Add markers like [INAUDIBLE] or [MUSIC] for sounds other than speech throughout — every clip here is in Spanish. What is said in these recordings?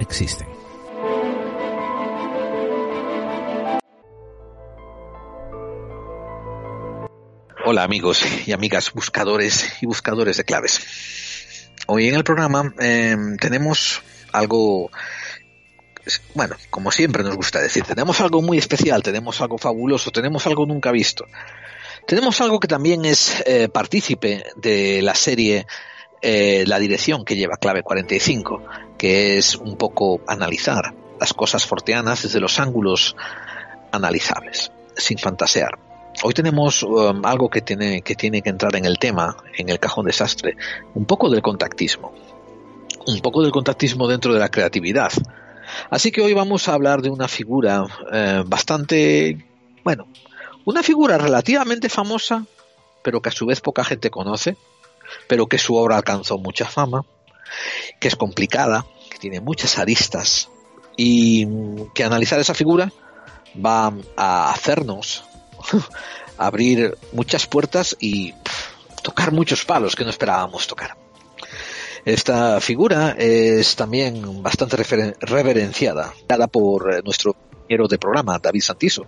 existen. Hola amigos y amigas buscadores y buscadores de claves. Hoy en el programa em, tenemos algo, bueno, como siempre nos gusta decir, tenemos algo muy especial, tenemos algo fabuloso, tenemos algo nunca visto. Tenemos algo que también es eh, partícipe de la serie eh, La dirección que lleva clave 45, que es un poco analizar las cosas forteanas desde los ángulos analizables, sin fantasear. Hoy tenemos um, algo que tiene, que tiene que entrar en el tema, en el cajón desastre, un poco del contactismo. Un poco del contactismo dentro de la creatividad. Así que hoy vamos a hablar de una figura eh, bastante, bueno, una figura relativamente famosa, pero que a su vez poca gente conoce, pero que su obra alcanzó mucha fama, que es complicada, que tiene muchas aristas y que analizar esa figura va a hacernos [LAUGHS] abrir muchas puertas y tocar muchos palos que no esperábamos tocar. Esta figura es también bastante reverenciada, dada por eh, nuestro compañero de programa, David Santiso.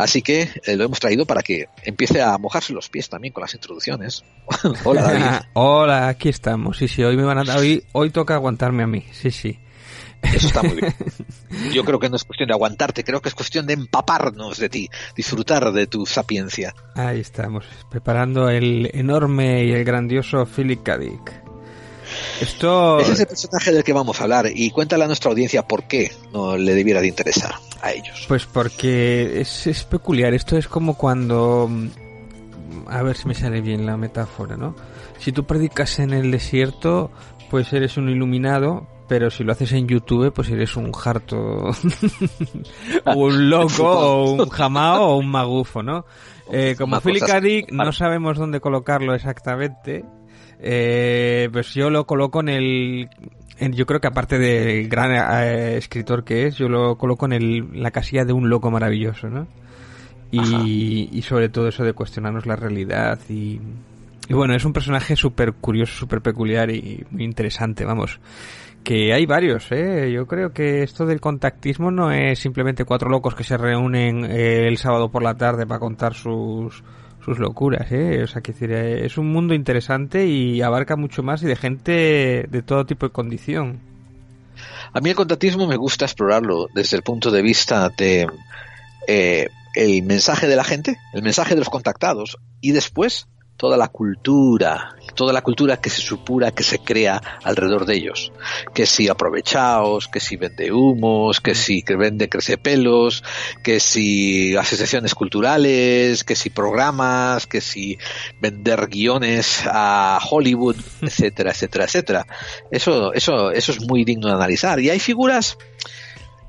Así que eh, lo hemos traído para que empiece a mojarse los pies también con las introducciones. [LAUGHS] Hola, David. Hola, aquí estamos. Sí, sí, hoy me van a hoy, hoy toca aguantarme a mí. Sí, sí. Eso está muy bien. [LAUGHS] Yo creo que no es cuestión de aguantarte, creo que es cuestión de empaparnos de ti, disfrutar de tu sapiencia. Ahí estamos, preparando el enorme y el grandioso Philip K. Esto... Ese es el personaje del que vamos a hablar y cuéntale a nuestra audiencia por qué no le debiera de interesar a ellos. Pues porque es, es peculiar, esto es como cuando... A ver si me sale bien la metáfora, ¿no? Si tú predicas en el desierto, pues eres un iluminado, pero si lo haces en YouTube, pues eres un harto, [LAUGHS] o un loco, [LAUGHS] o un jamao, o un magufo, ¿no? Eh, como Philip K. no sabemos dónde colocarlo exactamente, eh, pues yo lo coloco en el... yo creo que aparte del gran eh, escritor que es, yo lo coloco en el, la casilla de un loco maravilloso, ¿no? Y, y sobre todo eso de cuestionarnos la realidad y, y bueno, es un personaje súper curioso, súper peculiar y muy interesante, vamos que hay varios, ¿eh? Yo creo que esto del contactismo no es simplemente cuatro locos que se reúnen eh, el sábado por la tarde para contar sus, sus locuras, ¿eh? O sea, que eh, es un mundo interesante y abarca mucho más y de gente de todo tipo de condición. A mí el contactismo me gusta explorarlo desde el punto de vista de eh, el mensaje de la gente, el mensaje de los contactados y después toda la cultura, toda la cultura que se supura que se crea alrededor de ellos. Que si aprovechaos, que si vende humos, que si vende pelos, que si asociaciones culturales, que si programas, que si vender guiones a Hollywood, etcétera, etcétera, etcétera. Eso, eso, eso es muy digno de analizar. Y hay figuras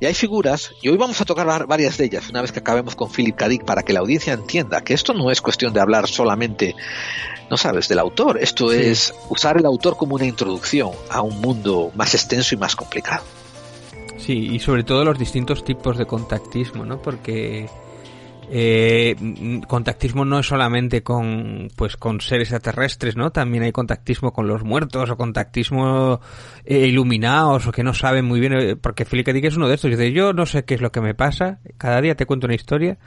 y hay figuras, y hoy vamos a tocar varias de ellas una vez que acabemos con Philip K. para que la audiencia entienda que esto no es cuestión de hablar solamente, no sabes, del autor, esto es usar el autor como una introducción a un mundo más extenso y más complicado. Sí, y sobre todo los distintos tipos de contactismo, ¿no? Porque eh, contactismo no es solamente con pues con seres extraterrestres, ¿no? También hay contactismo con los muertos o contactismo eh, iluminados o que no saben muy bien, eh, porque Philip K. es uno de estos. Dice, yo no sé qué es lo que me pasa, cada día te cuento una historia,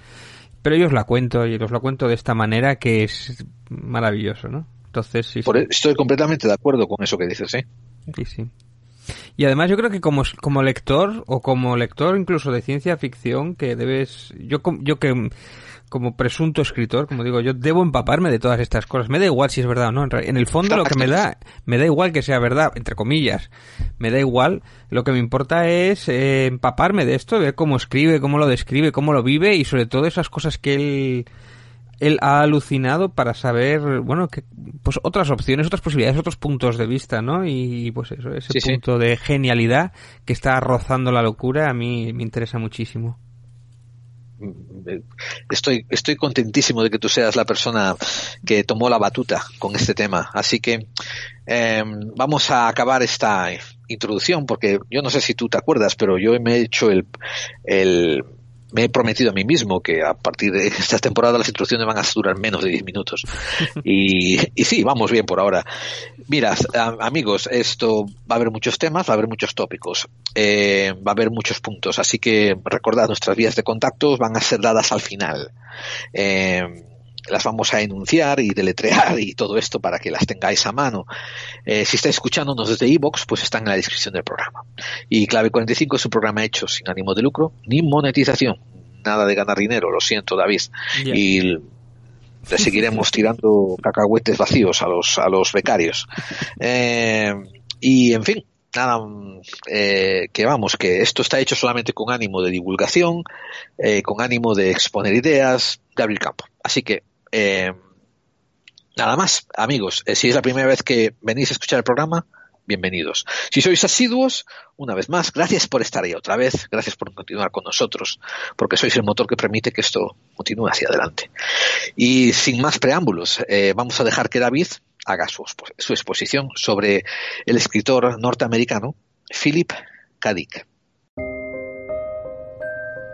pero yo os la cuento y os la cuento de esta manera que es maravilloso, ¿no? Entonces, sí, e, Estoy completamente de acuerdo con eso que dices, ¿eh? Sí, sí. Y además yo creo que como, como lector o como lector incluso de ciencia ficción que debes yo yo que como presunto escritor, como digo, yo debo empaparme de todas estas cosas. Me da igual si es verdad o no. En el fondo lo que me da, me da igual que sea verdad, entre comillas. Me da igual. Lo que me importa es eh, empaparme de esto, ver cómo escribe, cómo lo describe, cómo lo vive y sobre todo esas cosas que él él ha alucinado para saber, bueno, que, pues otras opciones, otras posibilidades, otros puntos de vista, ¿no? Y pues eso, ese punto de genialidad que está rozando la locura a mí me interesa muchísimo. Estoy, estoy contentísimo de que tú seas la persona que tomó la batuta con este tema. Así que em, vamos a acabar esta introducción porque yo no sé si tú te acuerdas, pero yo me he hecho el, el me he prometido a mí mismo que a partir de [LAUGHS] esta temporada las introducciones van a durar menos de 10 minutos. [LAUGHS] Y, y sí, vamos bien por ahora. Mira, amigos, esto va a haber muchos temas, va a haber muchos tópicos, eh, va a haber muchos puntos, así que recordad, nuestras vías de contacto van a ser dadas al final. Eh, las vamos a enunciar y deletrear y todo esto para que las tengáis a mano. Eh, si estáis escuchándonos desde iBox, pues están en la descripción del programa. Y Clave 45 es un programa hecho sin ánimo de lucro ni monetización. Nada de ganar dinero, lo siento, David. Y le seguiremos tirando cacahuetes vacíos a los, a los becarios. Eh, y en fin, nada, eh, que vamos, que esto está hecho solamente con ánimo de divulgación, con ánimo de exponer ideas, de abrir campo. Así que eh, nada más, amigos, eh, si es la primera vez que venís a escuchar el programa, bienvenidos. Si sois asiduos, una vez más, gracias por estar ahí otra vez, gracias por continuar con nosotros, porque sois el motor que permite que esto continúe hacia adelante. Y sin más preámbulos, eh, vamos a dejar que David haga su, exposición sobre el escritor norteamericano Philip K.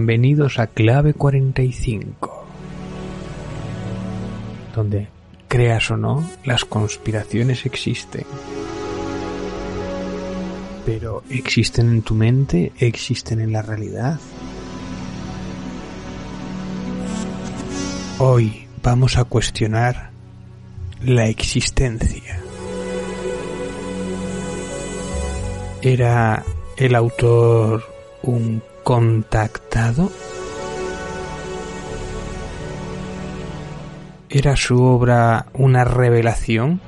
Bienvenidos a Clave 45, donde, creas o no, las conspiraciones existen. Pero ¿existen en tu mente? ¿Existen en la realidad? Hoy vamos a cuestionar la existencia. ¿Era el autor un contactado? ¿Era su obra una revelación?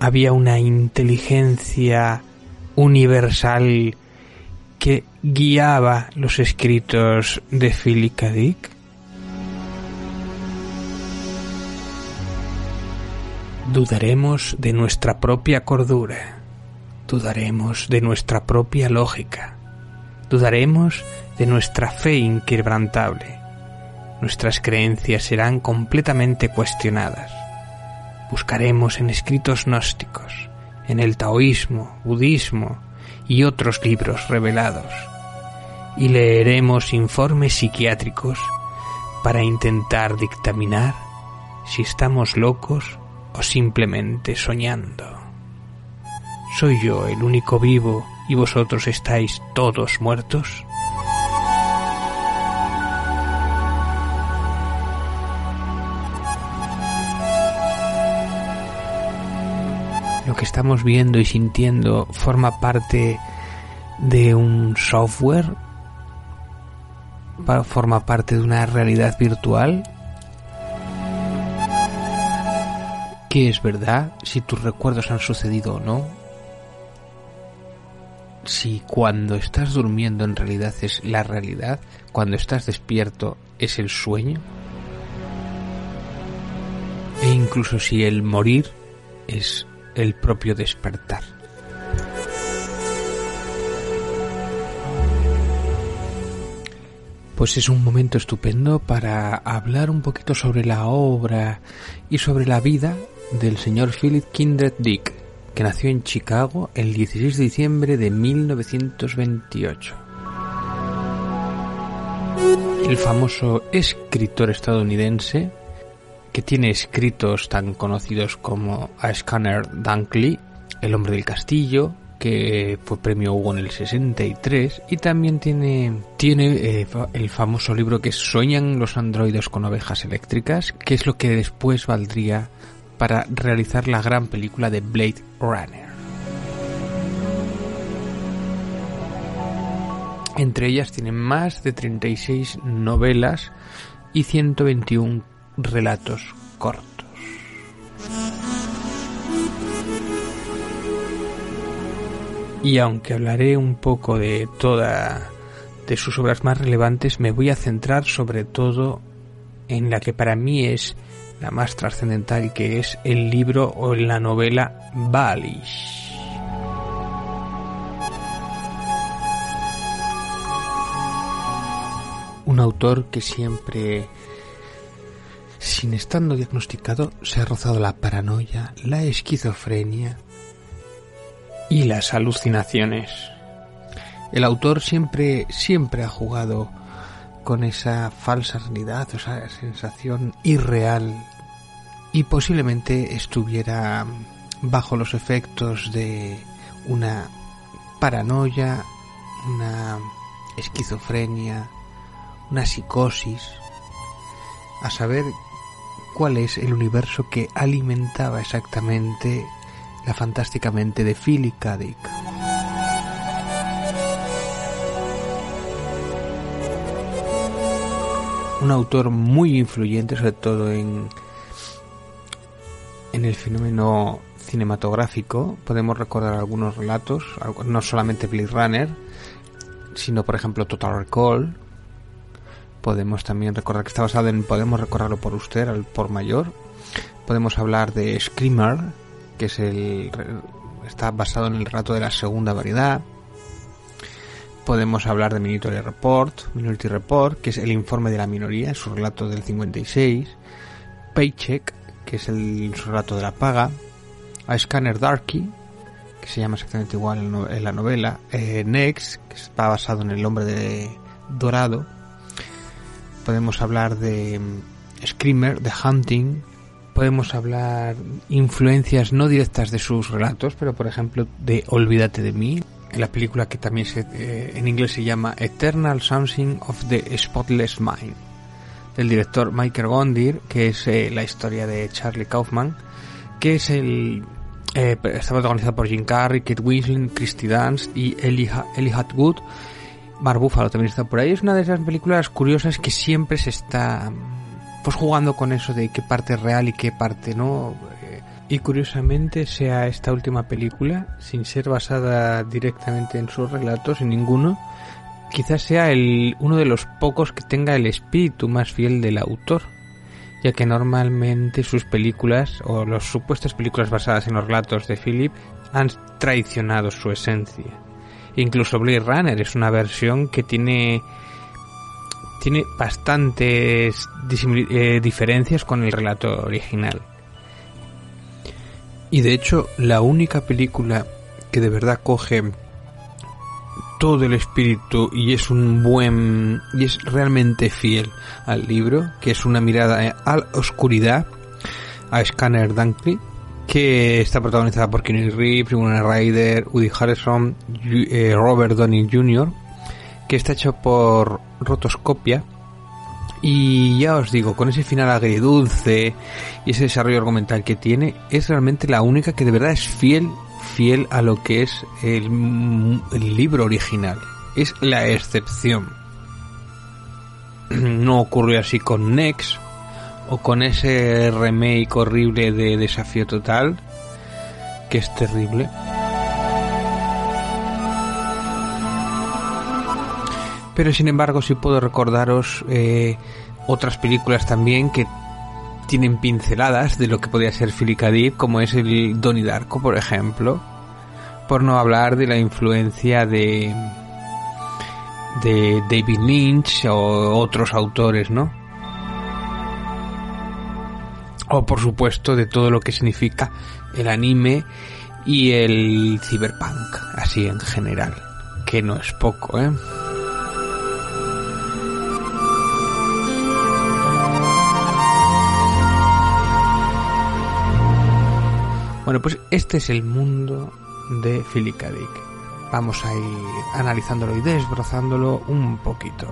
¿Había una inteligencia universal que guiaba los escritos de Philip K. Dick? Dudaremos de nuestra propia cordura, dudaremos de nuestra propia lógica, dudaremos de nuestra fe inquebrantable. Nuestras creencias serán completamente cuestionadas. Buscaremos en escritos gnósticos, en el taoísmo, budismo y otros libros revelados, y leeremos informes psiquiátricos para intentar dictaminar si estamos locos o simplemente soñando. ¿Soy yo el único vivo y vosotros estáis todos muertos? Lo que estamos viendo y sintiendo forma parte de un software, forma parte de una realidad virtual ¿Qué es verdad? Si tus recuerdos han sucedido o no. Si cuando estás durmiendo en realidad es la realidad, cuando estás despierto es el sueño. E incluso si el morir es el propio despertar. Pues es un momento estupendo para hablar un poquito sobre la obra y sobre la vida del señor Philip Kindred Dick, que nació en Chicago el 16 de diciembre de 1928. El famoso escritor estadounidense, que tiene escritos tan conocidos como A Scanner Dunkley, El hombre del castillo, que fue premio Hugo en el 63 y también tiene tiene eh, el famoso libro que Sueñan los androides con ovejas eléctricas, que es lo que después valdría para realizar la gran película de Blade Runner. Entre ellas tiene más de 36 novelas y 121 relatos cortos. Y aunque hablaré un poco de toda de sus obras más relevantes, me voy a centrar sobre todo en la que para mí es la más trascendental, que es el libro o la novela Balish. Un autor que siempre, sin estando diagnosticado, se ha rozado la paranoia, la esquizofrenia y las alucinaciones. El autor siempre, siempre ha jugado con esa falsa realidad, esa sensación irreal y posiblemente estuviera bajo los efectos de una paranoia, una esquizofrenia, una psicosis, a saber cuál es el universo que alimentaba exactamente la fantásticamente de Philip K. Dick. Un autor muy influyente, sobre todo en, en el fenómeno cinematográfico. Podemos recordar algunos relatos, no solamente Blade Runner, sino por ejemplo Total Recall. Podemos también recordar que está basado en Podemos recordarlo por usted, al por mayor. Podemos hablar de Screamer, que es el está basado en el relato de la segunda variedad. Podemos hablar de Minority Report, Minority Report, que es el informe de la minoría, su relato del 56. Paycheck, que es el su relato de la paga. A Scanner Darky, que se llama exactamente igual en la novela. Eh, Next, que está basado en el hombre de dorado. Podemos hablar de mm, Screamer, de Hunting, podemos hablar influencias no directas de sus relatos, pero por ejemplo de Olvídate de mí, en la película que también se, eh, en inglés se llama Eternal Something of the Spotless Mind, del director Michael Gondir, que es eh, la historia de Charlie Kaufman, que es el eh, está protagonizado por Jim Carrey, Kate Winslet, Christy Dance y Elijah, Elijah Wood. Buffalo también está por ahí. Es una de esas películas curiosas que siempre se está pues jugando con eso de qué parte es real y qué parte no. Y curiosamente sea esta última película, sin ser basada directamente en sus relatos, en ninguno, quizás sea el, uno de los pocos que tenga el espíritu más fiel del autor, ya que normalmente sus películas o las supuestas películas basadas en los relatos de Philip han traicionado su esencia. Incluso Blade Runner es una versión que tiene tiene bastantes eh, diferencias con el relato original. Y de hecho, la única película que de verdad coge todo el espíritu y es un buen y es realmente fiel al libro, que es una mirada a la oscuridad a Scanner Dunkley, que está protagonizada por Kenny Reeves, Winona Ryder, Woody Harrison, eh, Robert Downey Jr., que está hecho por Rotoscopia. Y ya os digo, con ese final agridulce y ese desarrollo argumental que tiene, es realmente la única que de verdad es fiel, fiel a lo que es el, libro original. Es la excepción. [CLEARS THROAT] No ocurrió así con Nex o con ese remake horrible de Desafío Total, que es terrible. Pero sin embargo sí puedo recordaros eh, otras películas también que tienen pinceladas de lo que podía ser Philip como es el Donnie Darko, por ejemplo, por no hablar de la influencia de de David Lynch o otros autores, ¿no? O por supuesto de todo lo que significa el anime y el cyberpunk, así en general, que no es poco, ¿eh? Bueno, pues este es el mundo de Philip K. Vamos a ir analizándolo y desbrozándolo un poquito.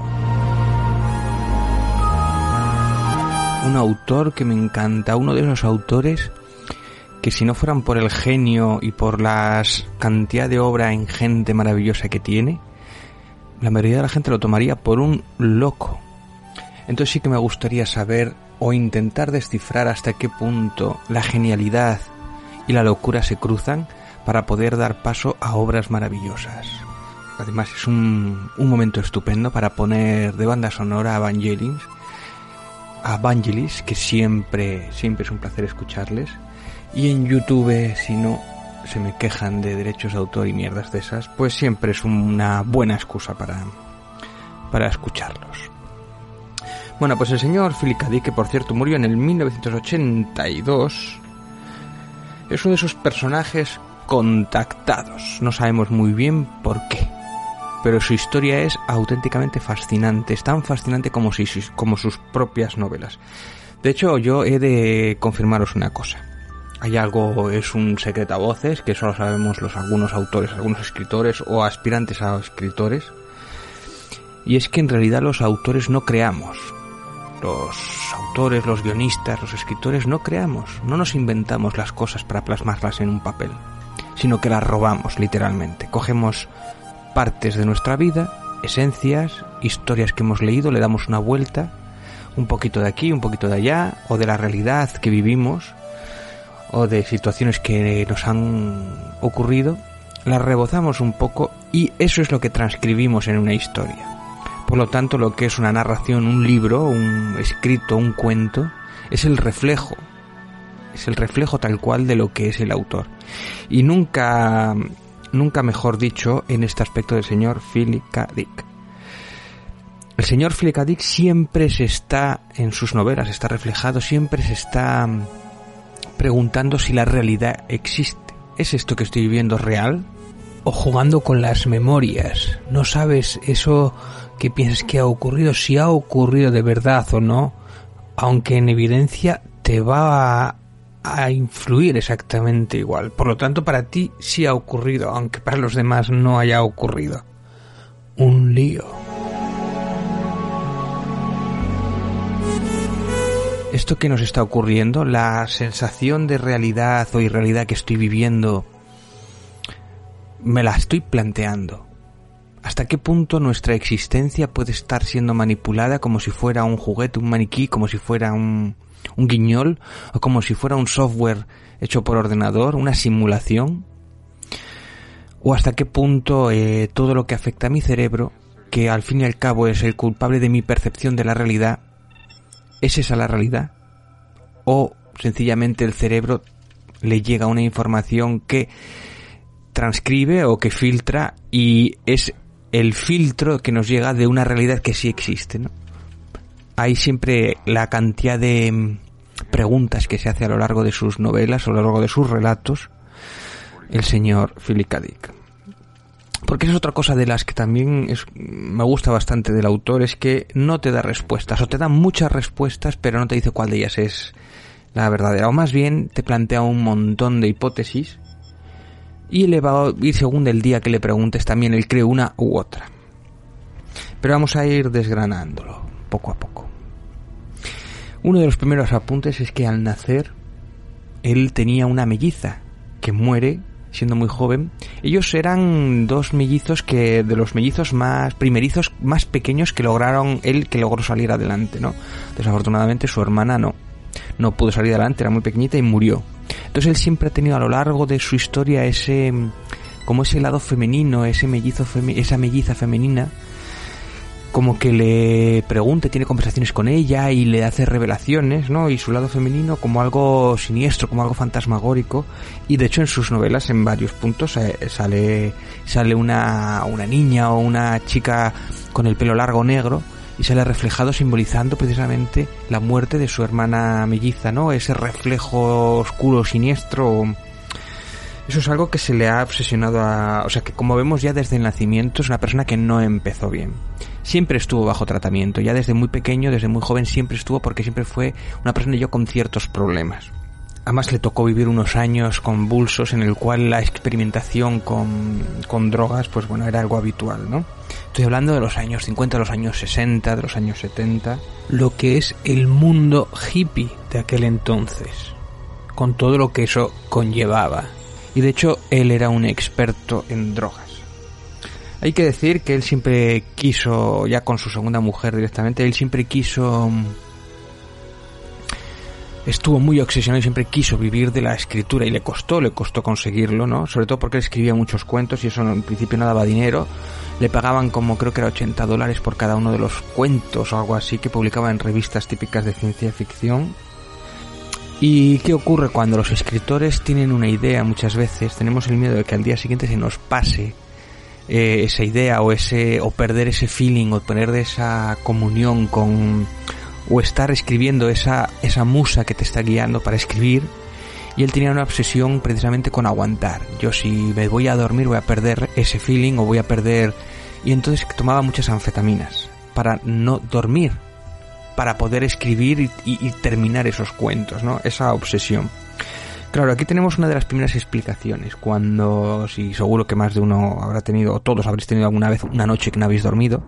Un autor que me encanta, uno de esos autores que si no fueran por el genio y por la cantidad de obra ingente maravillosa que tiene, la mayoría de la gente lo tomaría por un loco. Entonces sí que me gustaría saber o intentar descifrar hasta qué punto la genialidad y la locura se cruzan para poder dar paso a obras maravillosas. Además es un, un momento estupendo para poner de banda sonora a Evangelins, a Evangelis, que siempre, siempre es un placer escucharles. Y en YouTube, si no se me quejan de derechos de autor y mierdas de esas, pues siempre es una buena excusa para, para escucharlos. Bueno, pues el señor Philip que por cierto murió en el 1982, es uno de esos personajes contactados. No sabemos muy bien por qué. Pero su historia es auténticamente fascinante. Es tan fascinante como, como sus propias novelas. De hecho, yo he de confirmaros una cosa. Hay algo, es un secreto a voces, que solo sabemos los algunos autores, algunos escritores o aspirantes a escritores. Y es que en realidad los autores no creamos, los autores, los guionistas, los escritores no creamos, no nos inventamos las cosas para plasmarlas en un papel, sino que las robamos literalmente. Cogemos partes de nuestra vida, esencias, historias que hemos leído, le damos una vuelta, un poquito de aquí, un poquito de allá, o de la realidad que vivimos, o de situaciones que nos han ocurrido, las rebozamos un poco y eso es lo que transcribimos en una historia. Por lo tanto, lo que es una narración, un libro, un escrito, un cuento, es el reflejo, es el reflejo tal cual de lo que es el autor. Y nunca, nunca mejor dicho en este aspecto del señor Philip K. Dick. El señor Philip K. Dick siempre se está, en sus novelas, está reflejado, siempre se está preguntando si la realidad existe. ¿Es esto que estoy viviendo real? O jugando con las memorias. No sabes eso que piensas que ha ocurrido, si ha ocurrido de verdad o no, aunque en evidencia te va a, a, influir exactamente igual. Por lo tanto, para ti sí ha ocurrido, aunque para los demás no haya ocurrido. Un lío. Esto que nos está ocurriendo, la sensación de realidad o irrealidad que estoy viviendo, me la estoy planteando hasta qué punto nuestra existencia puede estar siendo manipulada como si fuera un juguete, un maniquí, como si fuera un, un guiñol o como si fuera un software hecho por ordenador, una simulación. O hasta qué punto eh, todo lo que afecta a mi cerebro, que al fin y al cabo es el culpable de mi percepción de la realidad, ¿es esa la realidad? O sencillamente el cerebro le llega una información que transcribe o que filtra y es el filtro que nos llega de una realidad que sí existe. ¿no? Hay siempre la cantidad de mm, preguntas que se hace a lo largo de sus novelas, a lo largo de sus relatos, el señor Philip K. Dick. Porque es otra cosa de las que también me gusta bastante del autor, es que no te da respuestas, o te da muchas respuestas, pero no te dice cuál de ellas es la verdadera, o más bien te plantea un montón de hipótesis y le va a ir según el día que le preguntes también él cree una u otra. Pero vamos a ir desgranándolo poco a poco. Uno de los primeros apuntes es que al nacer él tenía una melliza que muere siendo muy joven. Ellos eran dos mellizos que de los mellizos más primerizos más pequeños que lograron él que logró salir adelante, ¿no? Desafortunadamente su hermana no no pudo salir adelante, era muy pequeñita y murió. Entonces él siempre ha tenido a lo largo de su historia ese como ese lado femenino, ese mellizo esa melliza femenina como que le pregunte, tiene conversaciones con ella y le hace revelaciones, ¿no? Y su lado femenino como algo siniestro, como algo fantasmagórico. Y de hecho en sus novelas en varios puntos eh, sale, sale una, una niña o una chica con el pelo largo negro y sale reflejado simbolizando precisamente la muerte de su hermana melliza, ¿no? Ese reflejo oscuro, siniestro. Eso es algo que se le ha obsesionado a... O sea, que como vemos ya desde el nacimiento es una persona que no empezó bien. Siempre estuvo bajo tratamiento, ya desde muy pequeño, desde muy joven siempre estuvo porque siempre fue una persona yo con ciertos problemas. Además le tocó vivir unos años convulsos en el cual la experimentación con, con drogas, pues bueno, era algo habitual, ¿no? Estoy hablando de los años 50, de los años 60, de los años 70, lo que es el mundo hippie de aquel entonces, con todo lo que eso conllevaba. Y de hecho, él era un experto en drogas. Hay que decir que él siempre quiso, ya con su segunda mujer directamente, él siempre quiso estuvo muy obsesionado y siempre quiso vivir de la escritura y le costó, le costó conseguirlo, ¿no? Sobre todo porque él escribía muchos cuentos y eso en principio no daba dinero. Le pagaban como creo que era 80 dólares por cada uno de los cuentos o algo así que publicaba en revistas típicas de ciencia ficción. ¿Y qué ocurre cuando los escritores tienen una idea muchas veces? Tenemos el miedo de que al día siguiente se nos pase eh, esa idea o ese o perder ese feeling o tener esa comunión con o estar escribiendo esa, esa musa que te está guiando para escribir. Y él tenía una obsesión precisamente con aguantar. Yo si me voy a dormir voy a perder ese feeling o voy a perder... Y entonces tomaba muchas anfetaminas para no dormir, para poder escribir y, terminar esos cuentos, ¿no? Esa obsesión. Claro, aquí tenemos una de las primeras explicaciones. Cuando, si seguro que más de uno habrá tenido, o todos habréis tenido alguna vez una noche que no habéis dormido,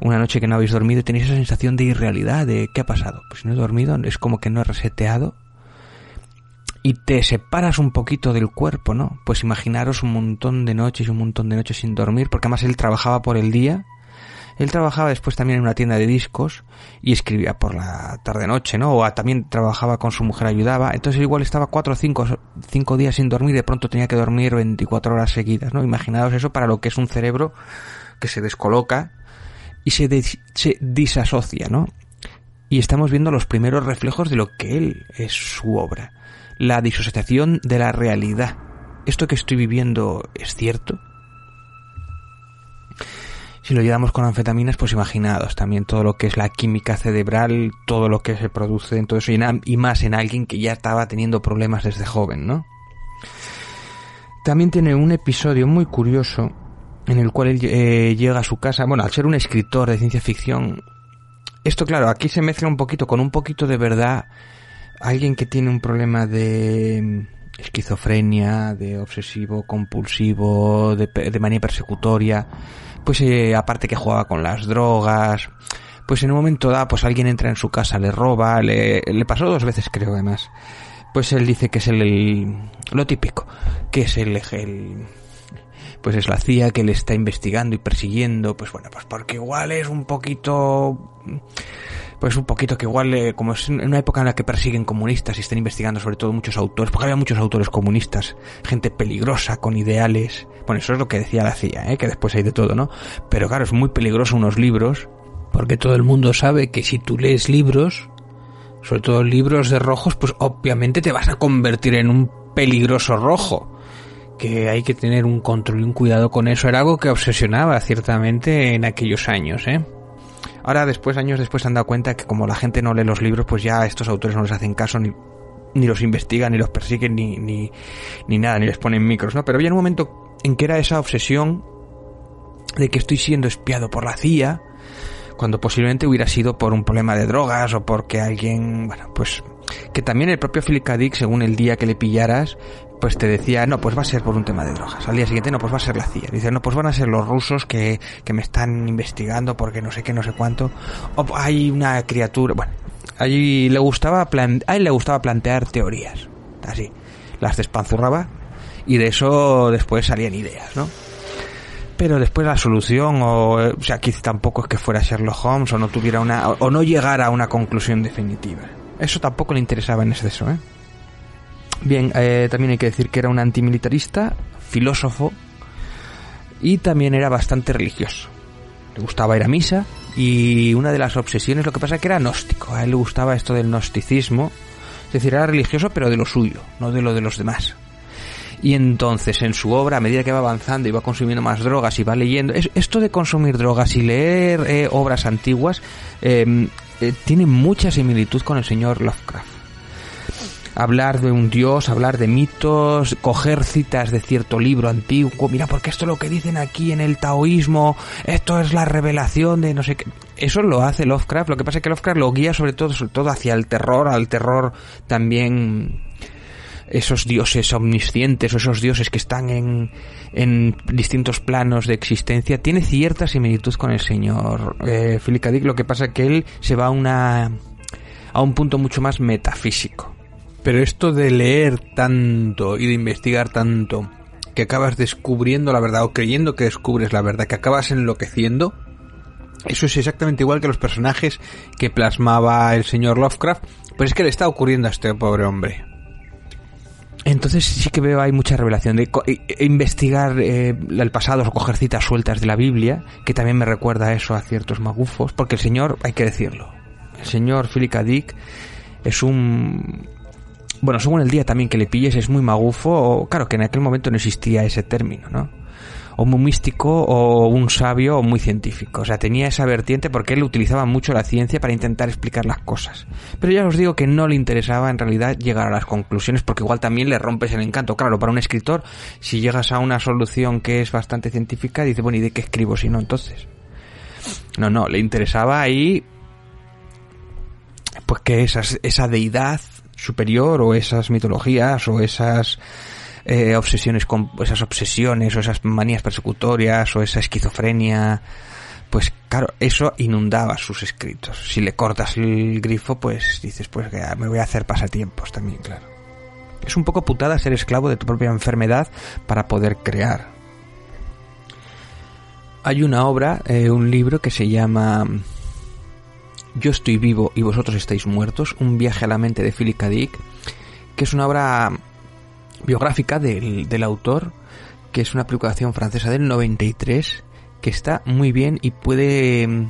una noche que no habéis dormido y tenéis esa sensación de irrealidad, de ¿qué ha pasado? Pues no he dormido, es como que no he reseteado. Y te separas un poquito del cuerpo, ¿no? Pues imaginaros un montón de noches y un montón de noches sin dormir, porque además él trabajaba por el día. Él trabajaba después también en una tienda de discos y escribía por la tarde-noche, ¿no? O también trabajaba con su mujer, ayudaba. Entonces igual estaba cuatro o cinco, cinco días sin dormir y de pronto tenía que dormir 24 horas seguidas, ¿no? Imaginaos eso para lo que es un cerebro que se descoloca y se, disasocia, ¿no? Y estamos viendo los primeros reflejos de lo que él es su obra. La disociación de la realidad. ¿Esto que estoy viviendo es cierto? Si lo llevamos con anfetaminas, pues imaginados también todo lo que es la química cerebral, todo lo que se produce en todo eso y, más en alguien que ya estaba teniendo problemas desde joven, ¿no? También tiene un episodio muy curioso en el cual él eh, llega a su casa, bueno, al ser un escritor de ciencia ficción, esto claro, aquí se mezcla un poquito con un poquito de verdad, alguien que tiene un problema de mm, esquizofrenia, de obsesivo compulsivo, de, de manía persecutoria, pues eh, aparte que jugaba con las drogas, pues en un momento da, pues alguien entra en su casa, le roba, le, le pasó dos veces creo además, pues él dice que es el, lo típico, que es el, el pues es la CIA que le está investigando y persiguiendo, pues bueno, pues porque igual es un poquito, pues un poquito que igual, eh, como es en una época en la que persiguen comunistas y están investigando sobre todo muchos autores, porque había muchos autores comunistas, gente peligrosa, con ideales, bueno, eso es lo que decía la CIA, ¿eh? que después hay de todo, ¿no? Pero claro, es muy peligroso unos libros, porque todo el mundo sabe que si tú lees libros, sobre todo libros de rojos, pues obviamente te vas a convertir en un peligroso rojo que hay que tener un control y un cuidado con eso. Era algo que obsesionaba ciertamente en aquellos años, ¿eh? Ahora después, años después, se han dado cuenta que como la gente no lee los libros, pues ya estos autores no les hacen caso ni, ni los investigan, ni los persiguen, ni, ni, ni nada, ni les ponen micros, ¿no? Pero había un momento en que era esa obsesión de que estoy siendo espiado por la CIA, cuando posiblemente hubiera sido por un problema de drogas o porque alguien, bueno, pues que también el propio Philip K. Dick, según el día que le pillaras, pues te decía, no, pues va a ser por un tema de drogas. Al día siguiente, no, pues va a ser la CIA. Dice, no, pues van a ser los rusos que, que me están investigando porque no sé qué, no sé cuánto. O hay una criatura, bueno, allí le gustaba, plan, a él le gustaba plantear teorías. Así. Las despanzurraba y de eso después salían ideas, ¿no? pero después la solución o, o sea aquí tampoco es que fuera Sherlock Holmes o no tuviera una o, o no llegara a una conclusión definitiva eso tampoco le interesaba en exceso ¿eh? Bien, eh, también hay que decir que era un antimilitarista, filósofo y también era bastante religioso. Le gustaba ir a misa y una de las obsesiones, lo que pasa es que era gnóstico. A él le gustaba esto del gnosticismo, es decir, era religioso pero de lo suyo, no de lo de los demás. Y entonces en su obra, a medida que va avanzando y va consumiendo más drogas y va leyendo, esto de consumir drogas y leer eh, obras antiguas eh, tiene mucha similitud con el señor Lovecraft hablar de un dios, hablar de mitos, coger citas de cierto libro antiguo, mira, porque esto es lo que dicen aquí en el taoísmo, esto es la revelación de no sé qué. Eso lo hace Lovecraft, lo que pasa es que Lovecraft lo guía sobre todo, sobre todo hacia el terror, al terror también esos dioses omniscientes o esos dioses que están en, en distintos planos de existencia, tiene cierta similitud con el señor eh, Philip K. Lo que pasa que él se va a una a un punto mucho más metafísico. Pero esto de leer tanto y de investigar tanto que acabas descubriendo la verdad o creyendo que descubres la verdad, que acabas enloqueciendo, eso es exactamente igual que los personajes que plasmaba el señor Lovecraft, pero es que le está ocurriendo a este pobre hombre. Entonces sí que veo hay mucha revelación de investigar eh, el pasado o coger citas sueltas de la Biblia, que también me recuerda eso a ciertos magufos, porque el señor, hay que decirlo, el señor Philip. Dick es un bueno, según el día también que le pilles, es muy magufo, o claro que en aquel momento no existía ese término, ¿no? O muy místico, o un sabio, o muy científico. O sea, tenía esa vertiente porque él utilizaba mucho la ciencia para intentar explicar las cosas. Pero ya os digo que no le interesaba en realidad llegar a las conclusiones porque igual también le rompes el encanto. Claro, para un escritor, si llegas a una solución que es bastante científica, dice, bueno, ¿y de qué escribo si no entonces? No, no, le interesaba ahí pues que esa, esa deidad superior o esas mitologías o esas eh, obsesiones con esas obsesiones o esas manías persecutorias o esa esquizofrenia pues claro eso inundaba sus escritos. Si le cortas el grifo pues dices pues que me voy a hacer pasatiempos también claro. Es un poco putada ser esclavo de tu propia enfermedad para poder crear. Hay una obra eh, un libro que se llama yo estoy vivo y vosotros estáis muertos, un viaje a la mente de Philip K. Dick, que es una obra biográfica del, del autor, que es una publicación francesa del 93, que está muy bien y puede...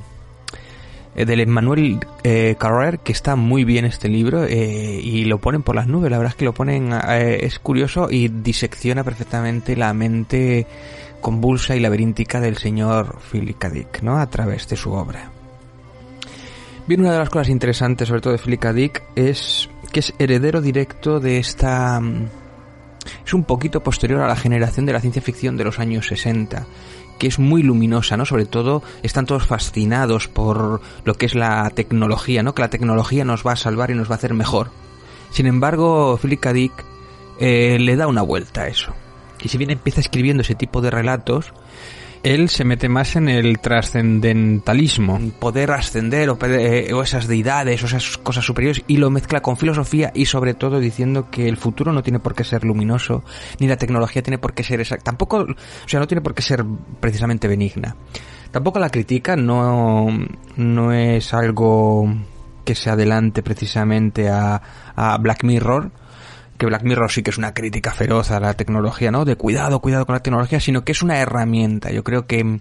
Eh, del Emmanuel eh, Carrer, que está muy bien este libro eh, y lo ponen por las nubes, la verdad es que lo ponen, eh, es curioso y disecciona perfectamente la mente convulsa y laberíntica del señor Philip K. Dick, ¿no? A través de su obra. Bien, una de las cosas interesantes, sobre todo de Philip K. Dick, es que es heredero directo de esta... Mm, es un poquito posterior a la generación de la ciencia ficción de los años 60, que es muy luminosa, ¿no? Sobre todo están todos fascinados por lo que es la tecnología, ¿no? Que la tecnología nos va a salvar y nos va a hacer mejor. Sin embargo, Philip K. Dick eh, le da una vuelta a eso. Y si bien empieza escribiendo ese tipo de relatos, él se mete más en el trascendentalismo, poder ascender eh, o, esas deidades o esas cosas superiores y lo mezcla con filosofía y sobre todo diciendo que el futuro no tiene por qué ser luminoso ni la tecnología tiene por qué ser exacta, tampoco, o sea, no tiene por qué ser precisamente benigna. Tampoco la crítica no, no es algo que se adelante precisamente a, a Black Mirror, Black Mirror sí que es una crítica feroz a la tecnología, ¿no? De cuidado, cuidado con la tecnología, sino que es una herramienta. Yo creo que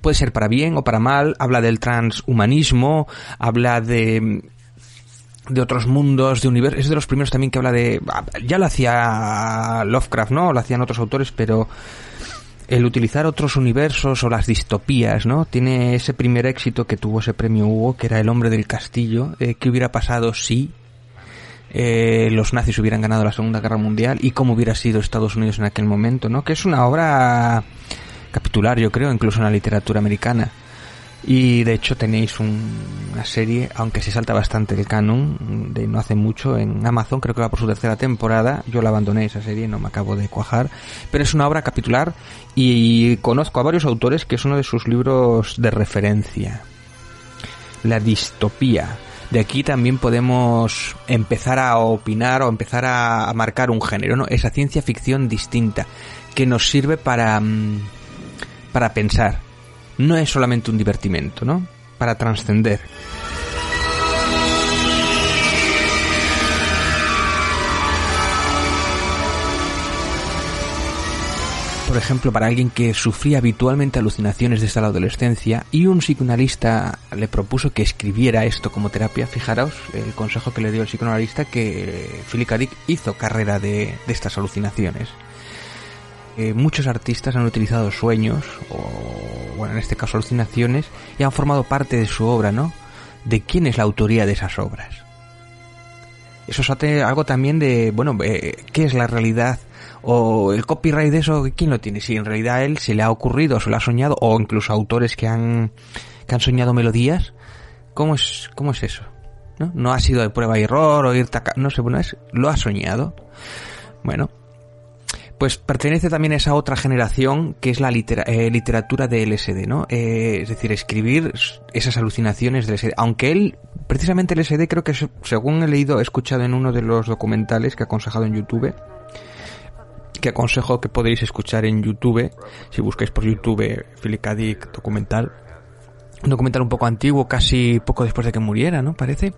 puede ser para bien o para mal. Habla del transhumanismo, habla de de otros mundos, de universos. Es de los primeros también que habla de. Ya lo hacía Lovecraft, ¿no? Lo hacían otros autores, pero el utilizar otros universos o las distopías, ¿no? Tiene ese primer éxito que tuvo ese premio Hugo, que era El hombre del castillo. Eh, ¿Qué hubiera pasado si eh, los nazis hubieran ganado la Segunda Guerra Mundial y cómo hubiera sido Estados Unidos en aquel momento, ¿no? Que es una obra capitular, yo creo, incluso en la literatura americana. Y de hecho tenéis una serie, aunque se salta bastante el canon, de no hace mucho en Amazon, creo que va por su tercera temporada. Yo la abandoné esa serie, no me acabo de cuajar. Pero es una obra capitular y conozco a varios autores que es uno de sus libros de referencia. La distopía de aquí también podemos empezar a opinar o empezar a, marcar un género, ¿no? Esa ciencia ficción distinta que nos sirve para, mm, para pensar. No es solamente un divertimento, ¿no? Para trascender. Por ejemplo, para alguien que sufría habitualmente alucinaciones desde la adolescencia y un psicoanalista le propuso que escribiera esto como terapia, fijaros el consejo que le dio el psicoanalista que Philip K. Hizo carrera de, estas alucinaciones. Eh, muchos artistas han utilizado sueños, o bueno, en este caso alucinaciones, y han formado parte de su obra, ¿no? ¿De quién es la autoría de esas obras? Eso es algo también de, bueno, eh, ¿qué es la realidad o el copyright de eso, ¿quién lo tiene? Si en realidad él se le ha ocurrido, se lo ha soñado, o incluso autores que han, que han soñado melodías, ¿cómo es, cómo es eso? ¿No? no ha sido de prueba y error o ir no sé, bueno, es, lo ha soñado. Bueno, pues pertenece también a esa otra generación que es la eh, literatura de LSD, ¿no? Eh, es decir, escribir esas alucinaciones de LSD. Aunque él, precisamente LSD, creo que según he leído, he escuchado en uno de los documentales que ha aconsejado en YouTube, que aconsejo que podéis escuchar en YouTube, si buscáis por YouTube Philip documental, un documental un poco antiguo, casi poco después de que muriera, ¿no? Parece,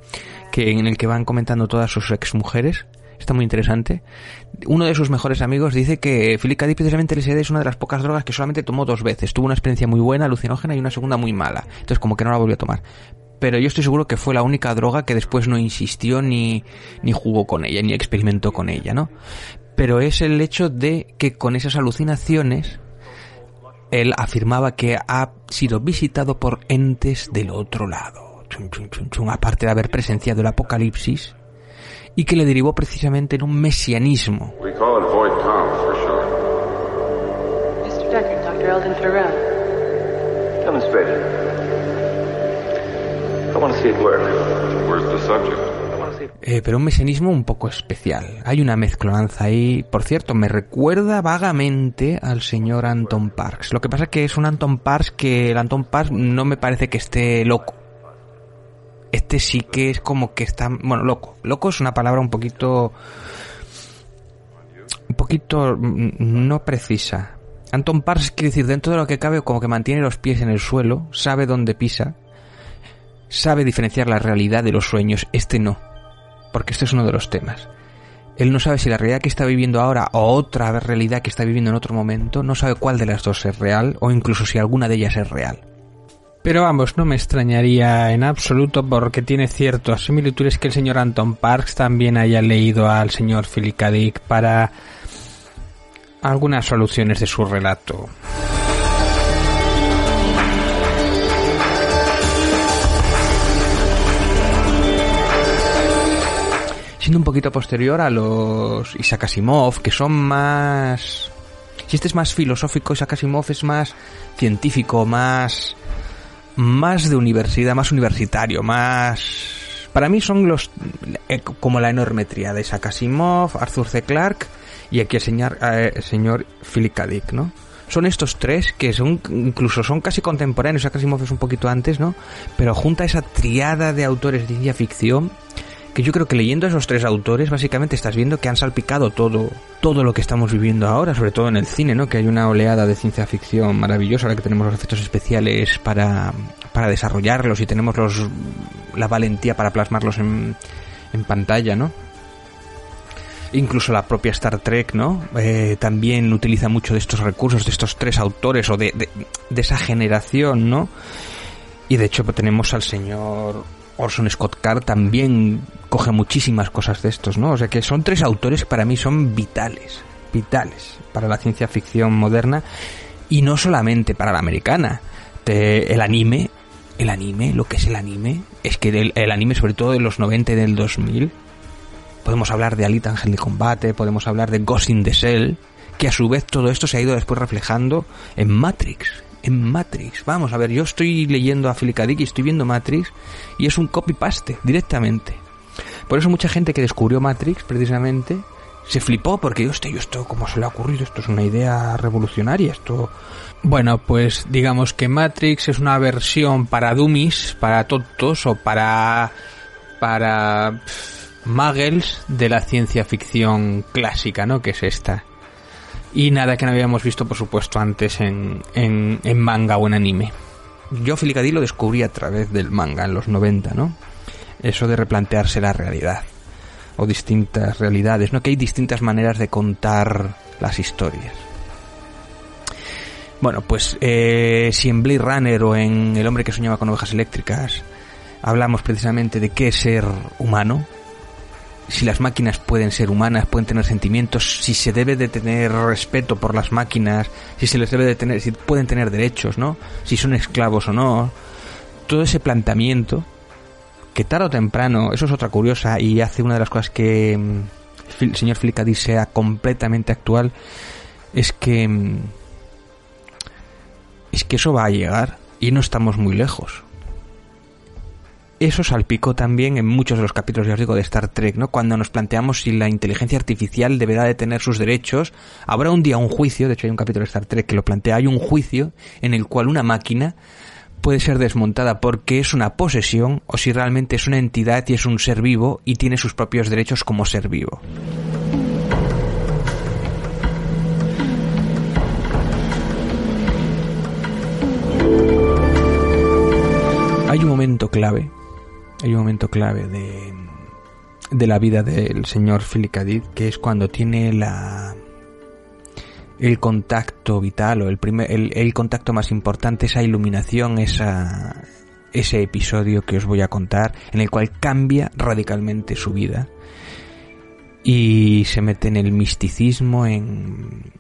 que en el que van comentando todas sus ex mujeres está muy interesante. Uno de sus mejores amigos dice que Philip K. precisamente el LSD es una de las pocas drogas que solamente tomó dos veces. Tuvo una experiencia muy buena, alucinógena y una segunda muy mala. Entonces como que no la volvió a tomar. Pero yo estoy seguro que fue la única droga que después no insistió ni, ni jugó con ella, ni experimentó con ella, ¿no? Pero es el hecho de que con esas alucinaciones él afirmaba que ha sido visitado por entes del otro lado. aparte de haber presenciado el apocalipsis, y que le derivó precisamente en un mesianismo. Eh, pero un mesianismo un poco especial. Hay una mezclanza ahí. Por cierto, me recuerda vagamente al señor Anton Parks. Lo que pasa es que es un Anton Parks que el Anton Parks no me parece que esté loco este sí que es como que está, bueno, loco. Loco es una palabra un poquito, un poquito mm, no precisa. Anton Pars quiere decir dentro de lo que cabe como que mantiene los pies en el suelo, sabe dónde pisa, sabe diferenciar la realidad de los sueños. Este no, porque este es uno de los temas. Él no sabe si la realidad que está viviendo ahora o otra realidad que está viviendo en otro momento, no sabe cuál de las dos es real o incluso si alguna de ellas es real. Pero vamos, no me extrañaría en absoluto porque tiene ciertas similitudes que el señor Anton Parks también haya leído al señor Philip K. Dick para algunas soluciones de su relato. Siendo un poquito posterior a los Isaac Asimov, que son más... Si este es más filosófico, Isaac Asimov es más científico, más más de universidad, más universitario, más... Para mí son los... Eh, como la enorme de Isaac Asimov, Arthur C. Clarke y aquí el señor, eh, el señor Philip K. Dick, ¿no? Son estos tres que son incluso son casi contemporáneos, Isaac Asimov es un poquito antes, ¿no? Pero junta esa triada de autores de ciencia ficción que yo creo que leyendo a esos tres autores básicamente estás viendo que han salpicado todo todo lo que estamos viviendo ahora, sobre todo en el cine, ¿no? Que hay una oleada de ciencia ficción maravillosa, ahora que tenemos los efectos especiales para, para desarrollarlos y tenemos los la valentía para plasmarlos en, en pantalla, ¿no? Incluso la propia Star Trek, ¿no? Eh, también utiliza mucho de estos recursos, de estos tres autores o de, de, de esa generación, ¿no? Y de hecho pues, tenemos al señor Orson Scott Card también coge muchísimas cosas de estos, ¿no? O sea que son tres autores que para mí son vitales, vitales para la ciencia ficción moderna y no solamente para la americana. el anime, el anime, lo que es el anime, es que el, anime sobre todo de los 90 y del 2000, podemos hablar de Alita Ángel de Combate, podemos hablar de Ghost in the Shell, que a su vez todo esto se ha ido después reflejando en Matrix, en Matrix. Vamos a ver, yo estoy leyendo a Philip y estoy viendo Matrix y es un copy-paste directamente. Por eso mucha gente que descubrió Matrix precisamente se flipó porque, hostia, yo esto, ¿cómo se le ha ocurrido? Esto es una idea revolucionaria, esto... Bueno, pues digamos que Matrix es una versión para dummies, para tontos o para... para... muggles de la ciencia ficción clásica, ¿no? Que es esta. Y nada que no habíamos visto, por supuesto, antes en, en, manga o en anime. Yo Filicadí lo descubrí a través del manga en los 90, ¿no? Eso de replantearse la realidad. O distintas realidades, ¿no? Que hay distintas maneras de contar las historias. Bueno, pues eh, si en Blade Runner o en El hombre que soñaba con ovejas eléctricas hablamos precisamente de qué es ser humano, si las máquinas pueden ser humanas, pueden tener sentimientos, si se debe de tener respeto por las máquinas, si se les debe de tener, si pueden tener derechos, ¿no? Si son esclavos o no. Todo ese planteamiento, que tarde o temprano, eso es otra curiosa y hace una de las cosas que mm, el señor Flicadi sea completamente actual, es que mm, es que eso va a llegar y no estamos muy lejos. Eso salpicó también en muchos de los capítulos, ya os digo, de Star Trek, ¿no? Cuando nos planteamos si la inteligencia artificial deberá de tener sus derechos, habrá un día un juicio, de hecho hay un capítulo de Star Trek que lo plantea, hay un juicio en el cual una máquina puede ser desmontada porque es una posesión o si realmente es una entidad y es un ser vivo y tiene sus propios derechos como ser vivo. Hay un momento clave, hay un momento clave de, de la vida del señor Philip que es cuando tiene la el contacto vital o el primer el contacto más importante, esa iluminación, esa ese episodio que os voy a contar, en el cual cambia radicalmente su vida y se mete en el misticismo en,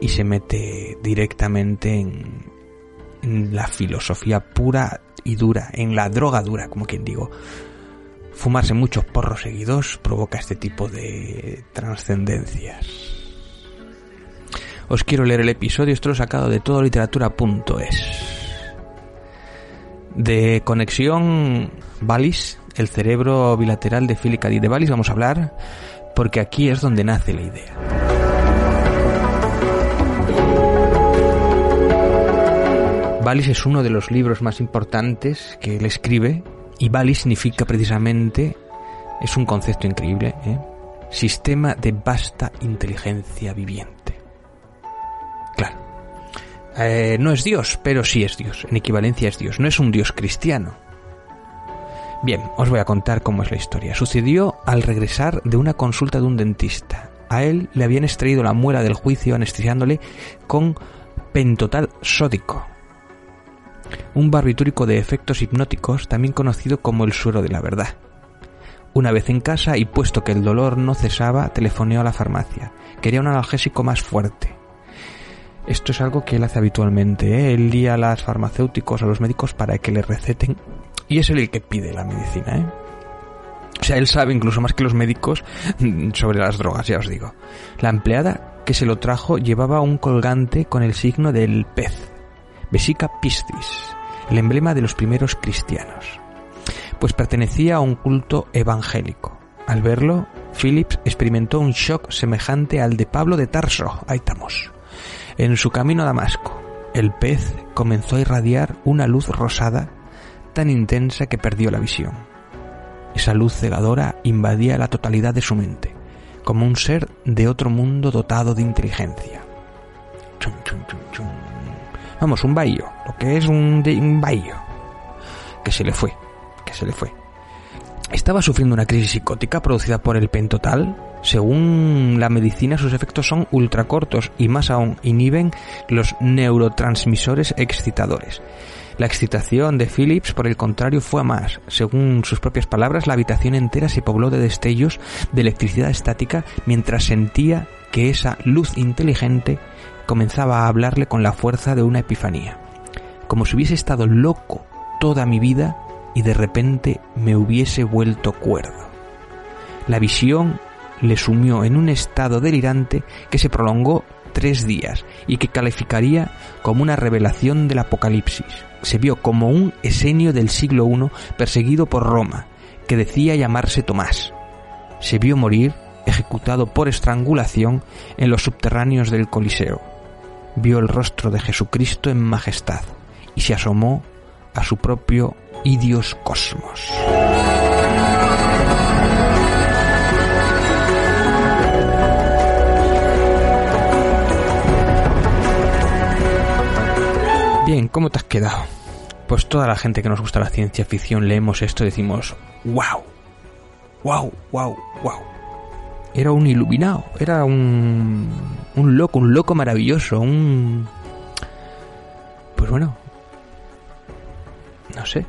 y se mete directamente en, en la filosofía pura y dura, en la droga dura, como quien digo. Fumarse muchos porros seguidos provoca este tipo de trascendencias. Os quiero leer el episodio, esto lo he sacado de todoliteratura.es. De conexión Valis, el cerebro bilateral de Philip K. de Valis, vamos a hablar, porque aquí es donde nace la idea. Valis es uno de los libros más importantes que él escribe y Valis significa precisamente, es un concepto increíble, ¿eh? sistema de vasta inteligencia viviente. Claro. Eh, no es Dios, pero sí es Dios. En equivalencia es Dios. No es un Dios cristiano. Bien, os voy a contar cómo es la historia. Sucedió al regresar de una consulta de un dentista. A él le habían extraído la muela del juicio anestesiándole con pentotal sódico, un barbitúrico de efectos hipnóticos, también conocido como el suero de la verdad. Una vez en casa y puesto que el dolor no cesaba, telefoneó a la farmacia. Quería un analgésico más fuerte. Esto es algo que él hace habitualmente. ¿eh? Él lía a los farmacéuticos, a los médicos para que le receten. Y es él el que pide la medicina. ¿eh? O sea, él sabe incluso más que los médicos [LAUGHS] sobre las drogas, ya os digo. La empleada que se lo trajo llevaba un colgante con el signo del pez Vesica Piscis, el emblema de los primeros cristianos, pues pertenecía a un culto evangélico. Al verlo, Phillips experimentó un shock semejante al de Pablo de Tarso, ahí estamos. En su camino a Damasco, el pez comenzó a irradiar una luz rosada tan intensa que perdió la visión. Esa luz cegadora invadía la totalidad de su mente, como un ser de otro mundo dotado de inteligencia. Chum, chum, chum, Vamos, un bahío, lo que es un, un. Que se le fue, que se le fue. Estaba sufriendo una crisis psicótica producida por el pentotal. Según la medicina, sus efectos son ultracortos y más aún inhiben los neurotransmisores excitadores. La excitación de Phillips, por el contrario, fue a más. Según sus propias palabras, la habitación entera se pobló de destellos de electricidad estática mientras sentía que esa luz inteligente comenzaba a hablarle con la fuerza de una epifanía, como si hubiese estado loco toda mi vida y de repente me hubiese vuelto cuerdo. La visión le sumió en un estado delirante que se prolongó tres días y que calificaría como una revelación del Apocalipsis. Se vio como un esenio del siglo I perseguido por Roma, que decía llamarse Tomás. Se vio morir, ejecutado por estrangulación, en los subterráneos del Coliseo vio el rostro de Jesucristo en majestad y se asomó a su propio idios cosmos. Bien, ¿cómo te has quedado? Pues toda la gente que nos gusta la ciencia ficción leemos esto y decimos, wow, wow, wow, wow era un iluminado, era un, un loco, un loco maravilloso, un... Pues bueno, no sé.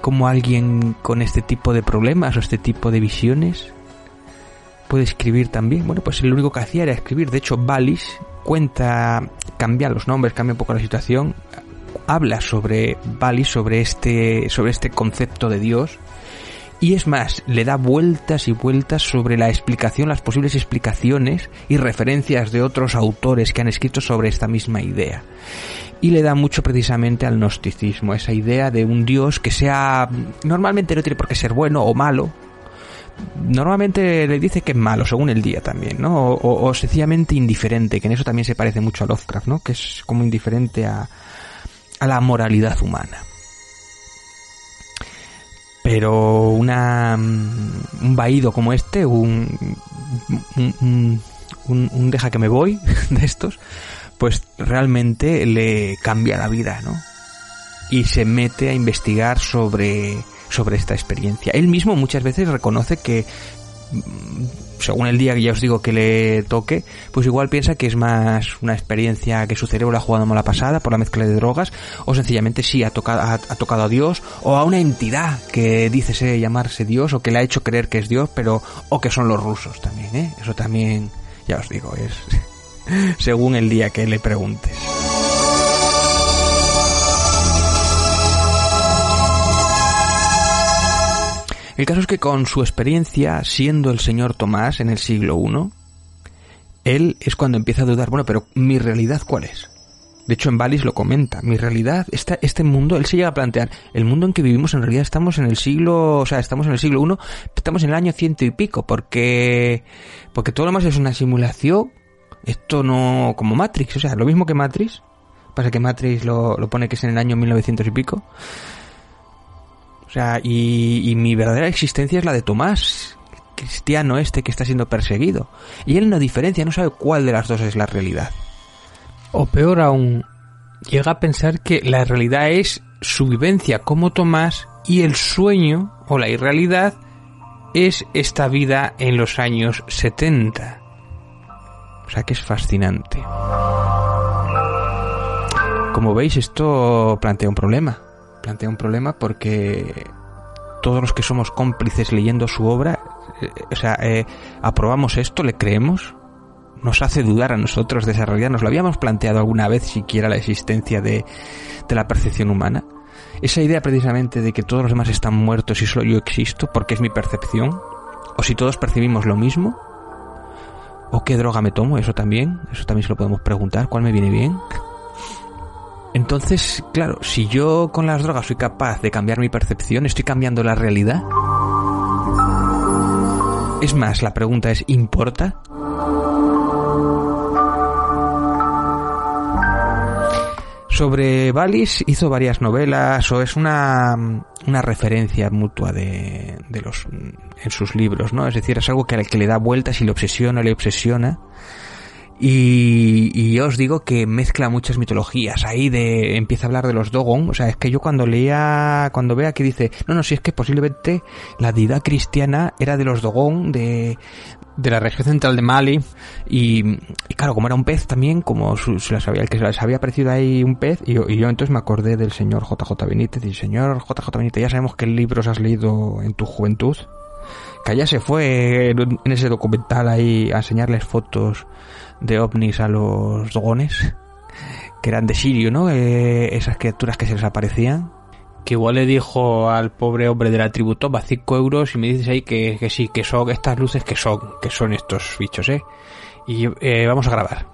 Como alguien con este tipo de problemas o este tipo de visiones puede escribir también. Bueno, pues lo único que hacía era escribir. De hecho, Valis cuenta, cambia los nombres, cambia un poco la situación. Habla sobre Valis, sobre este, sobre este concepto de Dios Y es más, le da vueltas y vueltas sobre la explicación, las posibles explicaciones y referencias de otros autores que han escrito sobre esta misma idea. Y le da mucho precisamente al gnosticismo, esa idea de un Dios que sea, normalmente no tiene por qué ser bueno o malo, normalmente le dice que es malo, según el día también, ¿no? O, sencillamente indiferente, que en eso también se parece mucho a Lovecraft, ¿no? Que es como indiferente a, a la moralidad humana. Pero una, mm, un vaído como este, un, un, un, deja que me voy [LAUGHS] de estos, pues realmente le cambia la vida, ¿no? Y se mete a investigar sobre sobre esta experiencia. Él mismo muchas veces reconoce que mm, según el día que ya os digo que le toque, pues igual piensa que es más una experiencia que su cerebro ha jugado mala pasada por la mezcla de drogas, o sencillamente sí ha tocado, ha, tocado a Dios, o a una entidad que dice llamarse Dios, o que le ha hecho creer que es Dios, pero, o que son los rusos también, ¿eh? Eso también, ya os digo, es [LAUGHS] según el día que le preguntes. El caso es que con su experiencia siendo el señor Tomás en el siglo I, él es cuando empieza a dudar, bueno, pero mi realidad cuál es? De hecho, en Valis lo comenta. Mi realidad, esta, este mundo, él se llega a plantear, el mundo en que vivimos en realidad estamos en el siglo, o sea, estamos en el siglo I, estamos en el año ciento y pico, porque, porque todo lo más es una simulación. Esto no, como Matrix, o sea, lo mismo que Matrix. Pasa que Matrix lo, lo pone que es en el año 1900 y pico. O sea, y, mi verdadera existencia es la de Tomás, cristiano este que está siendo perseguido. Y él no diferencia, no sabe cuál de las dos es la realidad. O peor aún, llega a pensar que la realidad es su vivencia como Tomás y el sueño o la irrealidad es esta vida en los años 70. O sea que es fascinante. Como veis, esto plantea un problema plantea un problema porque todos los que somos cómplices leyendo su obra, eh, o sea, eh, aprobamos esto, le creemos, nos hace dudar a nosotros de nos lo habíamos planteado alguna vez siquiera la existencia de, de la percepción humana. Esa idea precisamente de que todos los demás están muertos y solo yo existo porque es mi percepción, o si todos percibimos lo mismo, o qué droga me tomo, eso también, eso también se lo podemos preguntar, cuál me viene bien. Entonces, claro, si yo con las drogas soy capaz de cambiar mi percepción, estoy cambiando la realidad. Es más, la pregunta es, ¿importa? Sobre Valis hizo varias novelas o es una, una referencia mutua de, de los en sus libros, ¿no? Es decir, es algo que que le da vueltas y le obsesiona, le obsesiona y, y os digo que mezcla muchas mitologías. Ahí de empieza a hablar de los Dogon. O sea, es que yo cuando leía, cuando vea que dice, no, no, si es que posiblemente la deidad cristiana era de los Dogon, de, de la región central de Mali. Y, y claro, como era un pez también, como se las había, el que se les había aparecido ahí un pez, y, y, yo entonces me acordé del señor JJ Benítez. Y señor JJ Benítez, ya sabemos qué libros has leído en tu juventud que allá se fue en ese documental ahí a enseñarles fotos de ovnis a los dogones, que eran de Sirio, ¿no? Esas criaturas que se les aparecían. Que igual le dijo al pobre hombre de la tribu, toma 5 euros y me dices ahí que, que sí, que son estas luces que son, que son estos bichos, ¿eh? Y eh, vamos a grabar.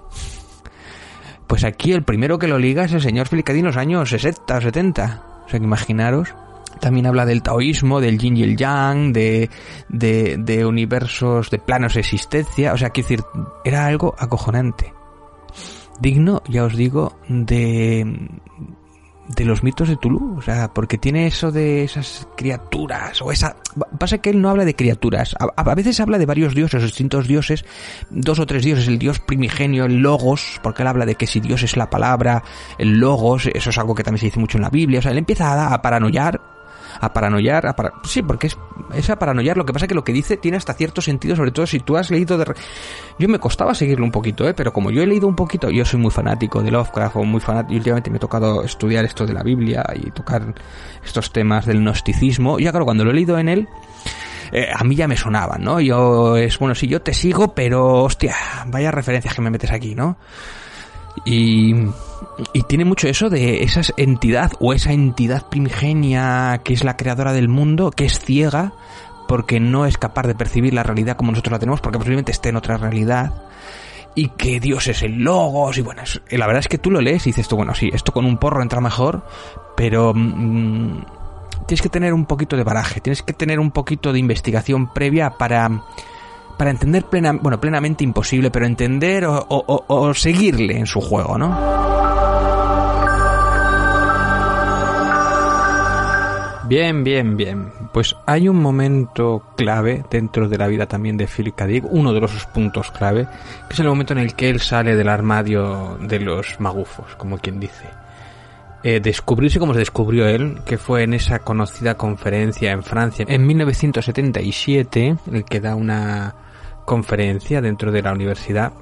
Pues aquí el primero que lo liga es el señor Filicadín los años 60 o 70. O sea que imaginaros también habla del taoísmo, del yin y el yang, de, de, de universos, de planos de existencia. O sea, quiero decir, era algo acojonante. Digno, ya os digo, de, de los mitos de Tulu, o sea, porque tiene eso de esas criaturas, o esa... Pasa que él no habla de criaturas, a, a, veces habla de varios dioses, distintos dioses, dos o tres dioses, el dios primigenio, el logos, porque él habla de que si Dios es la palabra, el logos, eso es algo que también se dice mucho en la Biblia, o sea, él empieza a, a paranoiar a paranoiar, a para... sí, porque es, es a paranoiar, lo que pasa es que lo que dice tiene hasta cierto sentido, sobre todo si tú has leído de... Yo me costaba seguirlo un poquito, ¿eh? pero como yo he leído un poquito, yo soy muy fanático de Lovecraft, o muy fanático, y últimamente me he tocado estudiar esto de la Biblia y tocar estos temas del gnosticismo, ya claro, cuando lo he leído en él, eh, a mí ya me sonaban, ¿no? Yo es, bueno, si yo te sigo, pero hostia, vaya referencias que me metes aquí, ¿no? Y, y tiene mucho eso de esa entidad o esa entidad primigenia que es la creadora del mundo, que es ciega porque no es capaz de percibir la realidad como nosotros la tenemos, porque posiblemente esté en otra realidad y que Dios es el logos y bueno, la verdad es que tú lo lees y dices tú, bueno, sí, esto con un porro entra mejor, pero mm, tienes que tener un poquito de baraje, tienes que tener un poquito de investigación previa para para entender plena, bueno, plenamente imposible, pero entender o, o seguirle en su juego, ¿no? Bien, bien, bien. Pues hay un momento clave dentro de la vida también de Philip K. Uno de los puntos clave, que es el momento en el que él sale del armario de los magufos, como quien dice. Eh, descubrirse como se descubrió él, que fue en esa conocida conferencia en Francia en 1977, en el que da una conferencia dentro de la universidad.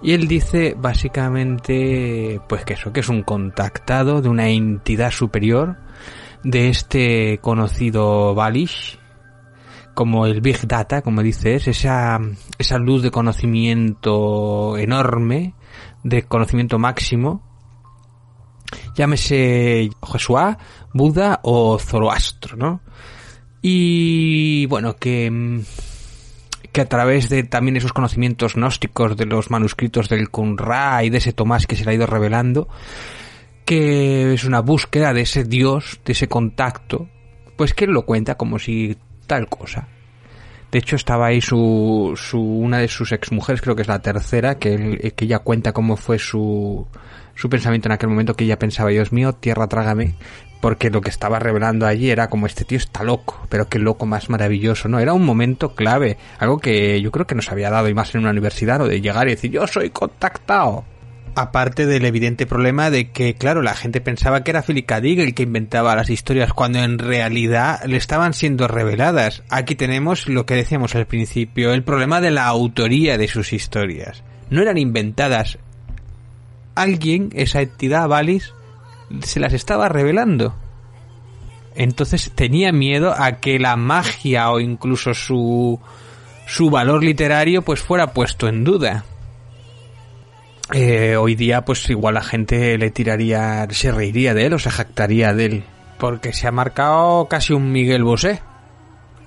Y él dice básicamente, pues que eso, que es un contactado de una entidad superior, de este conocido Balish, como el Big Data, como dices, esa, esa luz de conocimiento enorme, de conocimiento máximo, llámese Josué, Buda o Zoroastro, ¿no? Y bueno, que, que a través de también esos conocimientos gnósticos de los manuscritos del Qumran y de ese Tomás que se le ha ido revelando, que es una búsqueda de ese Dios, de ese contacto, pues que él lo cuenta como si tal cosa. De hecho, estaba ahí su, su una de sus exmujeres, creo que es la tercera, que, que ella cuenta cómo fue su, su pensamiento en aquel momento, que ella pensaba, Dios mío, tierra trágame, porque lo que estaba revelando allí era como este tío está loco, pero qué loco más maravilloso, ¿no? Era un momento clave, algo que yo creo que nos había dado y más en una universidad, o de llegar y decir, yo soy contactado. Aparte del evidente problema de que, claro, la gente pensaba que era Philip K. El que inventaba las historias, cuando en realidad le estaban siendo reveladas. Aquí tenemos lo que decíamos al principio, el problema de la autoría de sus historias. No eran inventadas. Alguien, esa entidad, Valis, se las estaba revelando. Entonces tenía miedo a que la magia o incluso su, su valor literario pues fuera puesto en duda. Eh, hoy día pues igual la gente le tiraría, se reiría de él o se jactaría de él, porque se ha marcado casi un Miguel Bosé.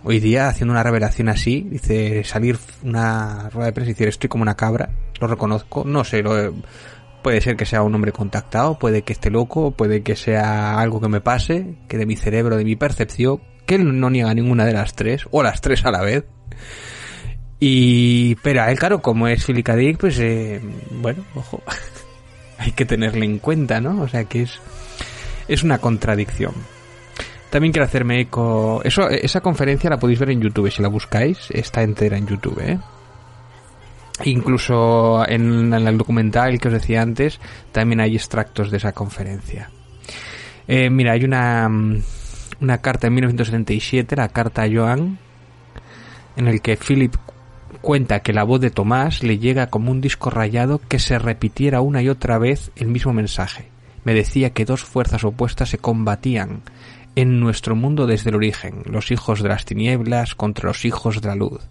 Hoy día haciendo una revelación así, dice salir una rueda de prensa y decir estoy como una cabra, lo reconozco, no sé, lo, puede ser que sea un hombre contactado, puede que esté loco, puede que sea algo que me pase, que de mi cerebro, de mi percepción, que él no niega ninguna de las tres, o las tres a la vez. Y, pero él, claro, como es Philip pues, eh, bueno, ojo, [LAUGHS] hay que tenerle en cuenta, ¿no? O sea que es, es una contradicción. También quiero hacerme eco. Eso, esa conferencia la podéis ver en YouTube, si la buscáis, está entera en YouTube, ¿eh? Incluso en, el documental que os decía antes, también hay extractos de esa conferencia. Eh, mira, hay una, una carta en 1977, la carta a Joan, en el que Philip cuenta que la voz de Tomás le llega como un disco rayado que se repitiera una y otra vez el mismo mensaje. Me decía que dos fuerzas opuestas se combatían en nuestro mundo desde el origen, los hijos de las tinieblas contra los hijos de la luz.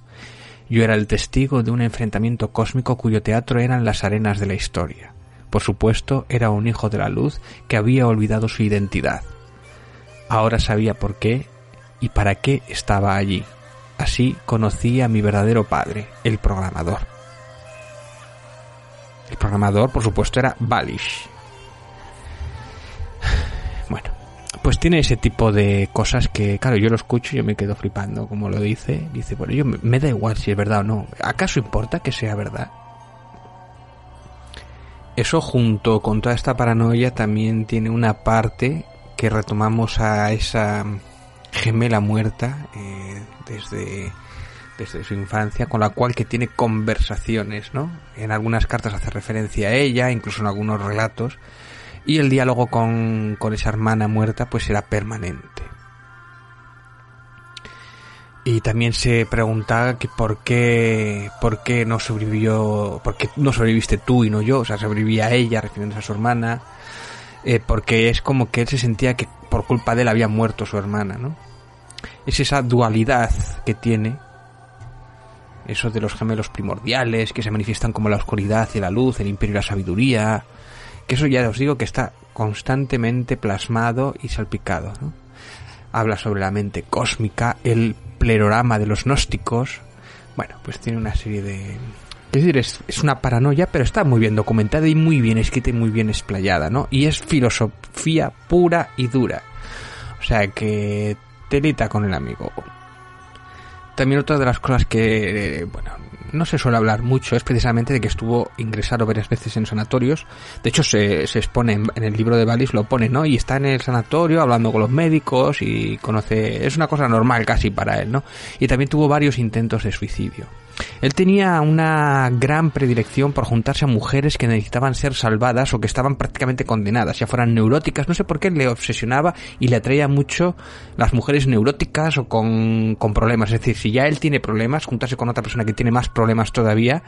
Yo era el testigo de un enfrentamiento cósmico cuyo teatro eran las arenas de la historia. Por supuesto, era un hijo de la luz que había olvidado su identidad. Ahora sabía por qué y para qué estaba allí. Así conocí a mi verdadero padre, el programador. El programador, por supuesto, era Balish. [SIGHS] Bueno, pues tiene ese tipo de cosas que, claro, yo lo escucho y yo me quedo flipando, como lo dice. Dice, bueno, yo me da igual si es verdad o no. ¿Acaso importa que sea verdad? Eso junto con toda esta paranoia también tiene una parte que retomamos a esa gemela muerta eh, desde, desde su infancia, con la cual que tiene conversaciones, ¿no? En algunas cartas hace referencia a ella, incluso en algunos relatos, y el diálogo con, con esa hermana muerta pues era permanente. Y también se preguntaba que por qué, por qué no sobrevivió, por qué no sobreviviste tú y no yo, o sea, sobrevivía ella refiriéndose a su hermana, eh, porque es como que él se sentía que por culpa de él había muerto su hermana, ¿no? Es esa dualidad que tiene Eso de los gemelos primordiales, que se manifiestan como la oscuridad y la luz, el imperio y la sabiduría. Que eso ya os digo que está constantemente plasmado y salpicado. Habla sobre la mente cósmica, el plerorama de los gnósticos. Bueno, pues tiene una serie de, es decir, es, una paranoia, pero está muy bien documentada y muy bien escrita y muy bien explayada, ¿no? Y es filosofía pura y dura. O sea que con el amigo. También otra de las cosas que, eh, bueno, no se suele hablar mucho es precisamente de que estuvo ingresado varias veces en sanatorios. De hecho, se, se expone en, el libro de Valis, lo pone, ¿no? Y está en el sanatorio hablando con los médicos y conoce... Es una cosa normal casi para él, ¿no? Y también tuvo varios intentos de suicidio. Él tenía una gran predilección por juntarse a mujeres que necesitaban ser salvadas o que estaban prácticamente condenadas, ya fueran neuróticas, no sé por qué le obsesionaba y le atraía mucho las mujeres neuróticas o con, con problemas. Es decir, si ya él tiene problemas, juntarse con otra persona que tiene más problemas todavía,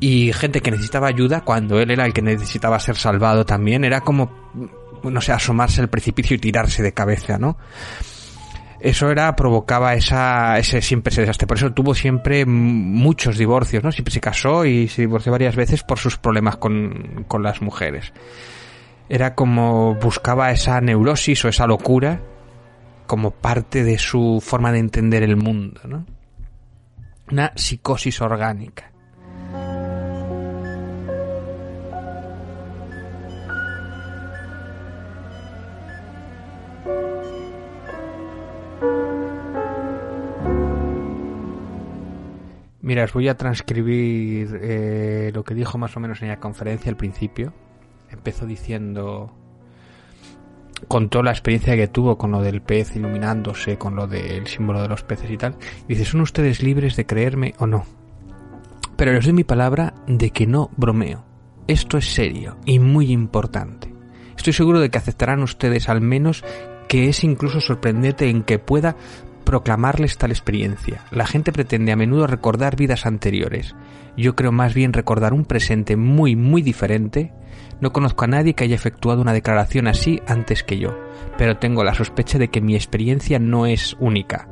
y gente que necesitaba ayuda cuando él era el que necesitaba ser salvado también, era como, no sé, asomarse al precipicio y tirarse de cabeza, ¿no? Eso era provocaba esa ese siempre ese desastre. Por eso tuvo siempre muchos divorcios no siempre se casó y se divorció varias veces por sus problemas con, con las mujeres. Era como buscaba esa neurosis o esa locura como parte de su forma de entender el mundo no una psicosis orgánica os voy a transcribir eh, lo que dijo más o menos en la conferencia al principio. Empezó diciendo, contó la experiencia que tuvo con lo del pez iluminándose, con lo del símbolo de los peces y tal. dice, ¿son ustedes libres de creerme o no? Pero les doy mi palabra de que no bromeo. Esto es serio y muy importante. Estoy seguro de que aceptarán ustedes al menos que es incluso sorprendente en que pueda proclamarles tal experiencia. La gente pretende a menudo recordar vidas anteriores. Yo creo más bien recordar un presente muy, muy diferente. No conozco a nadie que haya efectuado una declaración así antes que yo, pero tengo la sospecha de que mi experiencia no es única.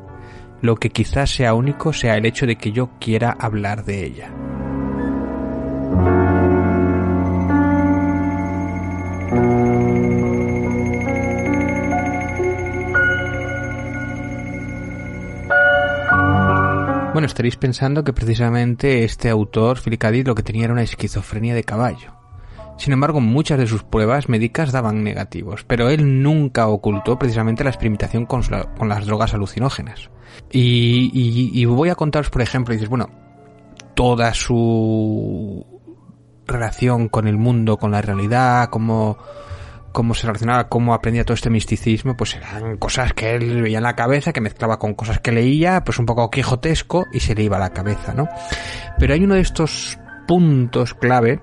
Lo que quizás sea único sea el hecho de que yo quiera hablar de ella. Bueno, estaréis pensando que precisamente este autor, Philip lo que tenía era una esquizofrenia de caballo. Sin embargo, muchas de sus pruebas médicas daban negativos, pero él nunca ocultó precisamente la experimentación con, las drogas alucinógenas. Y, voy a contaros, por ejemplo, y dices, bueno, toda su relación con el mundo, con la realidad, como cómo se relacionaba, cómo aprendía todo este misticismo, pues eran cosas que él veía en la cabeza, que mezclaba con cosas que leía, pues un poco quijotesco y se le iba a la cabeza, ¿no? Pero hay uno de estos puntos clave,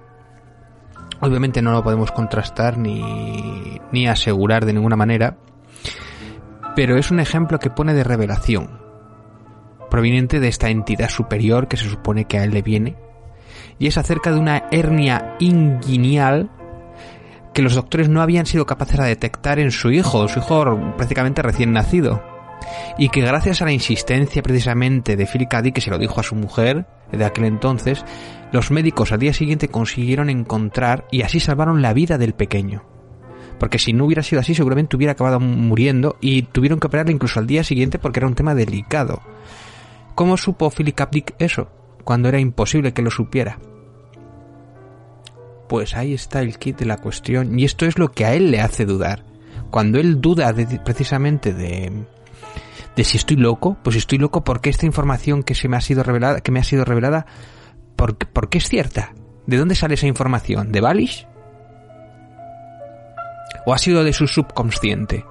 obviamente no lo podemos contrastar ni, ni asegurar de ninguna manera, pero es un ejemplo que pone de revelación, proveniente de esta entidad superior que se supone que a él le viene, y es acerca de una hernia inguinal que los doctores no habían sido capaces de detectar en su hijo, su hijo prácticamente recién nacido. Y que gracias a la insistencia precisamente de Philip Caddy, que se lo dijo a su mujer de aquel entonces, los médicos al día siguiente consiguieron encontrar y así salvaron la vida del pequeño. Porque si no hubiera sido así, seguramente hubiera acabado muriendo y tuvieron que operarle incluso al día siguiente porque era un tema delicado. ¿Cómo supo Philip K. eso? Cuando era imposible que lo supiera. Pues ahí está el kit de la cuestión y esto es lo que a él le hace dudar. Cuando él duda precisamente de, de si estoy loco, pues estoy loco porque esta información que se me ha sido revelada, que me ha sido revelada, ¿por, qué es cierta? ¿De dónde sale esa información? ¿De Balish? ¿O ha sido de su subconsciente?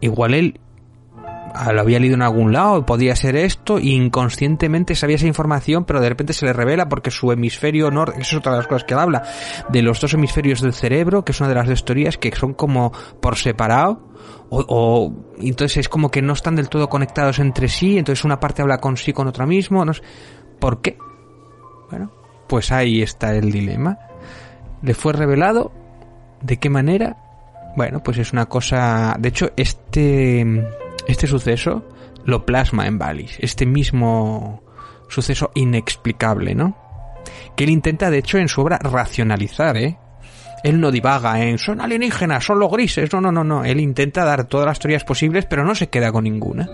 Igual él lo había leído en algún lado, podía ser esto, y inconscientemente sabía esa información, pero de repente se le revela porque su hemisferio norte, eso es otra de las cosas que habla, de los dos hemisferios del cerebro, que es una de las dos que son como por separado, o, o entonces es como que no están del todo conectados entre sí, entonces una parte habla con sí con otra mismo, no sé, ¿por qué? Bueno, pues ahí está el dilema. Le fue revelado, ¿de qué manera? Bueno, pues es una cosa, de hecho, este este suceso lo plasma en Valis, este mismo suceso inexplicable, ¿no? Que él intenta, de hecho, en su obra racionalizar, ¿eh? Él no divaga en son alienígenas, son los grises, no, no, no, no. Él intenta dar todas las teorías posibles, pero no se queda con ninguna.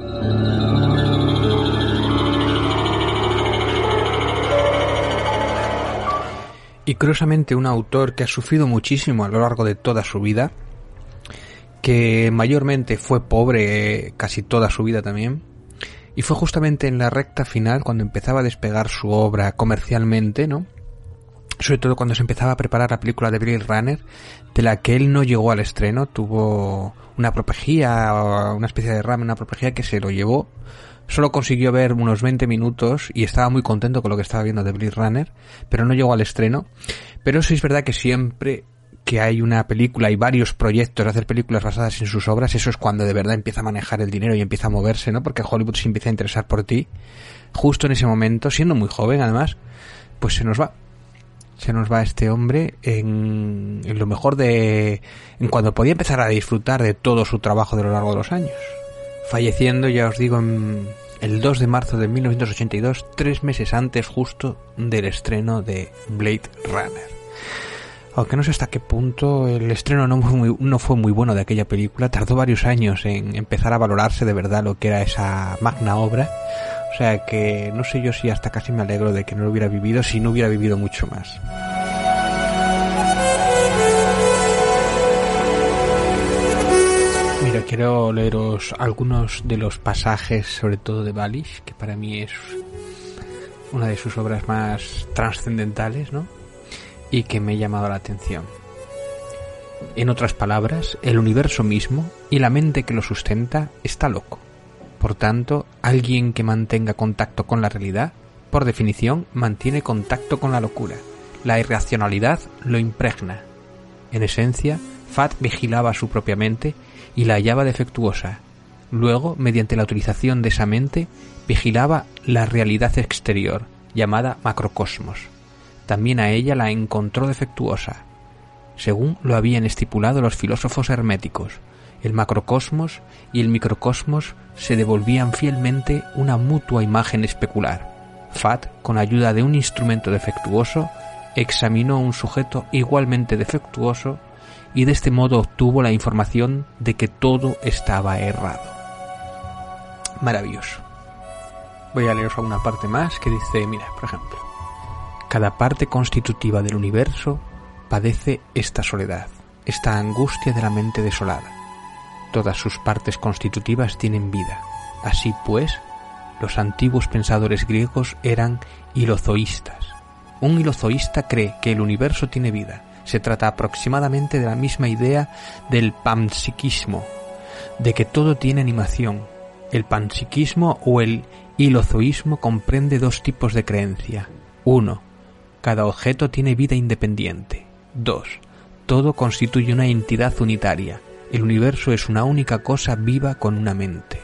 Y curiosamente un autor que ha sufrido muchísimo a lo largo de toda su vida, que mayormente fue pobre casi toda su vida también, y fue justamente en la recta final cuando empezaba a despegar su obra comercialmente, ¿no? Sobre todo cuando se empezaba a preparar la película de Blade Runner, de la que él no llegó al estreno, tuvo una apopejía, una especie de rama, una apopejía que se lo llevó. Solo consiguió ver unos 20 minutos y estaba muy contento con lo que estaba viendo de Blade Runner, pero no llegó al estreno. Pero sí es verdad que siempre que hay una película y varios proyectos de hacer películas basadas en sus obras, eso es cuando de verdad empieza a manejar el dinero y empieza a moverse, ¿no? Porque Hollywood se empieza a interesar por ti. Justo en ese momento, siendo muy joven además, pues se nos va. Se nos va este hombre en, en lo mejor de... en cuando podía empezar a disfrutar de todo su trabajo de lo largo de los años. Falleciendo, ya os digo, en el 2 de marzo de 1982, tres meses antes justo del estreno de Blade Runner aunque no sé hasta qué punto el estreno no fue, muy, no fue muy bueno de aquella película, tardó varios años en empezar a valorarse de verdad lo que era esa magna obra. O sea que no sé yo si hasta casi me alegro de que no lo hubiera vivido si no hubiera vivido mucho más. Mira, quiero leeros algunos de los pasajes, sobre todo de Balish, que para mí es una de sus obras más trascendentales, ¿no? Y que me ha llamado la atención. En otras palabras, el universo mismo y la mente que lo sustenta está loco. Por tanto, alguien que mantenga contacto con la realidad, por definición, mantiene contacto con la locura. La irracionalidad lo impregna. En esencia, Fat vigilaba su propia mente y la hallaba defectuosa. Luego, mediante la utilización de esa mente, vigilaba la realidad exterior, llamada macrocosmos también a ella la encontró defectuosa, según lo habían estipulado los filósofos herméticos. El macrocosmos y el microcosmos se devolvían fielmente una mutua imagen especular. Fat, con ayuda de un instrumento defectuoso, examinó un sujeto igualmente defectuoso y de este modo obtuvo la información de que todo estaba errado. Maravilloso. Voy a leeros una parte más que dice, mira, por ejemplo, cada parte constitutiva del universo padece esta soledad, esta angustia de la mente desolada. Todas sus partes constitutivas tienen vida. Así pues, los antiguos pensadores griegos eran hilozoístas. Un hilozoísta cree que el universo tiene vida. Se trata aproximadamente de la misma idea del panpsiquismo, de que todo tiene animación. El panpsiquismo o el hilozoísmo comprende dos tipos de creencia. Uno, cada objeto tiene vida independiente. 2. Todo constituye una entidad unitaria. El universo es una única cosa viva con una mente.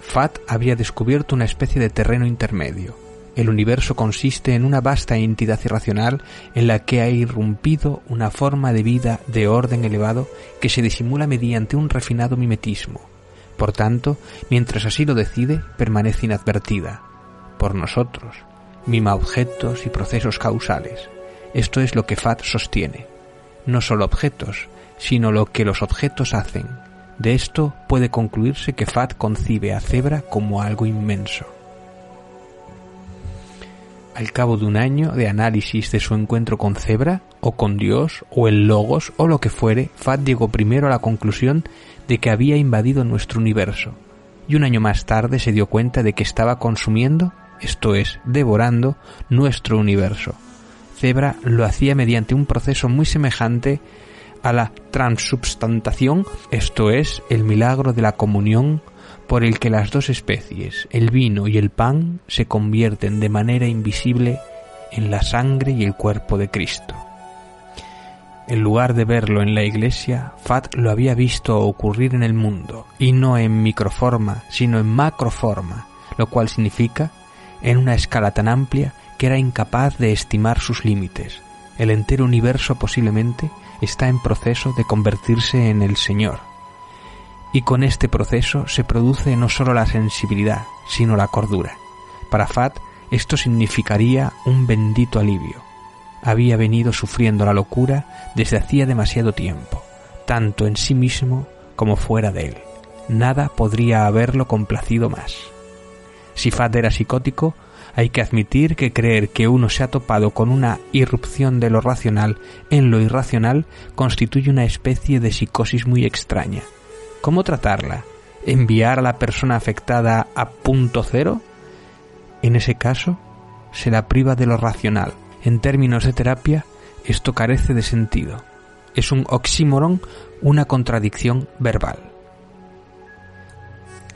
Fat había descubierto una especie de terreno intermedio. El universo consiste en una vasta entidad irracional en la que ha irrumpido una forma de vida de orden elevado que se disimula mediante un refinado mimetismo. Por tanto, mientras así lo decide, permanece inadvertida. Por nosotros, mima objetos y procesos causales. Esto es lo que Fat sostiene. No solo objetos, sino lo que los objetos hacen. De esto puede concluirse que Fat concibe a Zebra como algo inmenso. Al cabo de un año de análisis de su encuentro con Zebra, o con Dios, o el Logos, o lo que fuere, Fat llegó primero a la conclusión de que había invadido nuestro universo, y un año más tarde se dio cuenta de que estaba consumiendo esto es, devorando nuestro universo. Zebra lo hacía mediante un proceso muy semejante a la transubstantación, esto es, el milagro de la comunión por el que las dos especies, el vino y el pan, se convierten de manera invisible en la sangre y el cuerpo de Cristo. En lugar de verlo en la iglesia, Fat lo había visto ocurrir en el mundo, y no en microforma, sino en macroforma, lo cual significa en una escala tan amplia que era incapaz de estimar sus límites. El entero universo posiblemente está en proceso de convertirse en el Señor. y con este proceso se produce no solo la sensibilidad, sino la cordura. Para Fat esto significaría un bendito alivio. Había venido sufriendo la locura desde hacía demasiado tiempo, tanto en sí mismo como fuera de él. Nada podría haberlo complacido más. Si Fat era psicótico, hay que admitir que creer que uno se ha topado con una irrupción de lo racional en lo irracional constituye una especie de psicosis muy extraña. ¿Cómo tratarla? ¿Enviar a la persona afectada a punto cero? En ese caso, se la priva de lo racional. En términos de terapia, esto carece de sentido. Es un oxímoron, una contradicción verbal.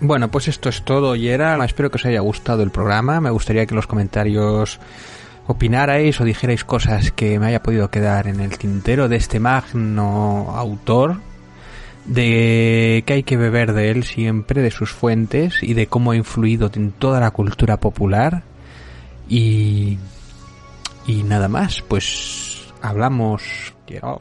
Bueno, pues esto es todo y era. Espero que os haya gustado el programa. Me gustaría que en los comentarios opinarais o dijerais cosas que me haya podido quedar en el tintero de este magno autor, de que hay que beber de él siempre, de sus fuentes y de cómo ha influido en toda la cultura popular. Y, y nada más, pues hablamos. Quiero.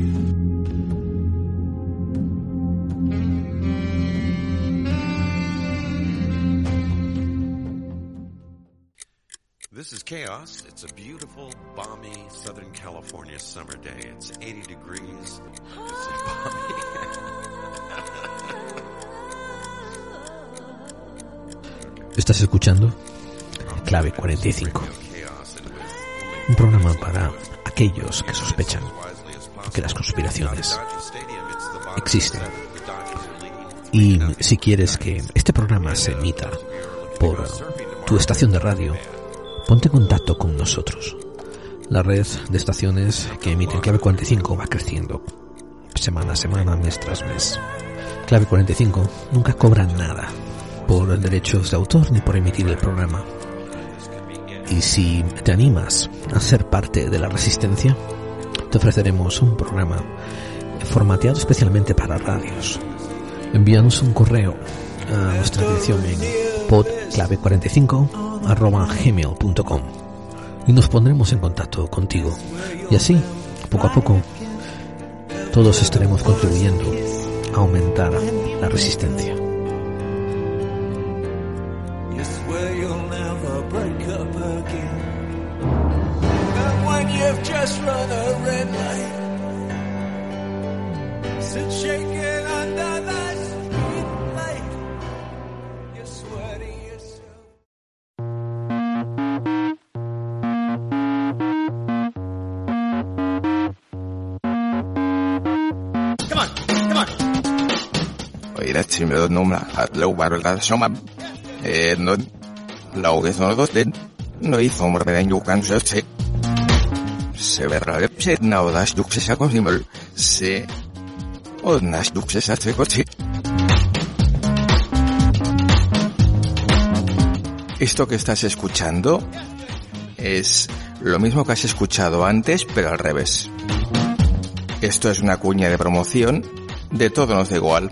Chaos. It's a beautiful, balmy Southern California summer day. It's 80 degrees. It's Estás escuchando Clave 45. Un programa para aquellos que sospechan que las conspiraciones existen. Y si quieres que este programa se emita por tu estación de radio, ponte en contacto con nosotros. La red de estaciones que emiten Clave 45 va creciendo semana a semana, mes tras mes. Clave 45 nunca cobra nada por derechos de autor ni por emitir el programa. Y si te animas a ser parte de la resistencia, te ofreceremos un programa formateado especialmente para radios. Envíanos un correo a nuestra dirección en podclave45 arroba gmail.com y nos pondremos en contacto contigo. Y así, poco a poco, todos estaremos contribuyendo a aumentar la resistencia. directsimdonna att lovarulta soma. Eh, Enon, laugesnodostin, noisommormeden jukan sötsi. Se verra lepset naudas juksessa kosimöl, se onnas juksessa tsekotsi. Esto que estás escuchando es lo mismo que has escuchado antes, pero al revés. Esto es una cuña de promoción de Todo nos da igual,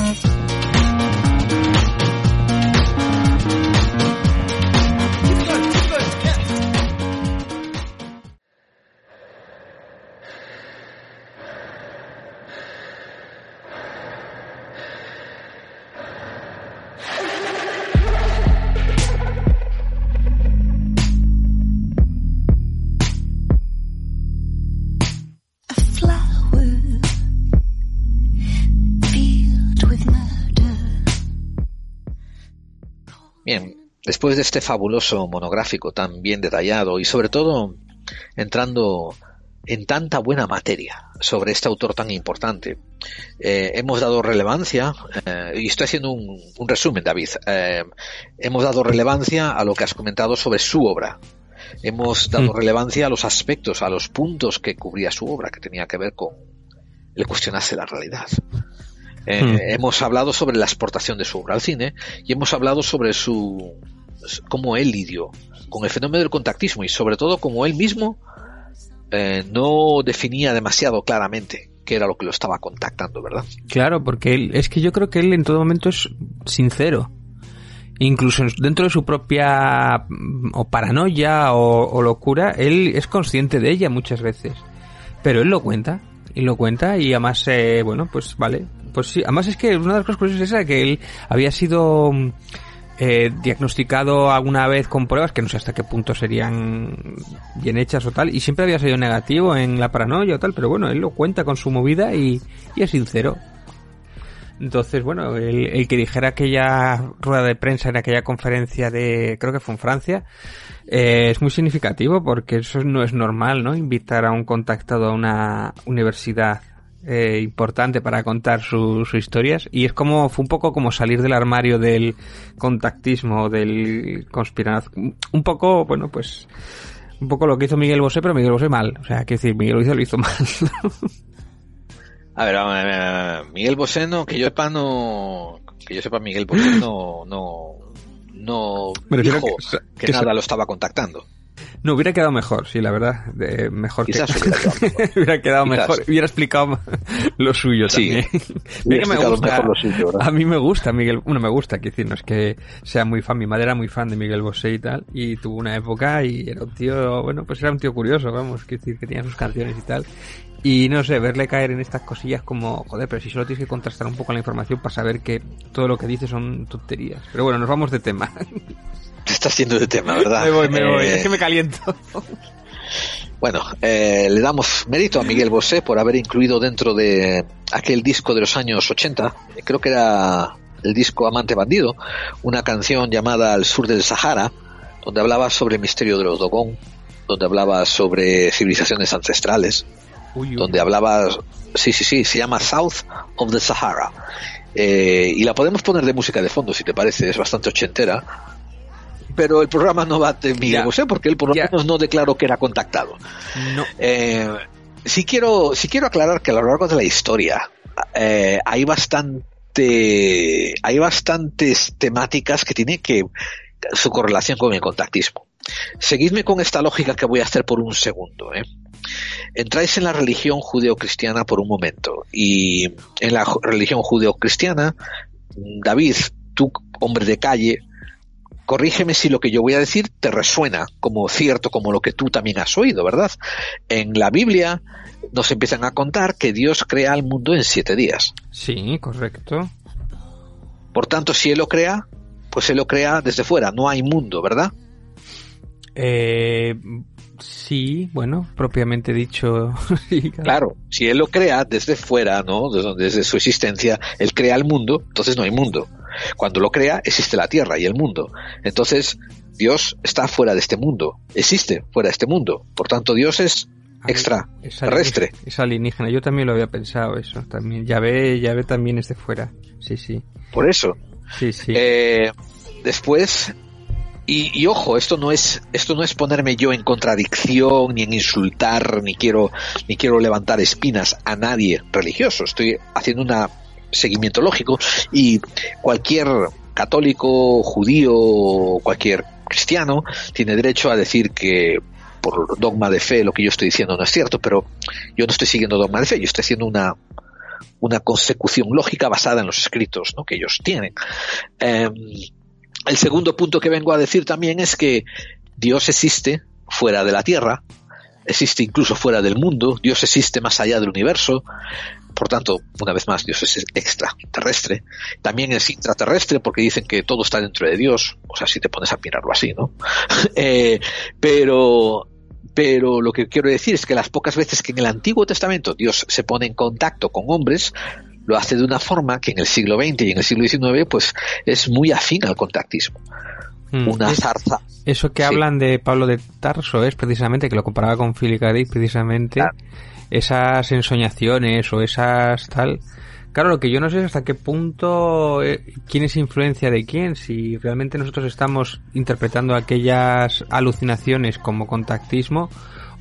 Bien, después de este fabuloso monográfico tan bien detallado y sobre todo entrando en tanta buena materia sobre este autor tan importante, eh, hemos dado relevancia, eh, y estoy haciendo un, un resumen, David, eh, hemos dado relevancia a lo que has comentado sobre su obra. Hemos dado Mm. relevancia a los aspectos, a los puntos que cubría su obra, que tenía que ver con el cuestionarse la realidad. Eh, Mm. Hemos hablado sobre la exportación de su obra al cine y hemos hablado sobre su cómo él lidió con el fenómeno del contactismo y sobre todo cómo él mismo eh, no definía demasiado claramente qué era lo que lo estaba contactando, ¿verdad? Claro, porque él, es que yo creo que él en todo momento es sincero. Incluso en- dentro de su propia mm, o paranoia o, o locura, él es consciente de ella muchas veces. Pero él lo cuenta, y lo cuenta, y además, eh, bueno, pues vale. Pues sí, además es que una de las cosas curiosas es esa, que él había sido mm, eh, diagnosticado alguna vez con pruebas que no sé hasta qué punto serían bien hechas o tal, y siempre había sido negativo en la paranoia o tal, pero bueno, él lo cuenta con su movida y, y es sincero. Entonces, bueno, el, el que dijera aquella rueda de prensa en aquella conferencia de, creo que fue en Francia, eh, es muy significativo porque eso no es normal, ¿no? Invitar a un contactado a una universidad eh, importante para contar su- sus historias y es como, fue un poco como salir del armario del contactismo, del conspiración, un poco, bueno, pues, un poco lo que hizo Miguel Bosé, pero Miguel Bosé mal, o sea, que decir, Miguel lo hizo, lo hizo mal. A ver, a ver, a ver, Miguel Bosé no, que yo sepa no, que yo sepa Miguel Bosé no, no, no dijo que- que, que nada se- lo estaba contactando. No, hubiera quedado mejor, sí, la verdad. de- mejor Quizás que... hubiera quedado [LAUGHS] mejor. hubiera quedado Quizás. mejor. Hubiera explicado [LAUGHS] lo suyo Sí. también. [LAUGHS] Mira que me gusta. mejor lo suyo, a mí me gusta Miguel. Bueno, me gusta, quiero decir, no es que sea muy fan. Mi madre era muy fan de Miguel Bosé y tal. Y tuvo una época y era un tío, bueno, pues era un tío curioso, vamos, quiero decir, que tenía sus canciones y tal. Y no sé, verle caer en estas cosillas como, joder, pero si solo tienes que contrastar un poco la información para saber que todo lo que dice son tonterías. Pero bueno, nos vamos de tema. Te estás yendo de tema, ¿verdad? me voy, me voy. Eh, Es que me caliento. Bueno, eh, le damos mérito a Miguel Bosé por haber incluido dentro de aquel disco de los años 80, creo que era el disco Amante Bandido, una canción llamada Al Sur del Sahara, donde hablaba sobre el misterio de los Dogón, donde hablaba sobre civilizaciones ancestrales, Uy, uy. donde hablaba, sí, sí, sí, se llama South of the Sahara. Eh, y la podemos poner de música de fondo, si te parece, es bastante ochentera. Pero el programa no va de Miguel. Bosé porque él por lo Ya. menos no declaró que era contactado. No. Eh, sí quiero, sí quiero aclarar que a lo largo de la historia eh, hay bastante, hay bastantes temáticas que tienen que su correlación con el contactismo. Seguidme con esta lógica que voy a hacer por un segundo. ¿eh? Entráis en la religión judeocristiana por un momento y en la religión judeocristiana, David, tú hombre de calle, corrígeme si lo que yo voy a decir te resuena como cierto, como lo que tú también has oído, ¿verdad? En la Biblia nos empiezan a contar que Dios crea el mundo en siete días. Sí, correcto. Por tanto, si Él lo crea, pues Él lo crea desde fuera, no hay mundo, ¿verdad? Eh, sí, bueno, propiamente dicho. [LAUGHS] Claro, si Él lo crea desde fuera, ¿no? Desde, desde su existencia, Él crea el mundo, entonces no hay mundo. Cuando lo crea, existe la tierra y el mundo. Entonces, Dios está fuera de este mundo, existe fuera de este mundo. Por tanto, Dios es extra, Es terrestre. alienígena, es alienígena. Yo también lo había pensado eso. También. Ya ve, ya ve también es de fuera. Sí, sí. Por eso, Sí, sí. Eh, después, y, y ojo, esto no es, esto no es ponerme yo en contradicción, ni en insultar, ni quiero, ni quiero levantar espinas a nadie religioso. Estoy haciendo un seguimiento lógico y cualquier católico, judío, cualquier cristiano tiene derecho a decir que por dogma de fe lo que yo estoy diciendo no es cierto, pero yo no estoy siguiendo dogma de fe, yo estoy haciendo una, una consecución lógica basada en los escritos ¿no? que ellos tienen. Eh, el segundo punto que vengo a decir también es que Dios existe fuera de la Tierra, existe incluso fuera del mundo, Dios existe más allá del universo, por tanto, una vez más, Dios es extraterrestre, también es intraterrestre porque dicen que todo está dentro de Dios, o sea, si te pones a mirarlo así, ¿no? [LAUGHS] eh, pero pero lo que quiero decir es que las pocas veces que en el Antiguo Testamento Dios se pone en contacto con hombres, lo hace de una forma que en el siglo XX y en el siglo XIX pues es muy afín al contactismo. Mm. Una Es- zarza. Eso que Sí. hablan de Pablo de Tarso es precisamente, que lo comparaba con Philip K. Precisamente, esas ensoñaciones o esas tal. Claro, lo que yo no sé es hasta qué punto, eh, quién es influencia de quién, si realmente nosotros estamos interpretando aquellas alucinaciones como contactismo,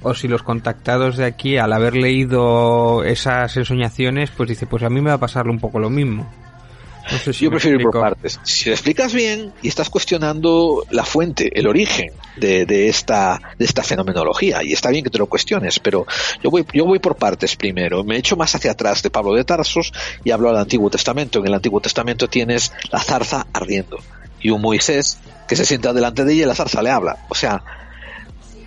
o si los contactados de aquí, al haber leído esas ensoñaciones, pues dice, pues a mí me va a pasar un poco lo mismo. No sé si Yo prefiero ir por partes. Si lo explicas bien y estás cuestionando la fuente, el origen de, de esta de esta fenomenología y está bien que te lo cuestiones, pero yo voy yo voy por partes primero. Me echo más hacia atrás de Pablo de Tarsos y hablo del Antiguo Testamento. En el Antiguo Testamento tienes la zarza ardiendo y un Moisés que se sienta delante de ella y la zarza le habla. O sea,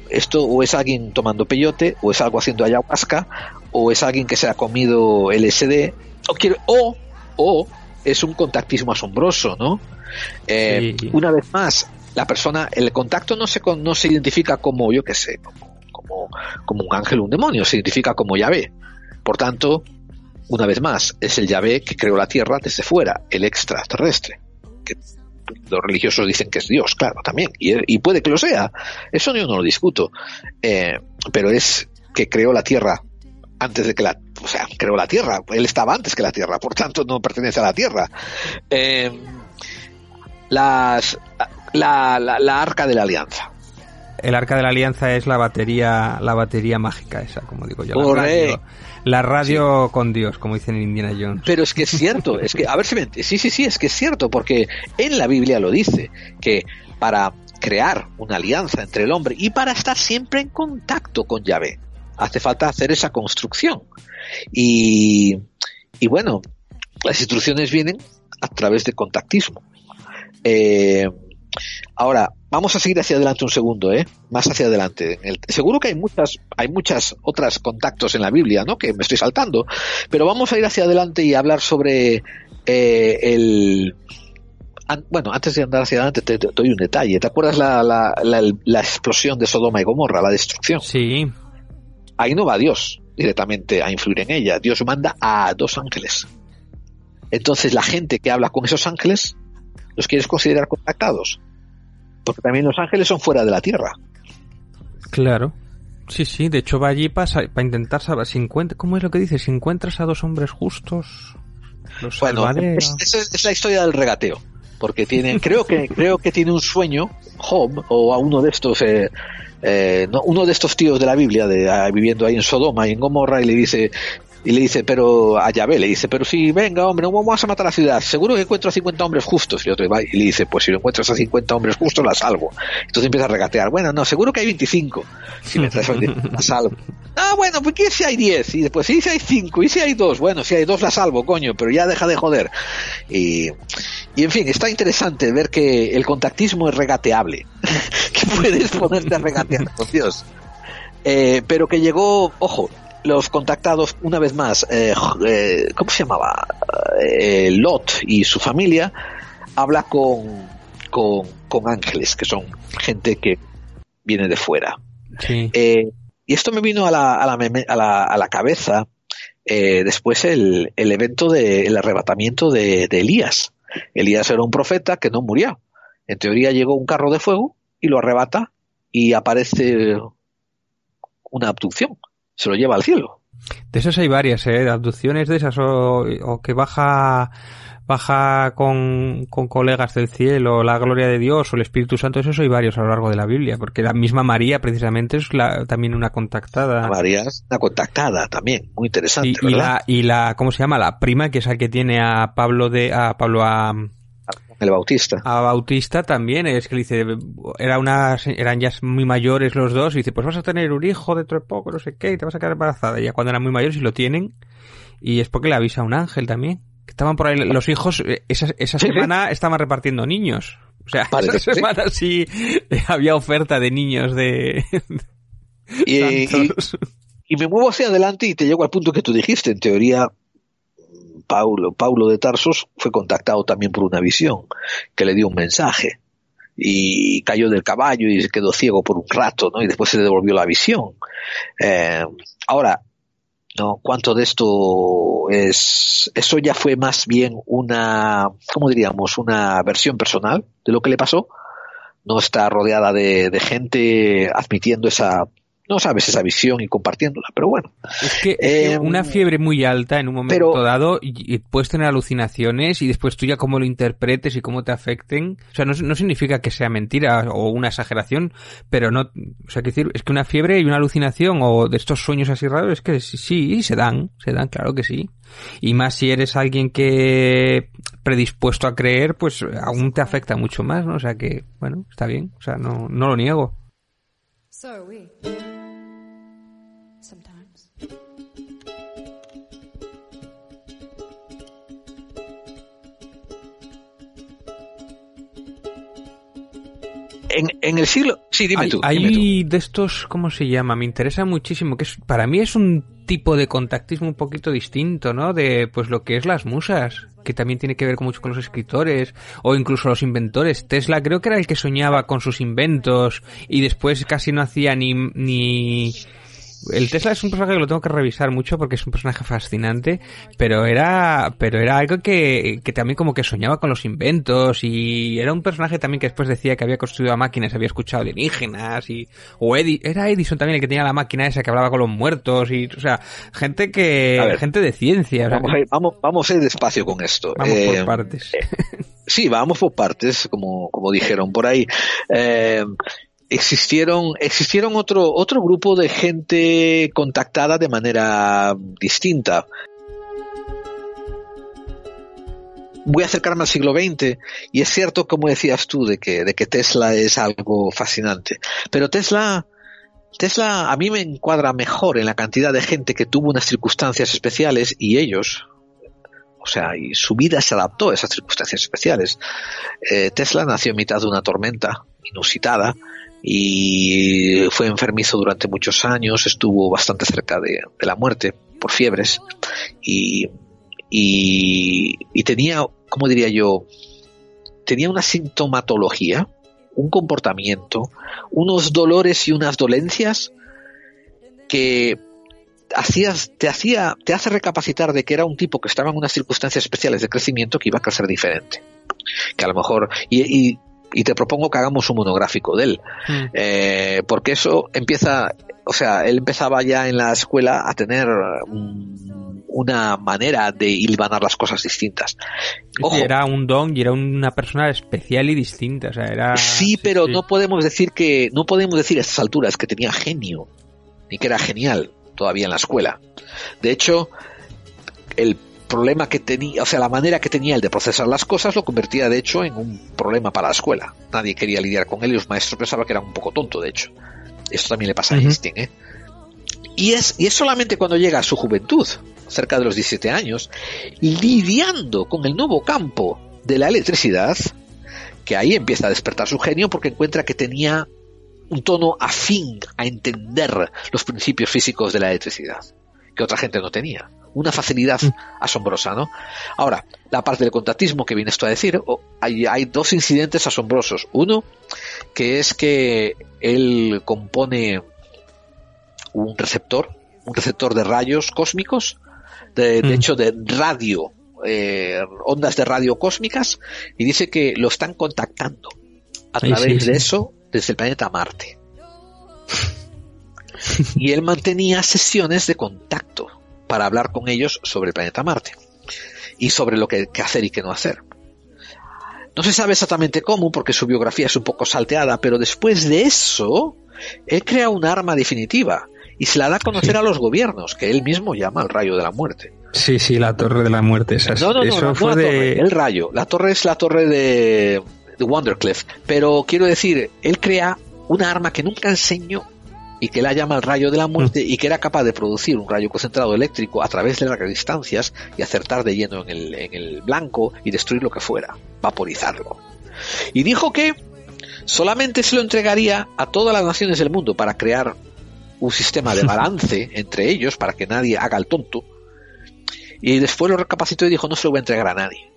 esto o es alguien tomando peyote o es algo haciendo ayahuasca o es alguien que se ha comido LSD o quiere o o es un contactismo asombroso, ¿no? Eh, Sí. Una vez más, la persona, el contacto no se no se identifica como yo qué sé, como, como como un ángel o un demonio, se identifica como Yahvé. Por tanto, una vez más, es el Yahvé que creó la Tierra desde fuera, el extraterrestre. Que los religiosos dicen que es Dios, claro, también, y, y puede que lo sea. Eso yo no lo discuto. Eh, pero es que creó la Tierra antes de que la, o sea, creó la Tierra. Él estaba antes que la Tierra, por tanto no pertenece a la Tierra. Eh, las, la, la, la arca de la alianza. El arca de la alianza es la batería, la batería mágica esa, como digo yo. La Correcto. radio, la radio con Dios, como dicen en Indiana Jones. Pero es que es cierto, [LAUGHS] es que, a ver si me, sí, sí, sí, es que es cierto, porque en la Biblia lo dice, que para crear una alianza entre el hombre y para estar siempre en contacto con Yahvé, hace falta hacer esa construcción. Y, y bueno, las instrucciones vienen a través de contactismo. Eh, ahora, vamos a seguir hacia adelante un segundo, ¿eh? Más hacia adelante. El- seguro que hay muchas, hay muchas otras contactos en la Biblia, ¿no? Que me estoy saltando. Pero vamos a ir hacia adelante y hablar sobre eh, el. an- bueno, antes de andar hacia adelante te, te doy un detalle. ¿Te acuerdas la, la, la, la explosión de Sodoma y Gomorra, la destrucción? Sí. Ahí no va Dios directamente a influir en ella. Dios manda a dos ángeles. Entonces la gente que habla con esos ángeles, ¿los quieres considerar contactados? Porque también los ángeles son fuera de la tierra. Claro. Sí, sí, de hecho va allí para, para intentar saber si encuentra, ¿cómo es lo que dice? Si encuentras a dos hombres justos, los Bueno, es, es- es la historia del regateo. Porque tiene, creo que, creo que tiene un sueño, Job, o a uno de estos, eh, eh, no, uno de estos tíos de la Biblia, ah, viviendo ahí en Sodoma y en Gomorra, y le dice, y le dice, pero a Yahvé le dice, pero si venga hombre, no vamos a matar la ciudad, seguro que encuentro a 50 hombres justos. Y otro va y le dice, pues si lo encuentras a 50 hombres justos, la salvo. Entonces empieza a regatear, bueno, no, seguro que hay 25. Si me traes la salvo. [LAUGHS] Ah, bueno, pues ¿qué si hay 10? Y después, ¿y si hay 5? ¿Y si hay 2? Bueno, si hay 2 la salvo, coño, pero ya deja de joder. Y, y en fin, está interesante ver que el contactismo es regateable. [LAUGHS] que puedes ponerte a regatear con Dios. Eh, pero que llegó, ojo, los contactados, una vez más, eh, eh, ¿cómo se llamaba? Eh, Lot y su familia habla con, con, con ángeles, que son gente que viene de fuera. Sí. Eh, y esto me vino a la, a la, a la, a la cabeza eh, después el, el evento del arrebatamiento de, de Elías. Elías era un profeta que no murió. En teoría llegó un carro de fuego y lo arrebata y aparece una abducción. Se lo lleva al cielo. De esas hay varias, ¿eh? Abducciones de esas o, o que baja baja con, con colegas del cielo, la gloria de Dios o el Espíritu Santo, eso hay varios a lo largo de la Biblia, porque la misma María precisamente es la, también una contactada. María es una contactada también, muy interesante, Y, y la, y la, ¿cómo se llama? La prima, que es la que tiene a Pablo de, a Pablo a, El Bautista. a Bautista también, es que le dice, era una, eran ya muy mayores los dos, y dice, pues vas a tener un hijo dentro de poco, no sé qué, y te vas a quedar embarazada. Y ya cuando eran muy mayores y lo tienen, y es porque le avisa un ángel también. Que estaban por ahí, los hijos, eh, esa, esa semana estaban repartiendo niños. O sea, Parece esa semana sí eh, había oferta de niños de... Y, y me muevo hacia adelante y te llego al punto que tú dijiste. En teoría, Paulo, de Tarsos fue contactado también por una visión que le dio un mensaje y cayó del caballo y se quedó ciego por un rato, ¿no? Y después se devolvió la visión. Eh, ahora, ¿no? ¿Cuánto de esto es, eso ya fue más bien una, ¿cómo diríamos? Una versión personal de lo que le pasó. No está rodeada de, de gente admitiendo esa, no sabes esa visión y compartiéndola, pero bueno. Es que, que una fiebre muy alta en un momento pero- dado y, y puedes tener alucinaciones y después tú ya cómo lo interpretes y cómo te afecten. O sea, no, no significa que sea mentira o una exageración, pero no, o sea, que decir, es que una fiebre y una alucinación o de estos sueños así raros es que sí, sí, se dan, se dan, claro que sí. Y más si eres alguien que predispuesto a creer, pues aún te afecta mucho más, ¿no? O sea que, bueno, está bien, o sea, no, no lo niego. So are we. Sometimes. En, en el siglo, sí, dime hay, tú. hay dime tú. de estos, ¿cómo se llama? Me interesa muchísimo, que es, para mí es un tipo de contactismo un poquito distinto, ¿no? De, pues lo que es las musas, que también tiene que ver con mucho con los escritores, o incluso los inventores. Tesla creo que era el que soñaba con sus inventos, y después casi no hacía ni, ni, el Tesla es un personaje que lo tengo que revisar mucho porque es un personaje fascinante, pero era, pero era algo que, que también como que soñaba con los inventos y era un personaje también que después decía que había construido máquinas, había escuchado alienígenas y, o Edi- era Edison también el que tenía la máquina esa que hablaba con los muertos y, o sea, gente que, A ver. gente de ciencia, o sea, Vamos a, ir, vamos, vamos a ir despacio con esto. vamos Eh, por partes. Sí, vamos por partes, como, como dijeron por ahí. Eh, existieron, existieron otro, otro grupo de gente contactada de manera distinta. Voy a acercarme al siglo XX y es cierto, como decías tú, de que, de que Tesla es algo fascinante. Pero Tesla, Tesla a mí me encuadra mejor en la cantidad de gente que tuvo unas circunstancias especiales y ellos, o sea, y su vida se adaptó a esas circunstancias especiales. Eh, Tesla nació en mitad de una tormenta inusitada y fue enfermizo durante muchos años, estuvo bastante cerca de, de la muerte por fiebres y, y, y tenía, ¿cómo diría yo? Tenía una sintomatología, un comportamiento, unos dolores y unas dolencias que hacías, te hacía, te hace recapacitar de que era un tipo que estaba en unas circunstancias especiales de crecimiento que iba a crecer diferente. Que a lo mejor, y, y, y te propongo que hagamos un monográfico de él, Mm. eh, porque eso empieza, o sea, él empezaba ya en la escuela a tener mm, una manera de hilvanar las cosas distintas. Ojo, era un don y era una persona especial y distinta, o sea, era... sí, pero sí. no podemos decir que, no podemos decir a estas alturas que tenía genio, ni que era genial todavía en la escuela. De hecho, el problema que tenía, o sea, la manera que tenía él de procesar las cosas lo convertía de hecho en un problema para la escuela. Nadie quería lidiar con él y los maestros pensaban que era un poco tonto, de hecho. Esto también le pasa a. Einstein, ¿eh? Y es, y es solamente cuando llega a su juventud, cerca de los 17 años, lidiando con el nuevo campo de la electricidad, que ahí empieza a despertar su genio porque encuentra que tenía un tono afín a entender los principios físicos de la electricidad, que otra gente no tenía. Una facilidad asombrosa, ¿no? Ahora, la parte del contactismo que viene esto a decir, oh, hay, hay dos incidentes asombrosos. Uno, que es que él compone un receptor, un receptor de rayos cósmicos, de, de Mm. hecho de radio, eh, ondas de radio cósmicas, y dice que lo están contactando a través sí, de eso desde el planeta Marte. [LAUGHS] y él mantenía sesiones de contacto para hablar con ellos sobre el planeta Marte y sobre lo que, que hacer y qué no hacer. No se sabe exactamente cómo, porque su biografía es un poco salteada, pero después de eso, él crea un arma definitiva y se la da a conocer a los gobiernos, que él mismo llama el rayo de la muerte. Sí, sí, la torre de la muerte. Esa, No, no, no, eso no, no fue la de... torre, el rayo. La torre es la torre de, de Wondercliff. Pero quiero decir, él crea una arma que nunca enseñó y que la llama el rayo de la muerte y que era capaz de producir un rayo concentrado eléctrico a través de largas distancias y acertar de lleno en el, en el blanco y destruir lo que fuera, vaporizarlo. Y dijo que solamente se lo entregaría a todas las naciones del mundo para crear un sistema de [LAUGHS] balance entre ellos para que nadie haga el tonto y después lo recapacitó y dijo, no se lo voy a entregar a nadie.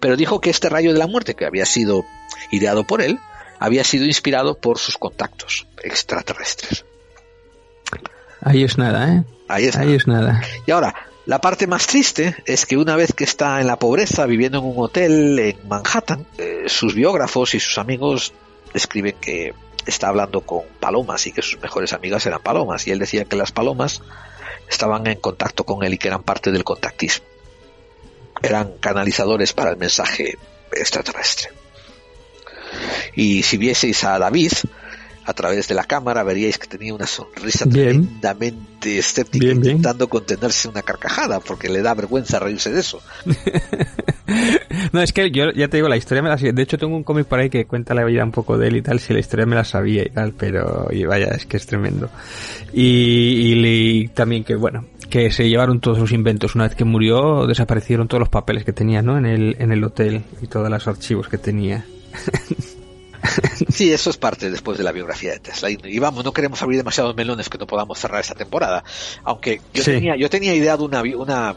Pero dijo que este rayo de la muerte, que había sido ideado por él, había sido inspirado por sus contactos extraterrestres. Ahí es nada, ¿eh? Ahí es Ahí nada. es nada. Y ahora, la parte más triste es que una vez que está en la pobreza, viviendo en un hotel en Manhattan, eh, sus biógrafos y sus amigos escriben que está hablando con palomas y que sus mejores amigas eran palomas. Y él decía que las palomas estaban en contacto con él y que eran parte del contactismo. Eran canalizadores para el mensaje extraterrestre. Y si vieseis a David a través de la cámara, veríais que tenía una sonrisa Bien. tremendamente escéptica, Bien, bien. intentando contenerse una carcajada, porque le da vergüenza reírse de eso. [LAUGHS] No, es que yo ya te digo, la historia me la sabía. De hecho, tengo un cómic por ahí que cuenta la vida un poco de él y tal, si la historia me la sabía y tal, pero y vaya, es que es tremendo. Y, y también que, bueno, que se llevaron todos sus inventos. Una vez que murió, desaparecieron todos los papeles que tenía, ¿no? En el, en el hotel y todos los archivos que tenía. [LAUGHS] Sí, eso es parte después de la biografía de Tesla. Y, y vamos, no queremos abrir demasiados melones que no podamos cerrar esta temporada. Aunque yo Sí. tenía, yo tenía idea de una, una,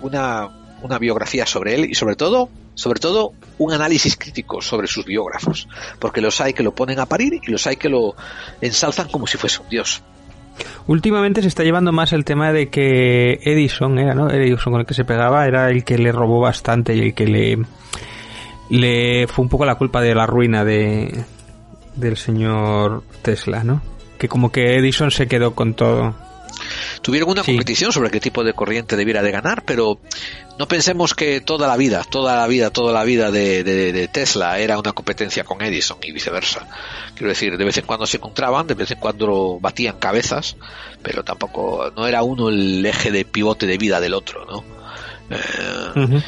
una, una biografía sobre él y sobre todo, sobre todo un análisis crítico sobre sus biógrafos. Porque los hay que lo ponen a parir y los hay que lo ensalzan como si fuese un dios. Últimamente se está llevando más el tema de que Edison era, ¿no? Edison con el que se pegaba era el que le robó bastante y el que le le fue un poco la culpa de la ruina de del señor Tesla, ¿no? Que como que Edison se quedó con todo. Tuvieron una Sí. competición sobre qué tipo de corriente debiera de ganar, pero no pensemos que toda la vida, toda la vida, toda la vida de, de- de Tesla era una competencia con Edison y viceversa. Quiero decir, de vez en cuando se encontraban, de vez en cuando batían cabezas, pero tampoco, no era uno el eje de pivote de vida del otro, ¿no? Eh.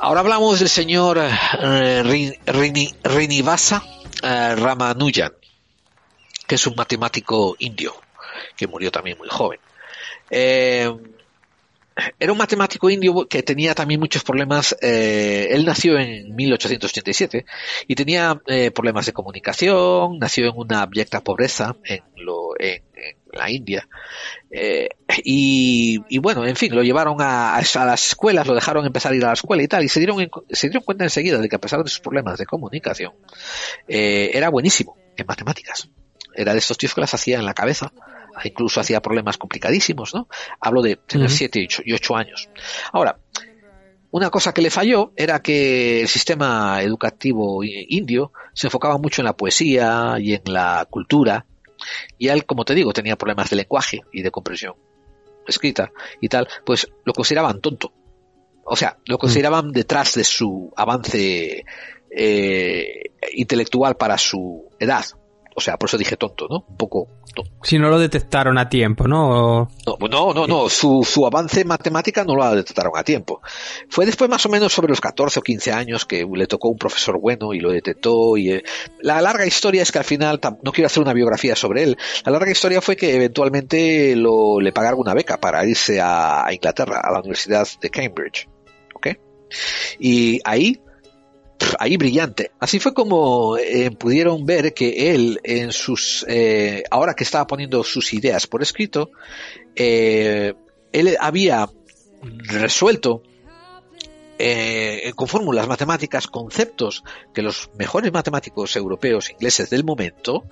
Ahora hablamos del señor eh, Rin- Rini- Rinivasa eh, Ramanujan, que es un matemático indio, que murió también muy joven. Eh, era un matemático indio que tenía también muchos problemas. él nació en 1887 y tenía problemas de comunicación, nació en una abyecta pobreza en, lo, la India. Eh, y, y bueno, en fin, lo llevaron a, a las escuelas, lo dejaron empezar a ir a la escuela y tal, y se dieron, en- se dieron cuenta enseguida de que a pesar de sus problemas de comunicación, eh, era buenísimo en matemáticas. Era de estos tíos que las hacía en la cabeza, incluso hacía problemas complicadísimos, ¿no? Hablo de tener Ujú. 7 y 8 y ocho años. Ahora, una cosa que le falló era que el sistema educativo indio se enfocaba mucho en la poesía y en la cultura, y él, como te digo, tenía problemas de lenguaje y de comprensión escrita y tal, pues lo consideraban tonto. O sea, lo consideraban detrás de su avance eh, intelectual para su edad. O sea, por eso dije tonto, ¿no? Un poco tonto. Si no lo detectaron a tiempo, ¿no? O- No, no, no, no, su, su avance en matemática no lo detectaron a tiempo. Fue después más o menos sobre los 14 o 15 años que le tocó un profesor bueno y lo detectó y eh, la larga historia es que al final, no quiero hacer una biografía sobre él, la larga historia fue que eventualmente lo, le pagaron una beca para irse a, a Inglaterra, a la Universidad de Cambridge. ¿Ok? Y ahí ahí brillante. Así fue como eh, pudieron ver que él, en sus, eh, ahora que estaba poniendo sus ideas por escrito, eh, él había resuelto eh, con fórmulas matemáticas conceptos que los mejores matemáticos europeos ingleses del momento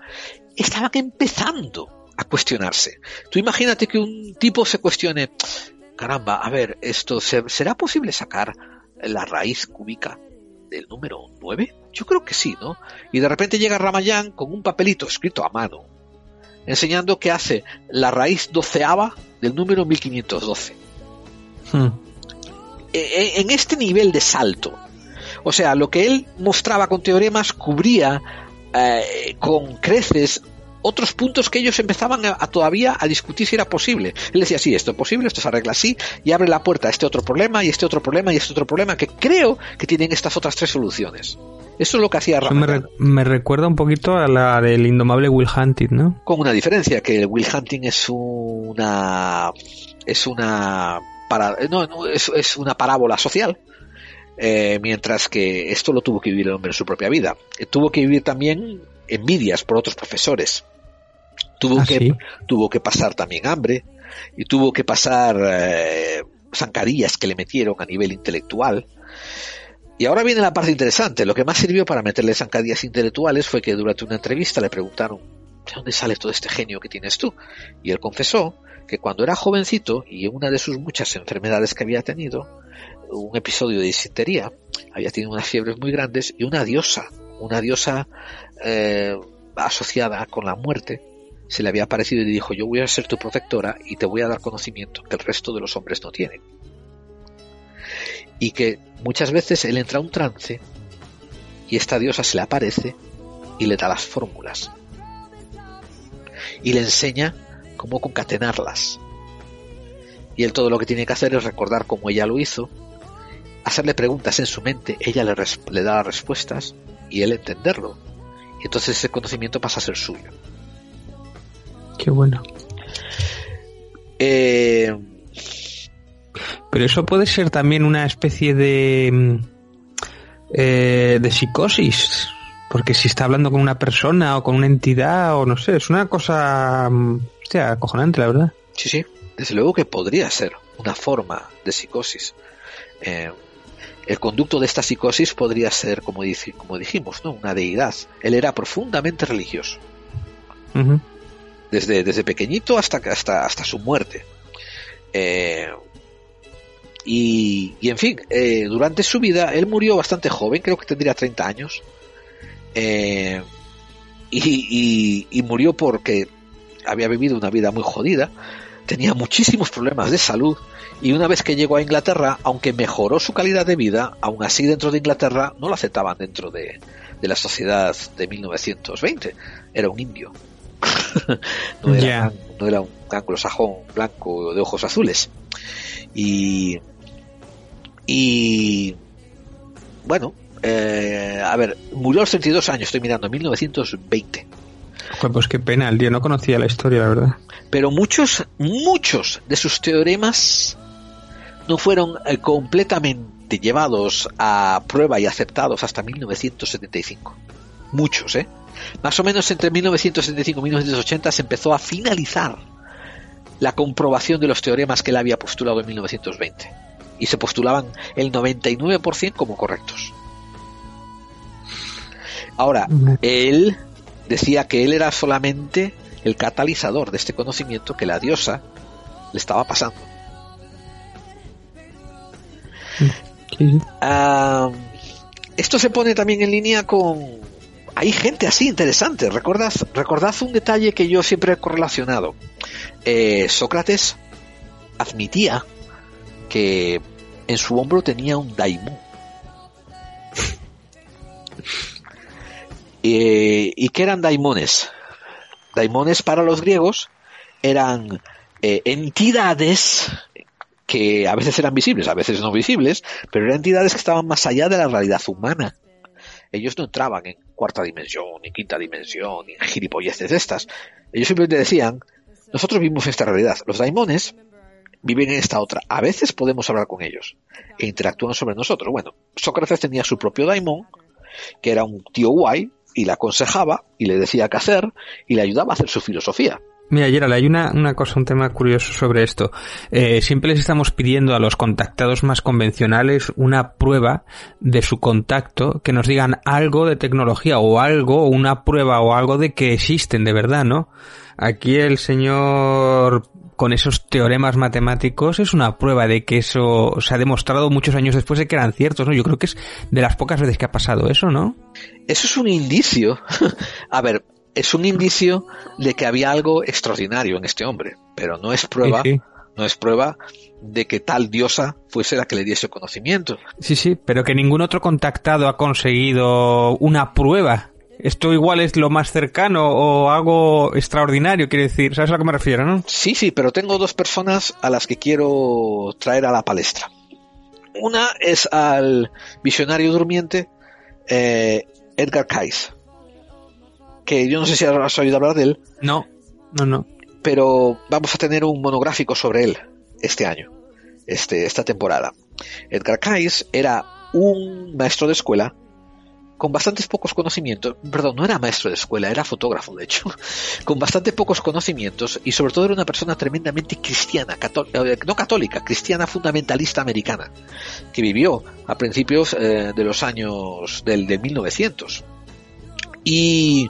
estaban empezando a cuestionarse. Tú imagínate que un tipo se cuestione, caramba, a ver, esto ¿se- será posible sacar la raíz cúbica del número 9? Yo creo que sí, ¿no? Y de repente llega Ramayán con un papelito escrito a mano, enseñando que hace la raíz doceava del número 1512. Hmm. E- e- En este nivel de salto, o sea, lo que él mostraba con teoremas cubría eh, con creces otros puntos que ellos empezaban a, a todavía a discutir si era posible. Él decía, sí, esto es posible, esto se arregla así, y abre la puerta a este otro problema, y este otro problema, y este otro problema, que creo que tienen estas otras tres soluciones. Eso es lo que hacía me, re- me recuerda un poquito a la del indomable Will Hunting, ¿no? con una diferencia que el Will Hunting es una es una para, no, no, es, es una parábola social eh, mientras que esto lo tuvo que vivir el hombre en su propia vida Eh, tuvo que vivir también envidias por otros profesores tuvo Ah, que sí. tuvo que pasar también hambre y tuvo que pasar eh, zancadillas que le metieron a nivel intelectual y ahora viene la parte interesante. Lo que más sirvió para meterle zancadillas intelectuales fue que durante una entrevista le preguntaron ¿de dónde sale todo este genio que tienes tú? Y él confesó que cuando era jovencito y en una de sus muchas enfermedades que había tenido, un episodio de disentería, había tenido unas fiebres muy grandes y una diosa, una diosa eh, asociada con la muerte, se le había aparecido y le dijo, yo voy a ser tu protectora y te voy a dar conocimiento que el resto de los hombres no tienen. Y que muchas veces él entra a un trance y esta diosa se le aparece y le da las fórmulas. Y le enseña cómo concatenarlas. Y él todo lo que tiene que hacer es recordar cómo ella lo hizo, hacerle preguntas en su mente, ella le, le da las respuestas y él entenderlo. Y entonces ese conocimiento pasa a ser suyo. Qué bueno. Eh, Pero eso puede ser también una especie de mm, eh, de psicosis, porque si está hablando con una persona o con una entidad o no sé, es una cosa, mm, hostia, acojonante, la verdad. Sí, sí, desde luego que podría ser una forma de psicosis. Eh, el conducto de esta psicosis podría ser, como, dijimos, ¿no? una deidad. Él era profundamente religioso. Desde, desde pequeñito hasta, hasta, hasta su muerte. Eh, y, y, en fin, eh, durante su vida, él murió bastante joven, creo que tendría 30 años. Eh, y, y, y murió porque había vivido una vida muy jodida, tenía muchísimos problemas de salud y una vez que llegó a Inglaterra, aunque mejoró su calidad de vida, aún así dentro de Inglaterra no lo aceptaban dentro de, de la sociedad de 1920. Era un indio. No, era, Ya. no era un anglosajón blanco de ojos azules. Y, y bueno, eh, a ver, murió a los 32 años, estoy mirando, en 1920. Joder, Pues qué pena, el tío no conocía la historia, la verdad. Pero muchos, muchos de sus teoremas no fueron eh, completamente llevados a prueba y aceptados hasta 1975. Muchos, ¿eh? Más o menos entre 1975 y 1980 se empezó a finalizar la comprobación de los teoremas que él había postulado en 1920. Y se postulaban el 99% como correctos. Ahora, él decía que él era solamente el catalizador de este conocimiento que la diosa le estaba pasando. Ah, esto se pone también en línea con... Hay gente así interesante. Recordad, recordad un detalle que yo siempre he correlacionado. Eh, Sócrates admitía que en su hombro tenía un daimon. [LAUGHS] Eh, ¿Y qué eran daimones? Daimones para los griegos eran eh, entidades que a veces eran visibles, a veces no visibles, pero eran entidades que estaban más allá de la realidad humana. Ellos no entraban en cuarta dimensión, ni quinta dimensión, en gilipolleces de estas. Ellos simplemente decían, nosotros vivimos esta realidad. Los daimones viven en esta otra. A veces podemos hablar con ellos e interactúan sobre nosotros. Bueno, Sócrates tenía su propio daimon, que era un tío guay, y le aconsejaba, y le decía qué hacer, y le ayudaba a hacer su filosofía. Mira, Gerald, hay una, una cosa, un tema curioso sobre esto. Eh, siempre les estamos pidiendo a los contactados más convencionales una prueba de su contacto, que nos digan algo de tecnología o algo, una prueba o algo de que existen de verdad, ¿no? Aquí el señor con esos teoremas matemáticos es una prueba de que eso se ha demostrado muchos años después de que eran ciertos, ¿no? Yo creo que es de las pocas veces que ha pasado eso, ¿no? Eso es un indicio. [LAUGHS] a ver, es un indicio de que había algo extraordinario en este hombre, pero no es prueba, Sí, sí. no es prueba de que tal diosa fuese la que le diese conocimiento. Sí, sí, pero que ningún otro contactado ha conseguido una prueba. Esto igual es lo más cercano o algo extraordinario, quiere decir. ¿Sabes a lo que me refiero, no? Sí, sí, pero tengo dos personas a las que quiero traer a la palestra. Una es al visionario durmiente eh, Edgar Cayce, que yo no sé si has oído hablar de él, No, no, no. pero vamos a tener un monográfico sobre él este año, este, esta temporada. Edgar Cayce era un maestro de escuela con bastantes pocos conocimientos, perdón, no era maestro de escuela, era fotógrafo de hecho, [LAUGHS] con bastante pocos conocimientos y sobre todo era una persona tremendamente cristiana, cató- eh, no católica, cristiana fundamentalista americana, que vivió a principios eh, de los años del, del 1900. Y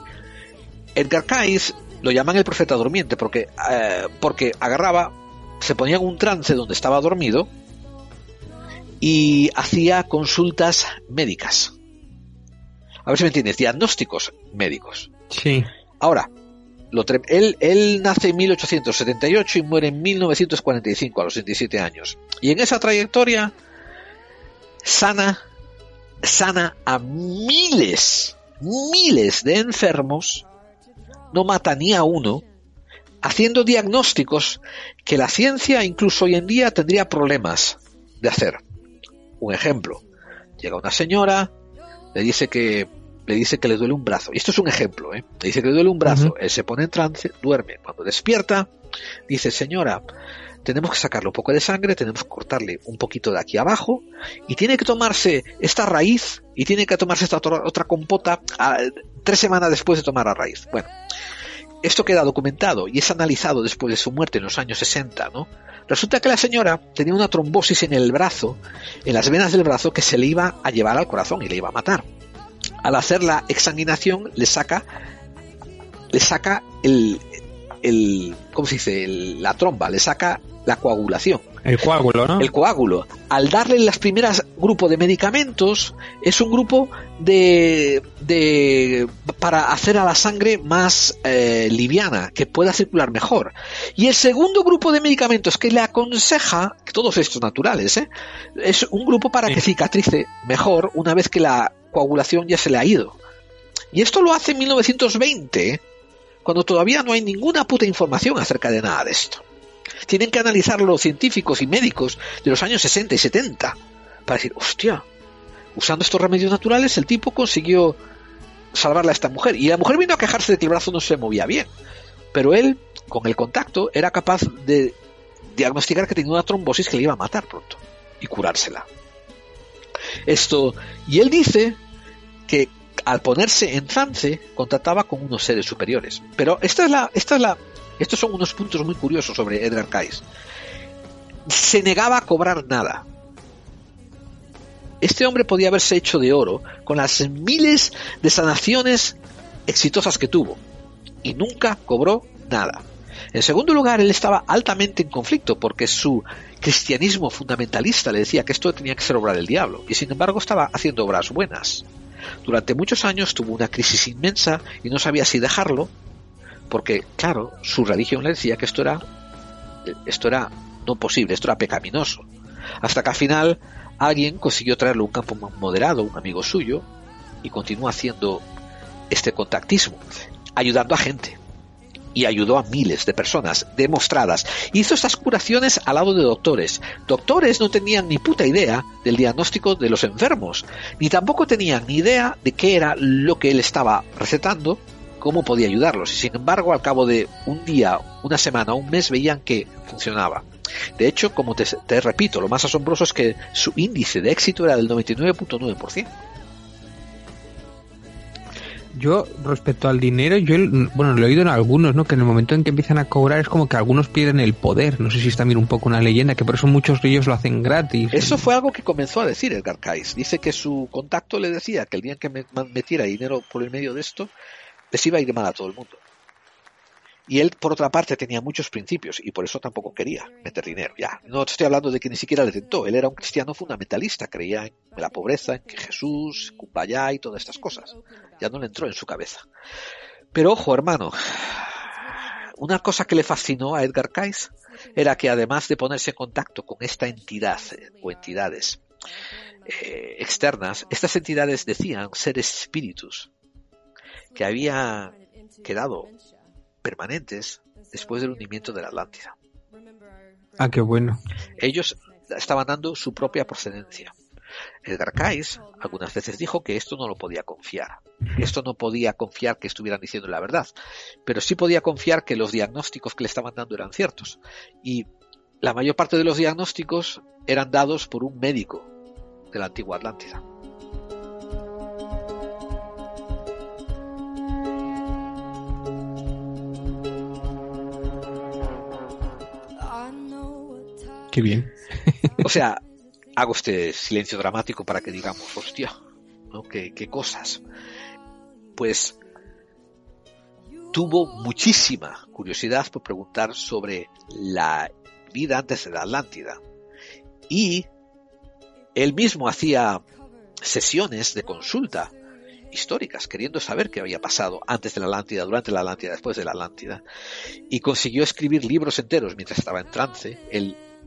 Edgar Cayce lo llaman el profeta durmiente porque, eh, porque agarraba, se ponía en un trance donde estaba dormido y hacía consultas médicas. A ver si me entiendes, diagnósticos médicos. Sí. Ahora, lo él, él nace en 1878 y muere en 1945 a los 27 años. Y en esa trayectoria sana, sana a miles, miles de enfermos, no mata ni a uno, haciendo diagnósticos que la ciencia incluso hoy en día tendría problemas de hacer. Un ejemplo, llega una señora, le dice que le dice que le duele un brazo. Y esto es un ejemplo, ¿eh? Le dice que le duele un brazo, él se pone en trance, duerme. Cuando despierta, dice, señora, tenemos que sacarle un poco de sangre, tenemos que cortarle un poquito de aquí abajo, y tiene que tomarse esta raíz, y tiene que tomarse esta otra, compota ah, tres semanas después de tomar la raíz. Bueno, esto queda documentado y es analizado después de su muerte en los años 60, ¿no? Resulta que la señora tenía una trombosis en el brazo, en las venas del brazo, que se le iba a llevar al corazón y le iba a matar. Al hacer la exsanguinación le saca, le saca el, el ¿cómo se dice? El- la tromba, le saca la coagulación El coágulo, ¿no? el coágulo. Al darle las primeras grupo de medicamentos, es un grupo de, de para hacer a la sangre más eh, liviana, que pueda circular mejor. Y el segundo grupo de medicamentos que le aconseja, todos estos naturales, ¿eh? es un grupo para que cicatrice mejor una vez que la coagulación ya se le ha ido. Y esto lo hace en 1920, ¿eh? Cuando todavía no hay ninguna puta información acerca de nada de esto tienen que analizar los científicos y médicos de los años 60 y 70 para decir, hostia, usando estos remedios naturales el tipo consiguió salvarle a esta mujer. Y la mujer vino a quejarse de que el brazo no se movía bien. Pero él, con el contacto, era capaz de diagnosticar que tenía una trombosis que le iba a matar pronto y curársela. Esto, y él dice que al ponerse en trance contactaba con unos seres superiores. Pero esta es la, esta es la, estos son unos puntos muy curiosos sobre Edgar Cayce. Se negaba a cobrar nada. Este hombre podía haberse hecho de oro con las miles de sanaciones exitosas que tuvo y nunca cobró nada. En segundo lugar, él estaba altamente en conflicto porque su cristianismo fundamentalista le decía que esto tenía que ser obra del diablo y sin embargo estaba haciendo obras buenas. Durante muchos años tuvo una crisis inmensa y no sabía si dejarlo porque, claro, su religión le decía que esto era, esto era no posible, esto era pecaminoso. Hasta que al final alguien consiguió traerle un campo más moderado, un amigo suyo, y continúa haciendo este contactismo, ayudando a gente. Y ayudó a miles de personas demostradas. Hizo estas curaciones al lado de doctores. Doctores no tenían ni puta idea del diagnóstico de los enfermos, ni tampoco tenían ni idea de qué era lo que él estaba recetando cómo podía ayudarlos. Y sin embargo, al cabo de un día, una semana, un mes, veían que funcionaba. De hecho, como te, te repito, lo más asombroso es que su índice de éxito era del 99.9%. Yo, respecto al dinero, yo, bueno, lo he oído en algunos, ¿no? Que en el momento en que empiezan a cobrar es como que algunos pierden el poder. No sé si es también un poco una leyenda, que por eso muchos de ellos lo hacen gratis. Eso fue algo que comenzó a decir Edgar Cayce. Dice que su contacto le decía que el día que me metiera dinero por el medio de esto, les iba a ir mal a todo el mundo. Y él, por otra parte, tenía muchos principios y por eso tampoco quería meter dinero. Ya, no estoy hablando de que ni siquiera le tentó. Él era un cristiano fundamentalista, creía en la pobreza, en que Jesús, Kumbaya y todas estas cosas. Ya no le entró en su cabeza. Pero ojo, hermano, una cosa que le fascinó a Edgar Cayce era que además de ponerse en contacto con esta entidad o entidades eh, externas, estas entidades decían ser espíritus que había quedado permanentes después del hundimiento de la Atlántida. Ah, qué bueno. Ellos estaban dando su propia procedencia. Edgar Cayce algunas veces dijo que esto no lo podía confiar. Esto no podía confiar que estuvieran diciendo la verdad, pero sí podía confiar que los diagnósticos que le estaban dando eran ciertos. Y la mayor parte de los diagnósticos eran dados por un médico de la antigua Atlántida. Qué bien. O sea, hago este silencio dramático para que digamos, hostia, ¿no? ¿Qué, qué cosas? Pues tuvo muchísima curiosidad por preguntar sobre la vida antes de la Atlántida. Y él mismo hacía sesiones de consulta históricas, queriendo saber qué había pasado antes de la Atlántida, durante la Atlántida, después de la Atlántida. Y consiguió escribir libros enteros mientras estaba en trance.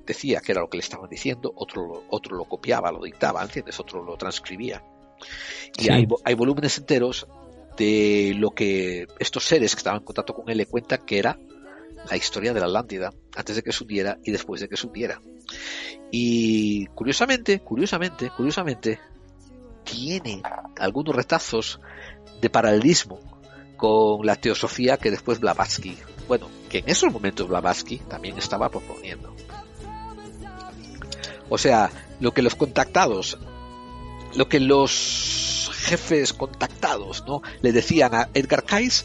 Decía que era lo que le estaban diciendo, otro, otro lo copiaba, lo dictaba, ¿entiendes? Otro lo transcribía. Y Sí. hay, hay volúmenes enteros de lo que estos seres que estaban en contacto con él le cuentan que era la historia de la Atlántida antes de que se hundiera y después de que se hundiera. Y curiosamente, curiosamente, curiosamente, tiene algunos retazos de paralelismo con la teosofía que después Blavatsky, bueno, que en esos momentos Blavatsky también estaba proponiendo. O sea, lo que los contactados, lo que los jefes contactados, ¿no? Le decían a Edgar Cayce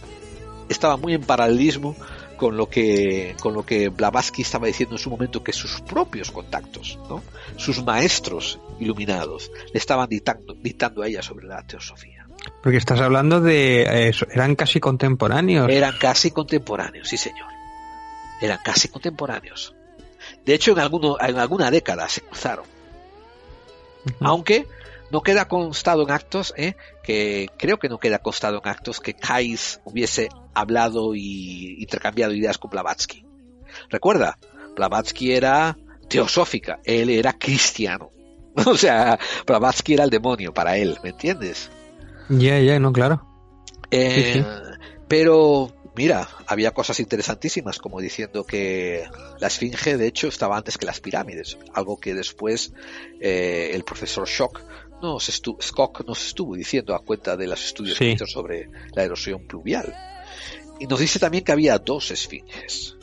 estaba muy en paralelismo con lo que con lo que Blavatsky estaba diciendo en su momento que sus propios contactos, ¿no? sus maestros iluminados le estaban dictando, dictando a ella sobre la teosofía. Porque estás hablando de... eso, eran casi contemporáneos. Eran casi contemporáneos, sí señor. Eran casi contemporáneos. De hecho, en, alguno, en alguna década se cruzaron. Aunque no queda constado en actos, ¿eh? que creo que no queda constado en actos que Kais hubiese hablado y intercambiado ideas con Blavatsky. Recuerda, Blavatsky era teosófica, él era cristiano. [LAUGHS] O sea, Blavatsky era el demonio para él, ¿me entiendes? Ya, ya, no, claro. Eh, Sí, sí. Pero, mira, había cosas interesantísimas, como diciendo que la Esfinge, de hecho, estaba antes que las pirámides, algo que después eh, el profesor Schock nos, estu Skock nos estuvo diciendo a cuenta de los estudios Sí. que hizo sobre la erosión pluvial. Y nos dice también que había dos esfinges.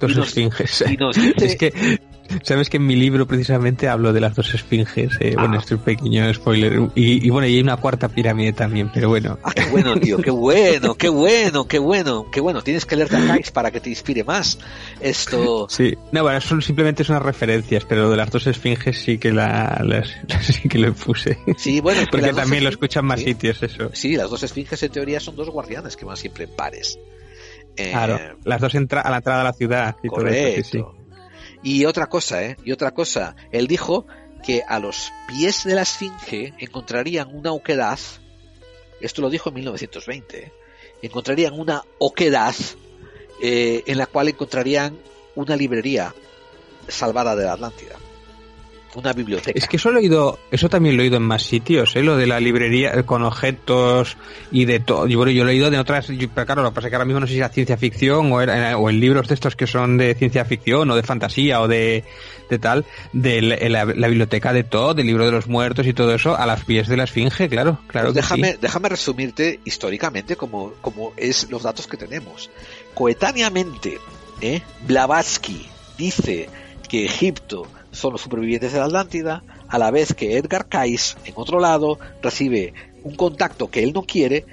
Dos Y nos- esfinges. y nos [LAUGHS] dice- Es que, sabes que en mi libro precisamente hablo de las dos esfinges. eh, Ah. Bueno, este es un pequeño spoiler. Y, y bueno, y hay una cuarta pirámide también, pero bueno. Ah, qué bueno, tío, qué [LAUGHS] bueno, qué bueno, qué bueno, qué bueno. Tienes que leerte a Kais para que te inspire más. Esto, Sí, no, bueno, son simplemente son unas referencias, pero lo de las dos esfinges sí que la, las, [LAUGHS] sí que lo puse. sí, bueno, Porque también lo escuchan más sí. sitios, eso. Sí, las dos esfinges en teoría son dos guardianes que van siempre en pares. Eh, Claro, las dos entra a la entrada de la ciudad y todo eso, sí, sí. Y otra cosa, ¿eh? Y otra cosa. Él dijo que a los pies de la esfinge encontrarían una oquedad. Esto lo dijo en 1920. ¿eh? Encontrarían una oquedad eh, en la cual encontrarían una librería salvada de la Atlántida. Una biblioteca. Es que eso lo he oído, eso también lo he oído en más sitios, ¿eh? lo de la librería eh, con objetos y de todo. Y bueno, yo lo he oído de otras, yo- pero claro, lo que pasa es que ahora mismo no sé si era ciencia ficción o, era, o en libros de estos que son de ciencia ficción o de fantasía o de, de tal, de la, la- la biblioteca de todo, del libro de los muertos y todo eso, a las pies de la esfinge, claro, claro. Pues que déjame, sí. déjame resumirte históricamente como, como es los datos que tenemos. Coetáneamente, ¿eh? Blavatsky dice que Egipto son los supervivientes de la Atlántida, a la vez que Edgar Cayce, en otro lado, recibe un contacto que él no quiere,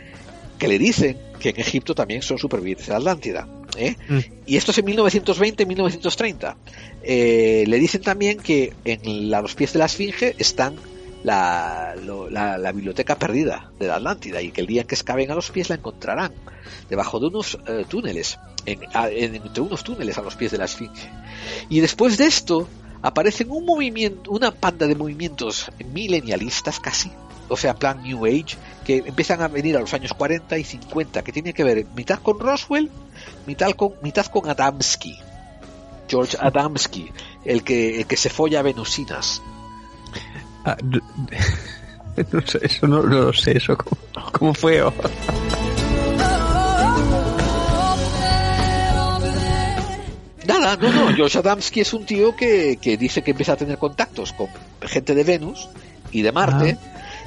que le dicen que en Egipto también son supervivientes de la Atlántida. ¿eh? Mm. Y esto es en 1920-1930. Eh, le dicen también que en la- los pies de la Esfinge están la, lo- la, la biblioteca perdida de la Atlántida y que el día en que excaven a los pies la encontrarán debajo de unos eh, túneles, en, a- en- entre unos túneles a los pies de la Esfinge. Y después de esto aparecen un movimiento, una panda de movimientos milenialistas casi, o sea, plan New Age, que empiezan a venir a los años 40 y 50, que tiene que ver mitad con Roswell, mitad con, mitad con Adamski. George Adamski, el que, el que se folla a venusinas. Ah, [LAUGHS] eso no, no lo sé, eso cómo, cómo fue. Nada, no, no, George Adamski es un tío que, que dice que empieza a tener contactos con gente de Venus y de Marte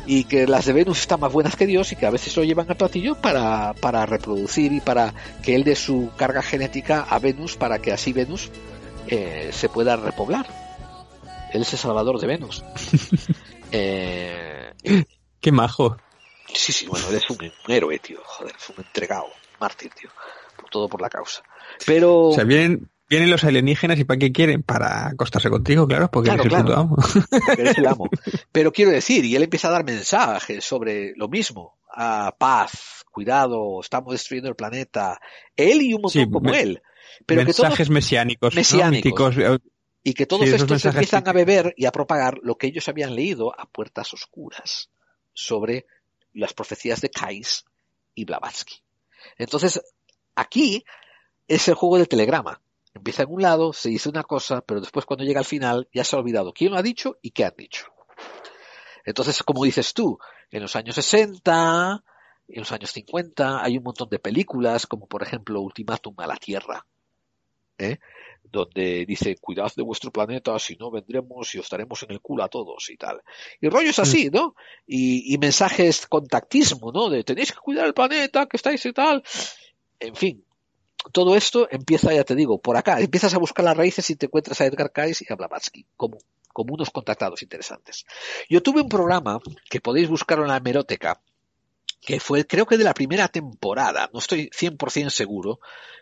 y que las de Venus están más buenas que Dios y que a veces lo llevan al platillo para, para reproducir y para que él dé su carga genética a Venus para que así Venus eh, se pueda repoblar. Él es el salvador de Venus. [LAUGHS] Eh, Qué majo. sí, sí, bueno, él es un, un héroe, tío. Joder, es un entregado, mártir, tío. Por todo por la causa. Pero... O sea, vienen, vienen los alienígenas y ¿para qué quieren? Para acostarse contigo, claro, porque Claro, eres el claro. amo. eres el amo. [LAUGHS] Pero quiero decir, y él empieza a dar mensajes sobre lo mismo, a paz, cuidado, estamos destruyendo el planeta. Él y un montón Sí, como me- él. Pero que todos, mensajes mesiánicos, ¿no? Mesiánicos. Eh, y que todos sí, estos mensajes empiezan a beber y a propagar lo que ellos habían leído a puertas oscuras sobre las profecías de Kais y Blavatsky. Entonces, aquí es el juego del telegrama. Empieza en un lado, se dice una cosa, pero después cuando llega al final ya se ha olvidado quién lo ha dicho y qué han dicho. Entonces, como dices tú, en los años 60, en los años 50 hay un montón de películas, como por ejemplo Ultimátum a la Tierra, ¿eh? donde dice, cuidad de vuestro planeta, si no vendremos y os daremos en el culo a todos y tal. Y rollos así, ¿no? Y, y mensajes contactismo, ¿no? De tenéis que cuidar el planeta, que estáis y tal. En fin, todo esto empieza, ya te digo, por acá. Empiezas a buscar las raíces y te encuentras a Edgar Cayce y a Blavatsky como, unos contactados interesantes. Yo tuve un programa que podéis buscar en la hemeroteca, que fue creo que de la primera temporada, no estoy 100% seguro,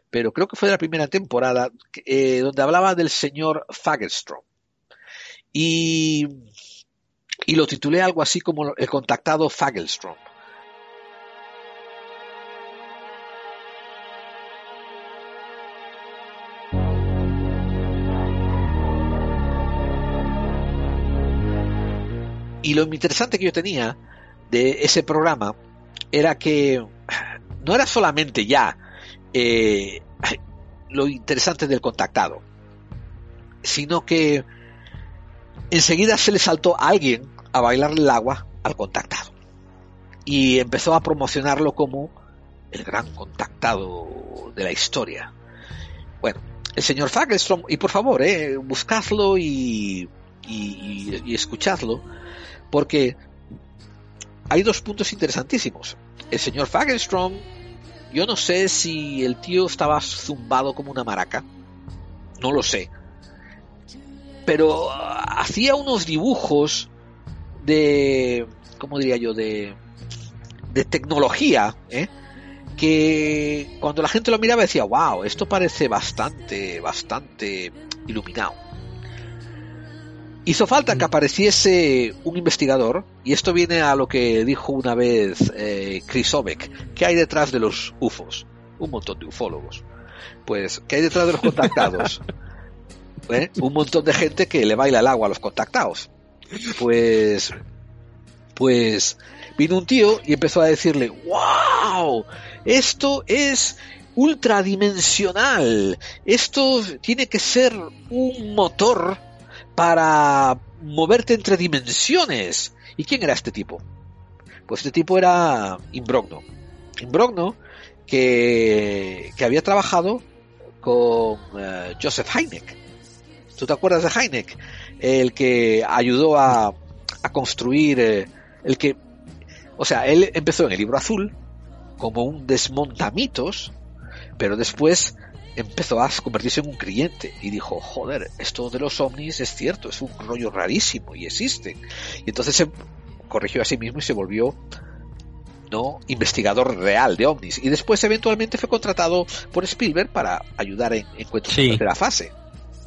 pero creo que fue de la primera temporada, eh, donde hablaba del señor Fagerstrom. Y, y lo titulé algo así como El contactado Fagelstrom. Y lo interesante que yo tenía de ese programa era que no era solamente ya eh, lo interesante del contactado, sino que enseguida se le saltó a alguien a bailarle el agua al contactado y empezó a promocionarlo como el gran contactado de la historia. Bueno, el señor Fagelstrom, y por favor, eh, buscadlo y, y escuchadlo, porque hay dos puntos interesantísimos. El señor Fagelstrom, yo no sé si el tío estaba zumbado como una maraca, no lo sé, pero hacía unos dibujos de, ¿cómo diría yo?, de, de tecnología, ¿eh? que cuando la gente lo miraba decía, wow, esto parece bastante, bastante iluminado. Hizo falta que apareciese un investigador, y esto viene a lo que dijo una vez eh, Chris Obeck, ¿qué hay detrás de los UFOs? Un montón de ufólogos. Pues, ¿qué hay detrás de los contactados? [LAUGHS] ¿Eh? Un montón de gente que le baila el agua a los contactados. Pues, pues, vino un tío y empezó a decirle, wow, esto es ultradimensional, esto tiene que ser un motor para moverte entre dimensiones. ¿Y quién era este tipo? Pues este tipo era Imbrogno. Imbrogno que, que había trabajado con uh, Joseph Heineck. ¿Tú te acuerdas de Heineck? El que ayudó a, a construir, eh, el que, o sea, él empezó en el libro azul como un desmontamitos, pero después empezó a convertirse en un creyente y dijo, joder, esto de los ovnis es cierto, es un rollo rarísimo y existe. Y entonces se corrigió a sí mismo y se volvió no investigador real de ovnis. Y después eventualmente fue contratado por Spielberg para ayudar en encuentros Sí. de tercera fase.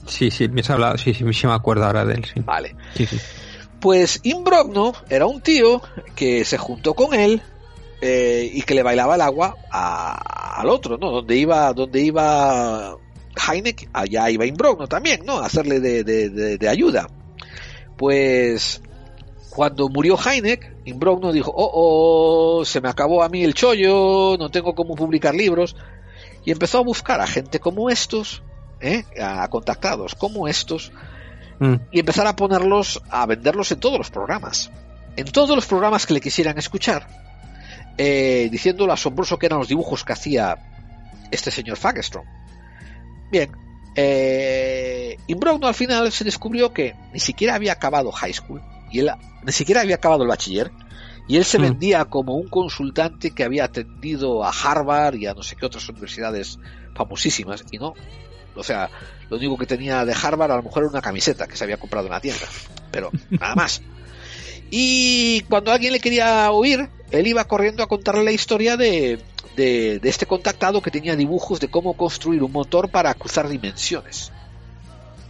Sí, sí, me has hablado, sí, sí, sí me acuerdo ahora de él, sí. Vale. Sí. Pues Imbrogno era un tío que se juntó con él eh, y que le bailaba el agua a- al otro, ¿no? Donde iba, donde iba Heineck, allá iba Imbrogno también, ¿no? A hacerle de, de- de- de ayuda. Pues cuando murió Heineck, Imbrogno dijo, oh, oh, se me acabó a mí el chollo, no tengo cómo publicar libros. Y empezó a buscar a gente como estos, ¿eh? a contactados como estos, Mm. y empezar a ponerlos, a venderlos en todos los programas. En todos los programas que le quisieran escuchar, eh, diciendo lo asombroso que eran los dibujos que hacía este señor Fagerstrom. Bien, eh, Imbrogno al final se descubrió que ni siquiera había acabado high school, y él ni siquiera había acabado el bachiller, y él se Mm. vendía como un consultante que había atendido a Harvard y a no sé qué otras universidades famosísimas, y no. O sea, lo único que tenía de Harvard a lo mejor era una camiseta que se había comprado en la tienda, pero nada más. Y cuando alguien le quería oír, él iba corriendo a contarle la historia de, de, este contactado que tenía dibujos de cómo construir un motor para cruzar dimensiones.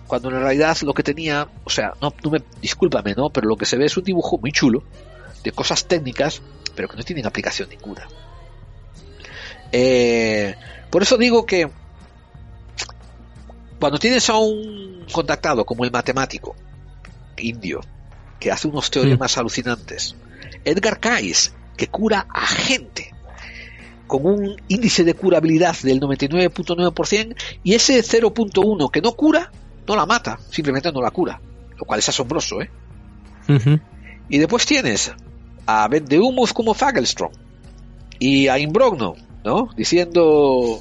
Cuando en realidad lo que tenía, o sea, no, no me, discúlpame, ¿no? Pero lo que se ve es un dibujo muy chulo, de cosas técnicas, pero que no tienen aplicación ninguna. Eh, por eso digo que cuando tienes a un contactado como el matemático indio, que hace unos teoremas alucinantes, Edgar Cayce, que cura a gente con un índice de curabilidad del 99.9%, y ese 0.1 que no cura, no la mata, simplemente no la cura, lo cual es asombroso, ¿eh? Y después tienes a Vendehumos como Fagelstrom y a Imbrogno, ¿no? Diciendo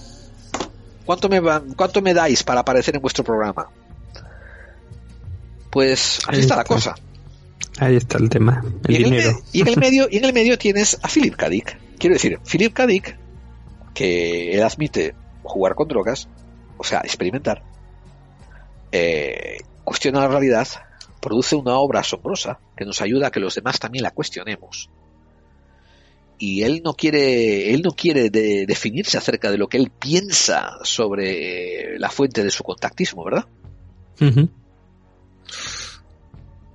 ¿cuánto me van- cuánto me dais para aparecer en vuestro programa? Pues así está la cosa. Ahí está el tema, el Y en, el dinero. me- y en el [LAUGHS] medio y en el medio tienes a Philip K. Dick. Quiero decir, Philip K. Dick, que él admite jugar con drogas, o sea, experimentar, eh, cuestiona la realidad, produce una obra asombrosa que nos ayuda a que los demás también la cuestionemos. Y él no quiere, él no quiere de- definirse acerca de lo que él piensa sobre la fuente de su contactismo, ¿verdad?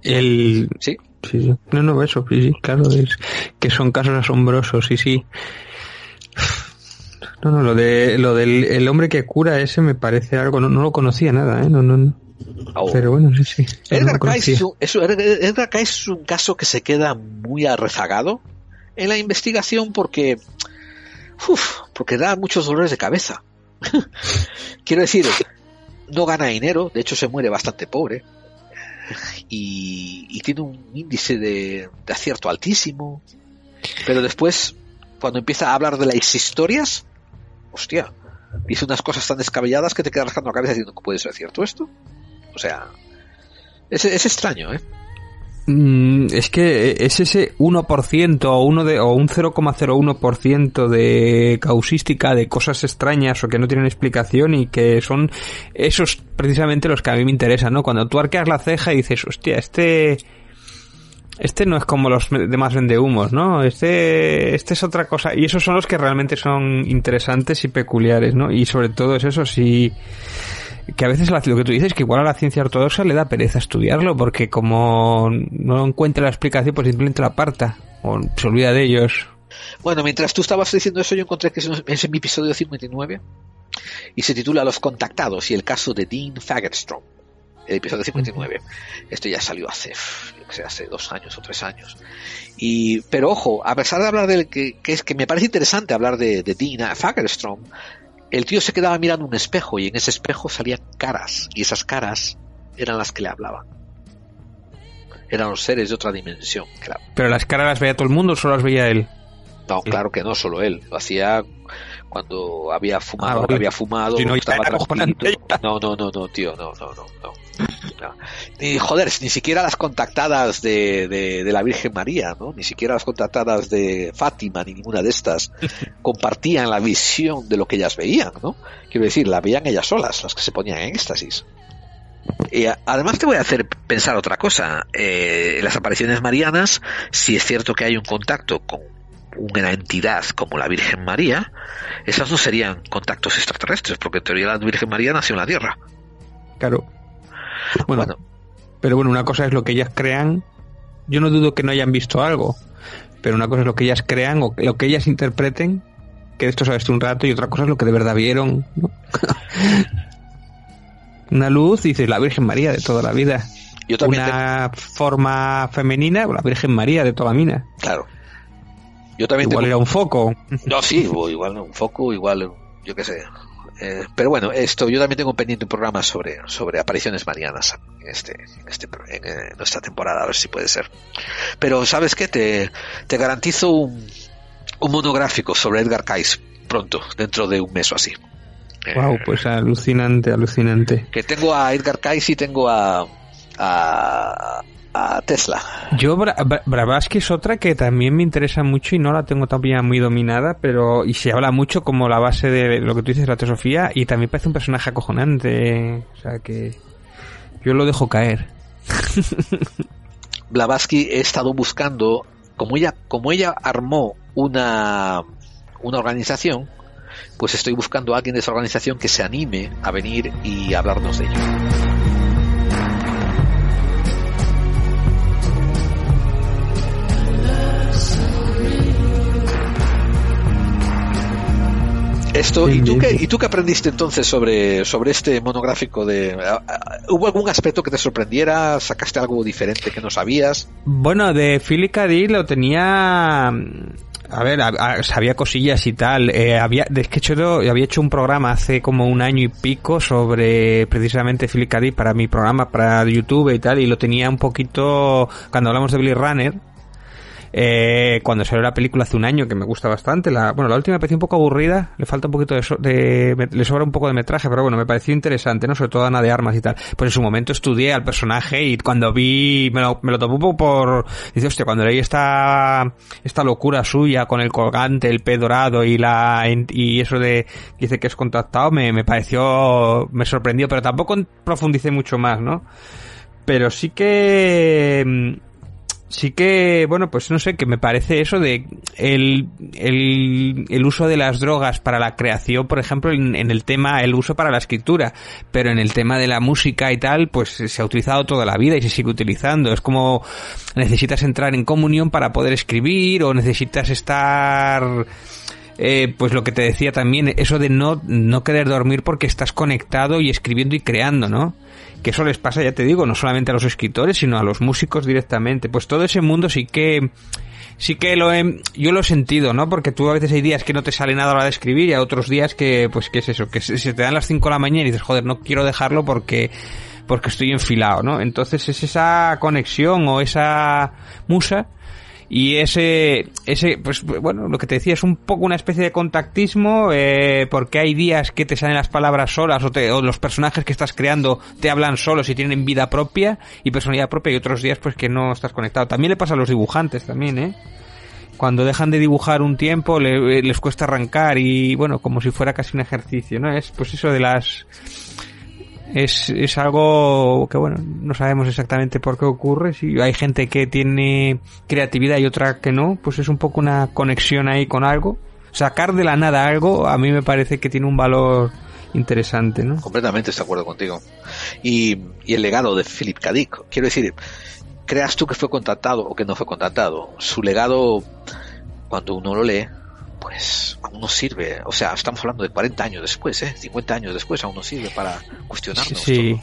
El... Sí. Sí, sí. No, no, eso, sí, sí, claro, es que son casos asombrosos, sí, sí. No, no, lo de lo del el hombre que cura ese me parece algo, no, no lo conocía nada, ¿eh? No, no, no. Oh. Pero bueno, sí, sí. no, no Edgar conocía. es, un, es Edgar es un caso que se queda muy rezagado en la investigación porque, uf, porque da muchos dolores de cabeza. [LAUGHS] Quiero decir, no gana dinero, de hecho se muere bastante pobre y, tiene un índice de, acierto altísimo, pero después, cuando empieza a hablar de las historias, hostia, dice unas cosas tan descabelladas que te quedas rascando la cabeza diciendo, ¿puede ser cierto esto? O sea, es, es extraño, ¿eh? Mm, es que es ese 1% o, uno de, o un 0,01% de causística de cosas extrañas o que no tienen explicación y que son esos precisamente los que a mí me interesan, ¿no? Cuando tú arqueas la ceja y dices, hostia, este... Este no es como los demás vendehumos, ¿no? Este, este es otra cosa. Y esos son los que realmente son interesantes y peculiares, ¿no? Y sobre todo es eso, si que a veces lo que tú dices que igual a la ciencia ortodoxa le da pereza estudiarlo porque como no encuentra la explicación pues simplemente la aparta o se olvida de ellos Bueno, mientras tú estabas diciendo eso, yo encontré que es en mi episodio 59 y se titula Los contactados y el caso de Dean Fagerstrom. El episodio 59. Esto ya salió hace, hace dos años o tres años. Y, pero ojo, a pesar de hablar del que, que es que me parece interesante hablar de, de Dean Fagerstrom, el tío se quedaba mirando un espejo y en ese espejo salían caras y esas caras eran las que le hablaban. Eran los seres de otra dimensión, claro. pero las caras las veía todo el mundo o solo las veía él No, claro que no, solo él. Lo hacía cuando había fumado, Ah, había fumado, Si no, estaba. No, no, no, no, tío, no, no, no, no. No. Ni, joder, ni siquiera las contactadas de, de, de la Virgen María, ¿no? Ni siquiera las contactadas de Fátima, ni ninguna de estas, [LAUGHS] compartían la visión de lo que ellas veían, ¿no? Quiero decir, la veían ellas solas, las que se ponían en éxtasis. Y además te voy a hacer pensar otra cosa. Eh, en las apariciones marianas, si es cierto que hay un contacto con una entidad como la Virgen María, esas no serían contactos extraterrestres, porque en teoría la Virgen María nació en la Tierra. claro bueno, pero bueno una cosa es lo que ellas crean yo no dudo que no hayan visto algo pero una cosa es lo que ellas crean o lo que ellas interpreten que de esto sabes tú un rato y otra cosa es lo que de verdad vieron ¿no? [LAUGHS] una luz dices la Virgen María de toda la vida Yo también una forma femenina la Virgen María de toda la mina Claro. Yo también igual tengo- era un foco No, sí, [LAUGHS] igual un foco, igual, yo qué sé. Eh, pero bueno, esto yo también tengo pendiente un programa sobre, sobre apariciones marianas en este, en este en, eh, nuestra temporada, a ver si puede ser. Pero sabes qué, te, te garantizo un, un monográfico sobre Edgar Cayce pronto, dentro de un mes o así. Eh, wow pues alucinante alucinante Que tengo a Edgar Cayce y tengo a, a, a Tesla. Yo, Bra Bra- Blavatsky es otra que también me interesa mucho y no la tengo todavía muy dominada, pero y se habla mucho como la base de lo que tú dices, la teosofía, y también parece un personaje acojonante. O sea que yo lo dejo caer. [LAUGHS] Blavatsky he estado buscando, como ella, como ella armó una, una organización, pues estoy buscando a alguien de esa organización que se anime a venir y hablarnos de ello. Esto, ¿y tú, qué, ¿y tú qué aprendiste entonces sobre, sobre este monográfico de... ¿Hubo algún aspecto que te sorprendiera? ¿Sacaste algo diferente que no sabías? Bueno, de Philip K. Dick lo tenía a ver, sabía cosillas y tal. Eh, había, de que hecho, yo había hecho un programa hace como un año y pico sobre precisamente Philip K. Dick para mi programa, para YouTube y tal, y lo tenía un poquito, cuando hablamos de Blade Runner, eh, cuando salió la película hace un año, que me gusta bastante. La, bueno, la última me pareció un poco aburrida, le falta un poquito de, le sobra un poco de metraje, pero bueno, me pareció interesante, ¿no? Sobre todo Ana de Armas y tal. Pues en su momento estudié al personaje y cuando vi, me lo, me lo topo por, dice, hostia, cuando leí esta, esta locura suya con el colgante, el pez dorado y la, y eso de, dice que es contactado, me, me pareció, me sorprendió, pero tampoco profundicé mucho más, ¿no? Pero sí que, mm, sí que, bueno, pues no sé, que me parece eso de el, el, el uso de las drogas para la creación, por ejemplo, en, el tema, el uso para la escritura, pero en el tema de la música y tal, pues se ha utilizado toda la vida y se sigue utilizando. Es como necesitas entrar en comunión para poder escribir o necesitas estar... Eh, pues lo que te decía también, eso de no, no querer dormir porque estás conectado y escribiendo y creando, ¿no? Que eso les pasa, ya te digo, no solamente a los escritores, sino a los músicos directamente. Pues todo ese mundo sí que sí que lo he, yo lo he sentido, ¿no? Porque tú a veces hay días que no te sale nada a la hora de escribir y a otros días que, pues, ¿qué es eso? Que se, te dan las 5 de la mañana y dices, joder, no quiero dejarlo porque, porque estoy enfilado, ¿no? Entonces es esa conexión o esa musa y ese, ese, pues bueno, lo que te decía es un poco una especie de contactismo, eh, porque hay días que te salen las palabras solas o, te, o los personajes que estás creando te hablan solos y tienen vida propia y personalidad propia y otros días pues que no estás conectado. También le pasa a los dibujantes también, ¿eh? Cuando dejan de dibujar un tiempo les cuesta arrancar y bueno, como si fuera casi un ejercicio, ¿no? Es pues eso de las es, es algo que bueno, no sabemos exactamente por qué ocurre, si hay gente que tiene creatividad y otra que no, pues es un poco una conexión ahí con algo. Sacar de la nada algo a mí me parece que tiene un valor interesante, ¿no? Completamente de acuerdo contigo. Y, y el legado de Philip K. Dick, quiero decir, creas tú que fue contratado o que no fue contratado, su legado, cuando uno lo lee, pues aún nos sirve. O sea, estamos hablando de 40 años después, ¿eh? 50 años después, aún nos sirve para cuestionarnos. Sí.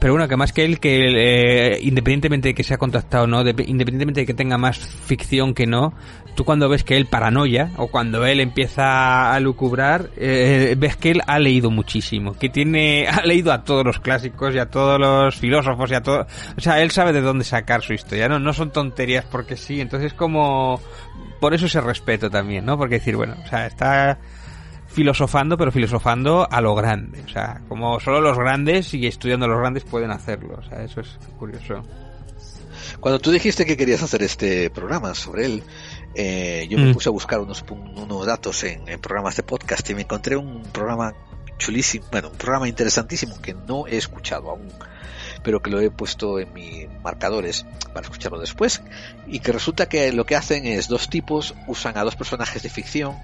Pero bueno, que más que él, que eh, independientemente de que sea contactado o no, independientemente de que tenga más ficción que no, tú cuando ves que él paranoia o cuando él empieza a lucubrar, eh, ves que él ha leído muchísimo, que tiene, [LAUGHS] ha leído a todos los clásicos y a todos los filósofos y a todo, o sea, él sabe de dónde sacar su historia, no, no son tonterías porque sí, entonces como, por eso ese respeto también, ¿no? Porque decir, bueno, o sea, está filosofando, pero filosofando a lo grande. O sea, como solo los grandes y estudiando los grandes pueden hacerlo. O sea, eso es curioso. Cuando tú dijiste que querías hacer este programa sobre él, eh, yo me mm. puse a buscar unos, unos datos en, en, programas de podcast y me encontré un programa chulísimo, bueno, un programa interesantísimo que no he escuchado aún, pero que lo he puesto en mis marcadores para escucharlo después, y que resulta que lo que hacen es dos tipos usan a dos personajes de ficción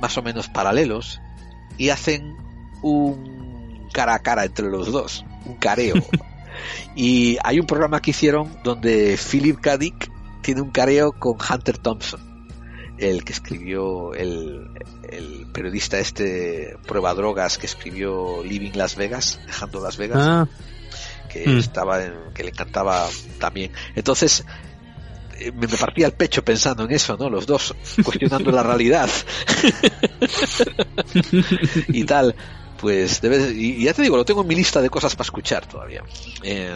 más o menos paralelos y hacen un cara a cara entre los dos, un careo. [LAUGHS] y hay un programa que hicieron donde Philip K. Dick tiene un careo con Hunter Thompson, el que escribió el, el periodista este prueba drogas que escribió Living Las Vegas, dejando Las Vegas. Ah. que mm. estaba en, que le encantaba también. Entonces, me, partía el pecho pensando en eso, ¿no? Los dos cuestionando la realidad. [LAUGHS] y tal. Pues debes, y, ya te digo, lo tengo en mi lista de cosas para escuchar todavía. Eh,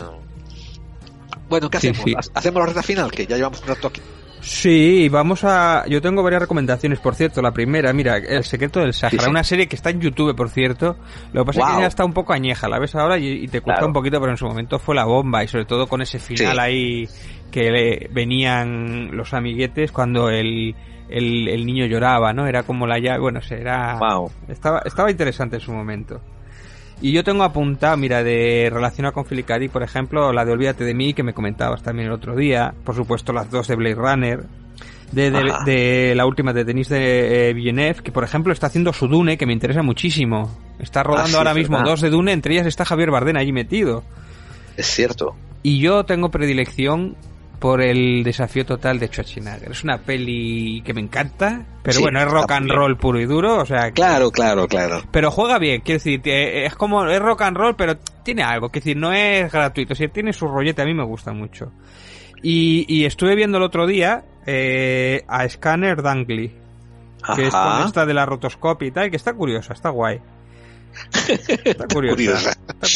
bueno, ¿qué hacemos? ¿Hacemos la recta final? Que ya llevamos un rato aquí. Sí, vamos a. Yo tengo varias recomendaciones, por cierto. La primera, mira, El secreto del Sahara, una serie que está en YouTube, por cierto. Lo que pasa es que ya está un poco añeja, la ves ahora y, te cuesta un poquito, pero en su momento fue la bomba y sobre todo con ese final ahí que venían los amiguetes cuando el, el, niño lloraba, ¿no? Era como la llave, bueno, era... Estaba, estaba interesante en su momento. Y yo tengo apuntado, mira, de relacionado con Filicari, por ejemplo, la de Olvídate de mí, que me comentabas también el otro día. Por supuesto, las dos de Blade Runner. De, de, la última de Denis de eh, Villeneuve, que por ejemplo está haciendo su Dune, que me interesa muchísimo. Está rodando ah, ahora mismo dos de Dune, entre ellas está Javier Bardem allí metido. Es cierto. Y yo tengo predilección por el desafío total de Schwarzenegger. Es una peli que me encanta, pero Sí, bueno, es rock and bien. roll puro y duro, o sea, que- Claro, claro, claro. pero juega bien, quiero decir, es como, es rock and roll, pero tiene algo, quiero decir, no es gratuito, o sea, tiene su rollete, a mí me gusta mucho. Y, y estuve viendo el otro día eh, a Scanner Dunkley, que es con Ajá. esta de la rotoscopia y tal, que está curiosa, está guay. [LAUGHS] Está curiosa. Curiosa. Está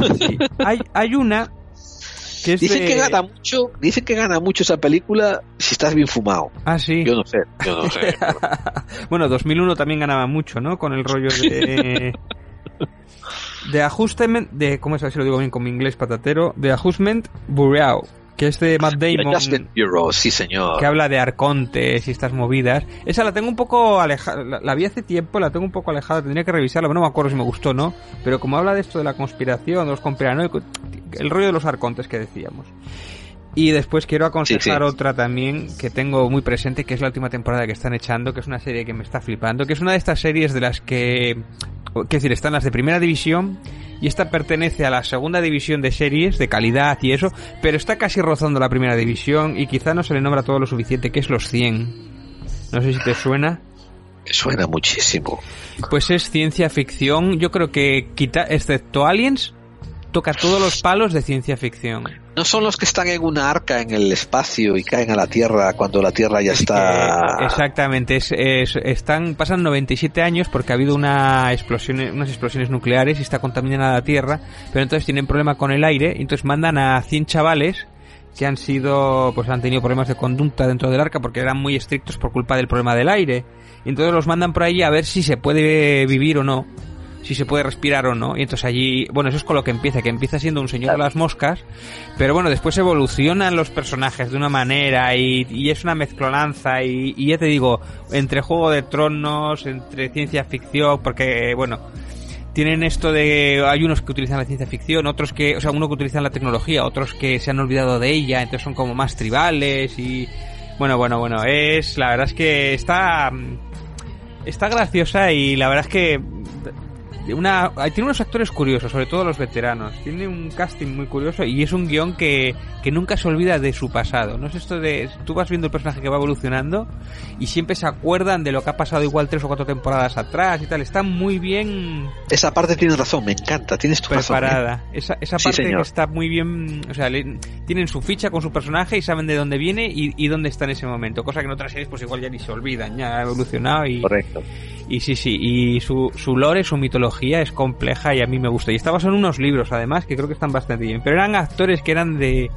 curiosa. sí. Hay, hay una que Dicen de- que gana mucho, dicen que gana mucho esa película si estás bien fumado. Ah, sí. Yo no sé, yo no sé. [LAUGHS] bueno, 2001 también ganaba mucho, ¿no? Con el rollo de... De Ajustament... De, ¿Cómo es? A ver si lo digo bien con mi inglés patatero. De Adjustment Bureau. Que es de Matt Damon. Adjustment Bureau, sí señor. Que habla de arcontes y estas movidas. Esa la tengo un poco alejada. La, la vi hace tiempo, la tengo un poco alejada. Tendría que revisarla, pero no me acuerdo si me gustó o no. Pero como habla de esto de la conspiración, de los conspiranoicos... El rollo de los arcontes que decíamos. Y después quiero aconsejar Sí, sí. otra también que tengo muy presente, que es la última temporada que están echando, que es una serie que me está flipando, que es una de estas series de las que, quiero decir, están las de primera división y esta pertenece a la segunda división de series de calidad y eso, pero está casi rozando la primera división y quizá no se le nombra todo lo suficiente, que es los 100. No sé si te suena. Suena muchísimo. Pues es ciencia ficción, yo creo que quita, excepto Aliens, toca todos los palos de ciencia ficción. No son los que están en una arca en el espacio y caen a la Tierra cuando la Tierra ya está... Exactamente, es, es- están pasan 97 años porque ha habido una explosión, unas explosiones nucleares y está contaminada la Tierra, pero entonces tienen problema con el aire, y entonces mandan a 100 chavales que han sido, pues han tenido problemas de conducta dentro del arca porque eran muy estrictos por culpa del problema del aire. Y entonces los mandan por allí a ver si se puede vivir o no, si se puede respirar o no. Y entonces allí, bueno, eso es con lo que empieza, que empieza siendo un señor de las moscas, pero bueno, después evolucionan los personajes de una manera y, y es una mezclonanza y, y ya te digo, entre Juego de Tronos, entre ciencia ficción, porque bueno, tienen esto de hay unos que utilizan la ciencia ficción, otros que, o sea, uno que utilizan la tecnología, otros que se han olvidado de ella, entonces son como más tribales y bueno, bueno, bueno, es la verdad es que está está graciosa y la verdad es que una tiene unos actores curiosos, sobre todo los veteranos. Tiene un casting muy curioso y es un guion que, que nunca se olvida de su pasado. No es esto de tú vas viendo el personaje que va evolucionando y siempre se acuerdan de lo que ha pasado igual tres o cuatro temporadas atrás y tal. Está muy bien Esa parte tienes razón, me encanta, tienes tu razón. ¿eh? preparada. Esa, esa Sí, parte que está muy bien, o sea, le- tienen su ficha con su personaje y saben de dónde viene y, y dónde está en ese momento. Cosa que en otras series pues igual ya ni se olvidan, ya ha evolucionado y... Correcto. Y sí, sí, y su, su lore, su mitología es compleja y a mí me gusta. Y estaba en unos libros, además, que creo que están bastante bien. Pero eran actores que eran de,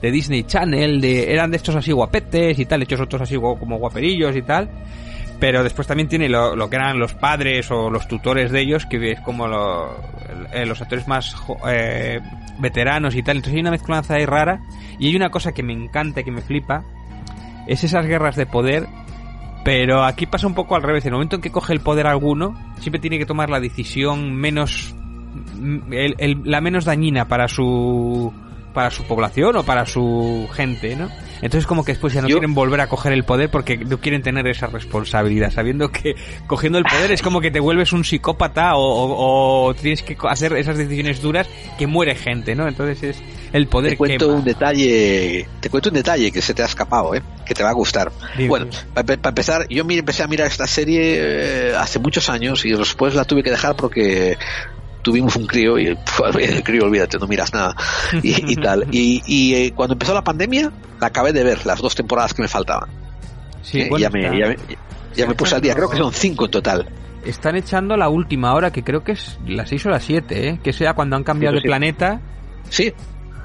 de Disney Channel, de, eran de estos así guapetes y tal, hechos otros así como guaperillos y tal. Pero después también tiene lo, que eran los padres o los tutores de ellos, que es como lo- eh, los actores más eh, veteranos y tal. Entonces hay una mezclanza ahí rara. Y hay una cosa que me encanta, que me flipa, es esas guerras de poder pero aquí pasa un poco al revés. En el momento en que coge el poder alguno, siempre tiene que tomar la decisión menos. mm, el- el- la menos dañina para su. para su población o para su gente, ¿no? Entonces como que después ya no Yo- quieren volver a coger el poder porque no quieren tener esa responsabilidad, sabiendo que [LAUGHS] cogiendo el poder es como que te vuelves un psicópata o, o- o tienes que hacer esas decisiones duras que muere gente, ¿no? Entonces es el poder Te cuento quema. un detalle, te cuento un detalle que se te ha escapado, ¿eh? que te va a gustar. Dime. Bueno, para empezar, yo empecé a mirar esta serie eh, hace muchos años y después la tuve que dejar porque tuvimos un crío y [LAUGHS] el crío, olvídate, no miras nada y, y tal. [LAUGHS] Y, y, eh, cuando empezó la pandemia, la acabé de ver las dos temporadas que me faltaban. Sí, Eh, bueno, ya, me, ya, me, ya me puse al día, creo que son cinco en total. Están echando la última hora, que creo que es las 6 o las 7, ¿eh? que sea cuando han cambiado de Sí, sí. planeta. Sí,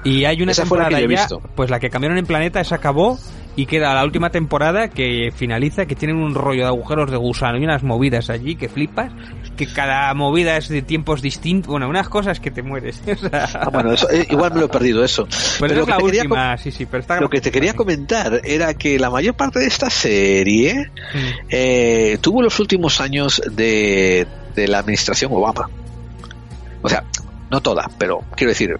Y hay una Esa fue la temporada que yo he ya, pues la que cambiaron en planeta, esa acabó y queda la última temporada que finaliza, que tienen un rollo de agujeros de gusano y unas movidas allí que flipas, que cada movida es de tiempos distintos, bueno, unas cosas que te mueres. [LAUGHS] o sea, Ah, bueno, eso, eh, igual me lo he perdido eso. pues Pero es lo que la te quería última, sí, sí, pero está Lo que te quería comentar era que la mayor parte de esta serie eh, tuvo los últimos años de, de la administración Obama. O sea, no toda, pero quiero decir,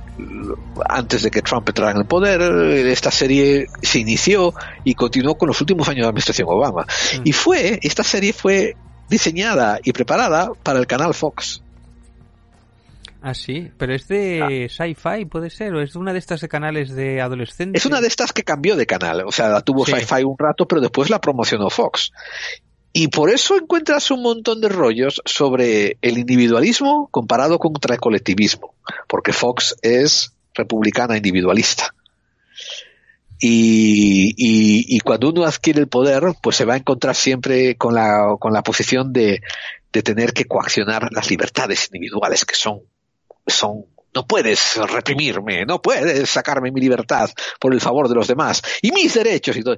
antes de que Trump entrara en el poder, esta serie se inició y continuó con los últimos años de la administración Obama. Y fue, esta serie fue diseñada y preparada para el canal Fox. Ah, sí, pero es de sci-fi, puede ser, o es de una de estas de canales de adolescentes. Es una de estas que cambió de canal, o sea, la tuvo Sí. Sci-Fi un rato, pero después la promocionó Fox. Y por eso encuentras un montón de rollos sobre el individualismo comparado contra el colectivismo, porque Fox es republicana individualista. Y, cuando uno adquiere el poder, pues se va a encontrar siempre con la, con la posición de, de tener que coaccionar las libertades individuales, que son, son, no puedes reprimirme, no puedes sacarme mi libertad por el favor de los demás y mis derechos y todo.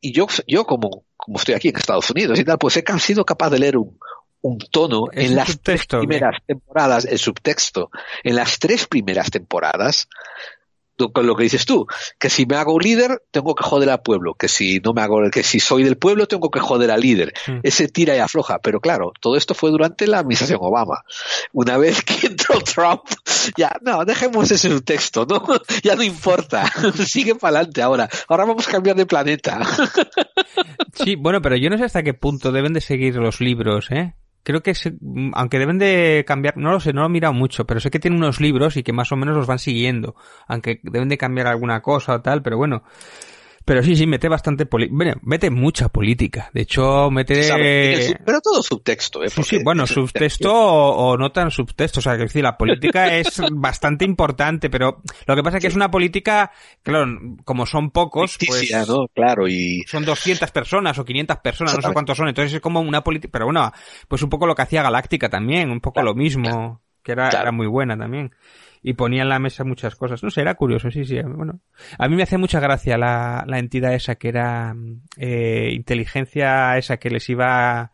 Y yo, yo como, como estoy aquí en Estados Unidos y tal, pues he sido capaz de leer un, un tono ¿Es en las subtexto qué? primeras temporadas, el subtexto, en las tres primeras temporadas, con lo que dices tú, que si me hago líder tengo que joder al pueblo, que si no me hago, que si soy del pueblo tengo que joder al líder. Mm. Ese tira y afloja, pero claro, todo esto fue durante la administración Obama. Una vez que [LAUGHS] entró Trump, ya, no, dejemos ese subtexto, no, [LAUGHS] ya no importa, [LAUGHS] sigue para adelante ahora, ahora vamos a cambiar de planeta. Sí, bueno, pero yo no sé hasta qué punto deben de seguir los libros, ¿eh? Creo que, se- mm, aunque deben de cambiar, no lo sé, no lo he mirado mucho, pero sé que tienen unos libros y que más o menos los van siguiendo, aunque deben de cambiar alguna cosa o tal, pero bueno. Pero sí, sí, mete bastante política, bueno, mete mucha política. De hecho, mete... Pero todo subtexto, ¿eh? Sí, sí, bueno, [LAUGHS] subtexto [LAUGHS] o, o no tan subtexto. O sea, que decir, la política es bastante importante, pero lo que pasa es que es una política, claro, como son pocos, pues ¿no? Claro, y son 200 personas o 500 personas, no sé cuántos son. Entonces es como una política, pero bueno, pues un poco lo que hacía Galáctica también, un poco lo mismo, que era, Claro. era muy buena también. Y ponía en la mesa muchas cosas. No sé, era curioso, sí, sí. Bueno, a mí me hacía mucha gracia la, la entidad esa que era eh, inteligencia esa que les iba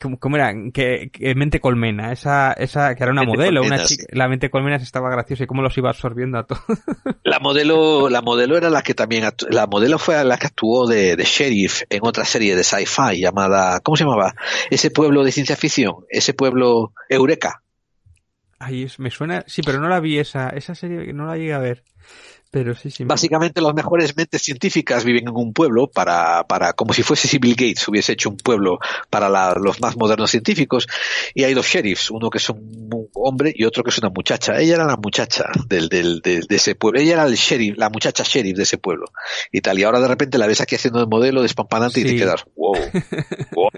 ¿Cómo, cómo era? Que, que mente colmena, esa, esa que era una Mente modelo, colmena, una sí. chica, la mente colmena estaba graciosa y cómo los iba absorbiendo a todos. [LAUGHS] La modelo, la modelo era la que también, la modelo fue la que actuó de, de sheriff en otra serie de sci-fi llamada, ¿cómo se llamaba? Ese pueblo de ciencia ficción, ese pueblo Eureka. Ay, es- me suena, sí, pero no la vi esa, esa serie, no la llegué a ver. Pero sí, sí. me- Básicamente las mejores mentes científicas viven en un pueblo para, para, como si fuese si Bill Gates hubiese hecho un pueblo para la- los más modernos científicos. Y hay dos sheriffs, uno que es un hombre y otro que es una muchacha. Ella era la muchacha del, del, de ese pueblo. Ella era el sheriff, la muchacha sheriff de ese pueblo. Y tal. Y ahora de repente la ves aquí haciendo de modelo despampanante y Sí. te quedas, wow, [LAUGHS] wow.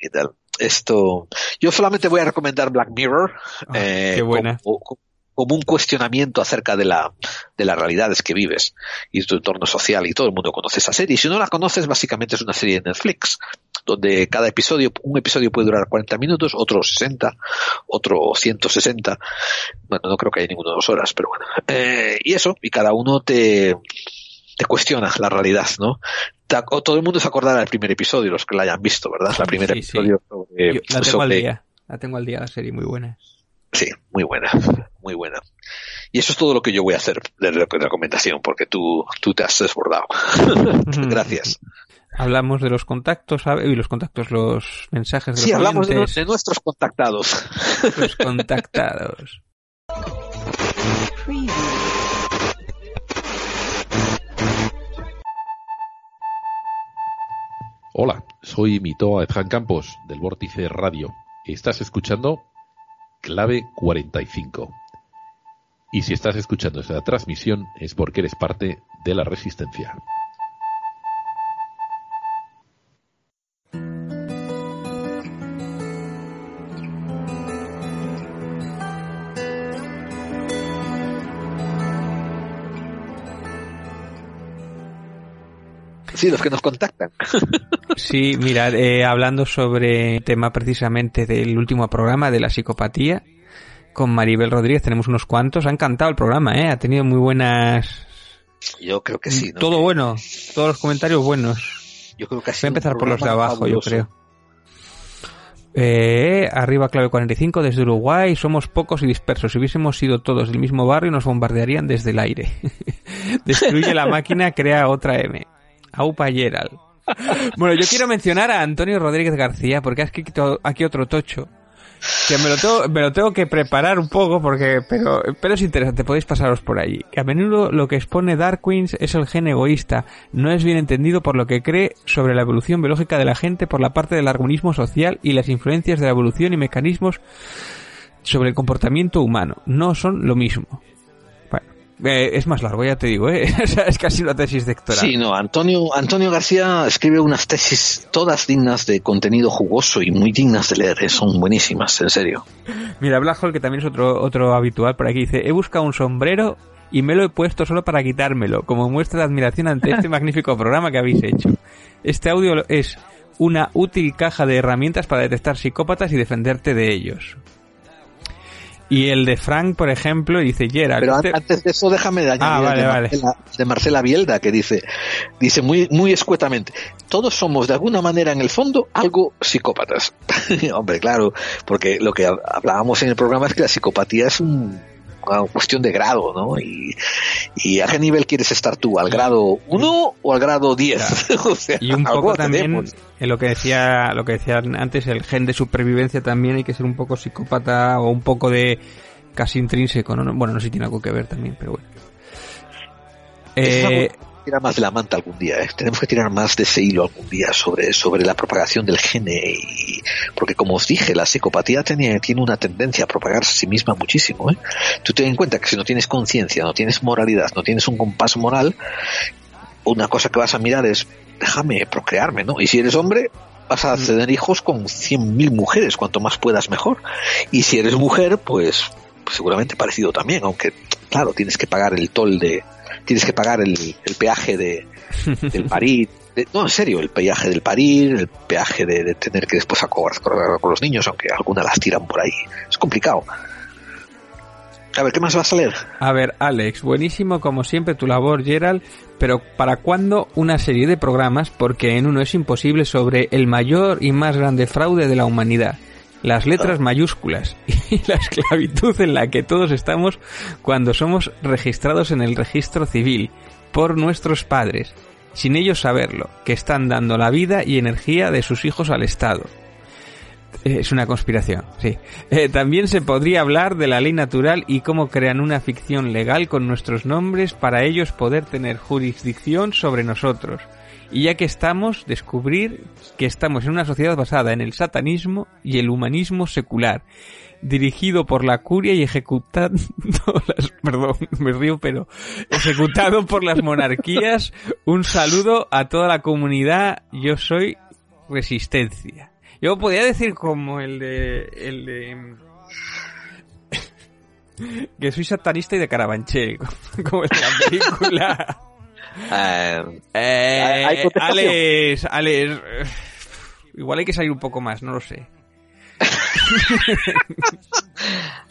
y tal. Esto, yo solamente voy a recomendar Black Mirror, Ah, eh, qué buena. como- como un cuestionamiento acerca de la de las realidades que vives y tu entorno social y todo el mundo conoce esa serie. Y si no la conoces, básicamente es una serie de Netflix donde cada episodio, un episodio puede durar 40 minutos, otro 60, otro 160. Bueno, no creo que haya ninguno de dos horas, pero bueno. Eh, y eso, y cada uno te te cuestiona la realidad, ¿no? O todo el mundo se acordará del primer episodio, los que la hayan visto, ¿verdad? La primera Sí, sí. episodio sobre, Yo la tengo al día. La tengo al día, la serie, muy buena. Sí, muy buena, muy buena. Y eso es todo lo que yo voy a hacer de re- recomendación, porque tú, tú te has desbordado. [LAUGHS] Gracias. Hablamos de los contactos. Y los contactos, los mensajes de Sí, los hablamos de, de nuestros contactados. los contactados. Hola, soy Mitoa Edjan Campos del Vórtice Radio. Estás escuchando Clave 45. Y si estás escuchando esta transmisión es porque eres parte de la resistencia. Sí, los que nos contactan. Sí, mira, eh, hablando sobre el tema precisamente del último programa de la psicopatía, con Maribel Rodríguez tenemos unos cuantos. Ha encantado el programa, ¿eh? Ha tenido muy buenas... Yo creo que sí. ¿no? Todo bueno, todos los comentarios buenos. Yo creo que ha Voy a empezar por los de abajo, yo creo. Eh, arriba clave 45 desde Uruguay, somos pocos y dispersos. Si hubiésemos sido todos del mismo barrio nos bombardearían desde el aire. [LAUGHS] Destruye la máquina, crea otra M. Aupa Gerald. Bueno, yo quiero mencionar a Antonio Rodríguez García porque has escrito aquí otro tocho. Que me lo tengo, me lo tengo que preparar un poco porque, pero, pero es interesante, podéis pasaros por allí. Que a menudo lo que expone Darwin es el gen egoísta, no es bien entendido por lo que cree sobre la evolución biológica de la gente por la parte del armonismo social y las influencias de la evolución y mecanismos sobre el comportamiento humano. No son lo mismo. Eh, es más largo, ya te digo, ¿eh? [LAUGHS] Es casi una tesis doctoral. Sí, no, Antonio, Antonio García escribe unas tesis todas dignas de contenido jugoso y muy dignas de leer, ¿eh? son buenísimas, en serio. Mira, Black Hole, que también es otro, otro habitual por aquí, dice, he buscado un sombrero y me lo he puesto solo para quitármelo, como muestra de admiración ante este [LAUGHS] magnífico programa que habéis hecho. Este audio es una útil caja de herramientas para detectar psicópatas y defenderte de ellos. Y el de Frank, por ejemplo, dice Gerard. Pero usted- antes de eso déjame de añadir Ah, vale, de, vale. Marcela, de Marcela Bielda que dice, dice muy, muy escuetamente, todos somos de alguna manera en el fondo algo psicópatas. [LAUGHS] Hombre, claro, porque lo que hab- hablábamos en el programa es que la psicopatía es un- una cuestión de grado, ¿no? Y, y a qué nivel quieres estar tú, al grado 1 o al grado 10. [LAUGHS] o sea, y un poco también tenemos. en lo que decía lo que decía antes el gen de supervivencia también hay que ser un poco psicópata o un poco de casi intrínseco ¿no? bueno no sé si tiene algo que ver también pero bueno Eh, tirar más de la manta algún día, ¿eh? tenemos que tirar más de ese hilo algún día sobre, sobre la propagación del gene y porque como os dije, la psicopatía tiene, tiene una tendencia a propagarse a sí misma muchísimo. ¿eh? Tú ten en cuenta que si no tienes conciencia, no tienes moralidad, no tienes un compás moral, una cosa que vas a mirar es déjame procrearme, ¿no? Y si eres hombre, vas a tener hijos con 100.000 mujeres, cuanto más puedas mejor. Y si eres mujer, pues seguramente parecido también, aunque claro, tienes que pagar el toll de, tienes que pagar el, el peaje de, [LAUGHS] del parir. de- no, en serio, el peaje del parir, el peaje de, de tener que después acordar con los niños, aunque algunas las tiran por ahí. Es complicado. A ver, ¿qué más vas a leer? a ver Alex buenísimo como siempre tu labor Gerald pero para cuándo una serie de programas porque en uno es imposible sobre el mayor y más grande fraude de la humanidad las letras mayúsculas [LAUGHS] y la esclavitud en la que todos estamos cuando somos registrados en el registro civil por nuestros padres, sin ellos saberlo, que están dando la vida y energía de sus hijos al Estado. Eh, Es una conspiración, sí. Eh, también se podría hablar de la ley natural y cómo crean una ficción legal con nuestros nombres para ellos poder tener jurisdicción sobre nosotros. Y ya que estamos, descubrir que estamos en una sociedad basada en el satanismo y el humanismo secular, dirigido por la curia y ejecutado [LAUGHS] las, perdón, me río, pero ejecutado por las monarquías. Un saludo a toda la comunidad. Yo soy resistencia. Yo podría decir como el de, el de, [LAUGHS] que soy satanista y de Carabanchel, [LAUGHS] como en la película. Eh, Eh. Alex, Alex, eh, igual hay que salir un poco más, no lo sé. [LAUGHS]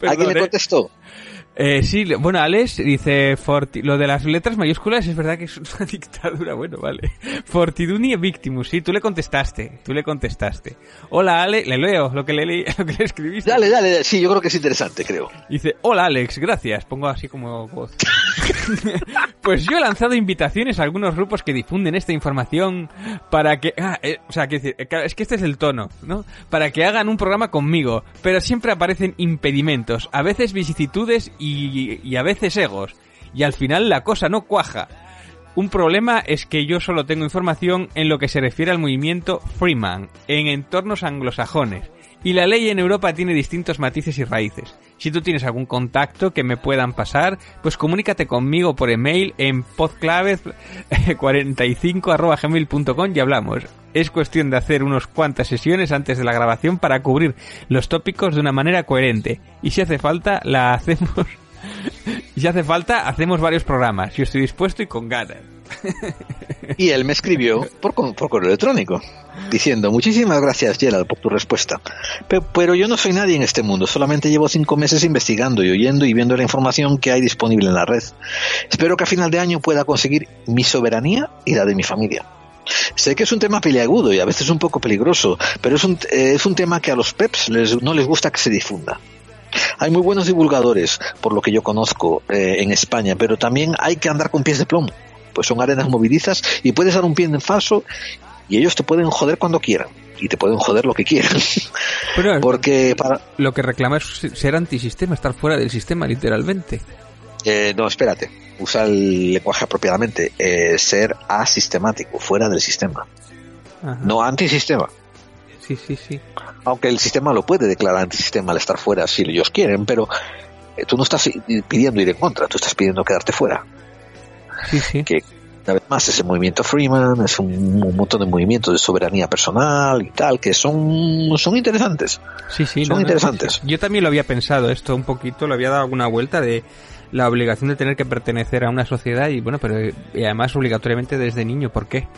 ¿Alguien Perdón, le eh. contestó? Eh, sí, le- bueno, Alex dice, Forti- lo de las letras mayúsculas es verdad que es una [LAUGHS] dictadura, bueno, vale. Fortiduni Victimus, sí, tú le contestaste, tú le contestaste. Hola, Ale, le leo lo que le, leí- [LAUGHS] lo que le escribiste. Dale, dale, dale. sí, yo creo que es interesante, creo. Dice, hola Alex, gracias. Pongo así como voz. [LAUGHS] pues yo he lanzado invitaciones a algunos grupos que difunden esta información para que... ah, eh, o sea, eh, es que este es el tono, ¿no? Para que hagan un programa conmigo, pero siempre aparecen impedimentos, a veces vicisitudes y a veces egos. Y al final la cosa no cuaja. Un problema es que yo solo tengo información en lo que se refiere al movimiento Freeman, en entornos anglosajones. Y la ley en Europa tiene distintos matices y raíces. Si tú tienes algún contacto que me puedan pasar, pues comunícate conmigo por email en podclaves45.gmail.com y hablamos. Es cuestión de hacer unas cuantas sesiones antes de la grabación para cubrir los tópicos de una manera coherente. Y si hace falta, la hacemos... [LAUGHS] si hace falta, hacemos varios programas. Yo estoy dispuesto y con ganas. Y él me escribió por, co- por correo electrónico, diciendo, muchísimas gracias Gerald por tu respuesta, Pe- pero, yo no soy nadie en este mundo, solamente llevo cinco meses investigando y oyendo y viendo la información que hay disponible en la red. Espero que a final de año pueda conseguir mi soberanía y la de mi familia. Sé que es un tema peliagudo y a veces un poco peligroso, pero es un, es un tema que a los PEPs les- no les gusta que se difunda. Hay muy buenos divulgadores, por lo que yo conozco eh, en España, pero también hay que andar con pies de plomo, pues son arenas movilizas y puedes dar un pie en falso y ellos te pueden joder cuando quieran y te pueden joder lo que quieran. [LAUGHS] Pero Porque para... lo que reclama es ser antisistema, estar fuera del sistema, literalmente. Eh, no, espérate, usa el lenguaje apropiadamente, eh, ser asistemático, fuera del sistema, Ajá. no antisistema. Sí, sí, sí. Aunque el sistema lo puede declarar antisistema al estar fuera si ellos quieren, pero eh, tú no estás pidiendo ir en contra, tú estás pidiendo quedarte fuera. Sí, sí. Que una vez más ese movimiento Freeman es un, un montón de movimientos de soberanía personal y tal que son son interesantes. Sí, sí, son no, interesantes. Yo también lo había pensado esto un poquito, lo había dado alguna vuelta de la obligación de tener que pertenecer a una sociedad y bueno, pero y además obligatoriamente desde niño, ¿por qué?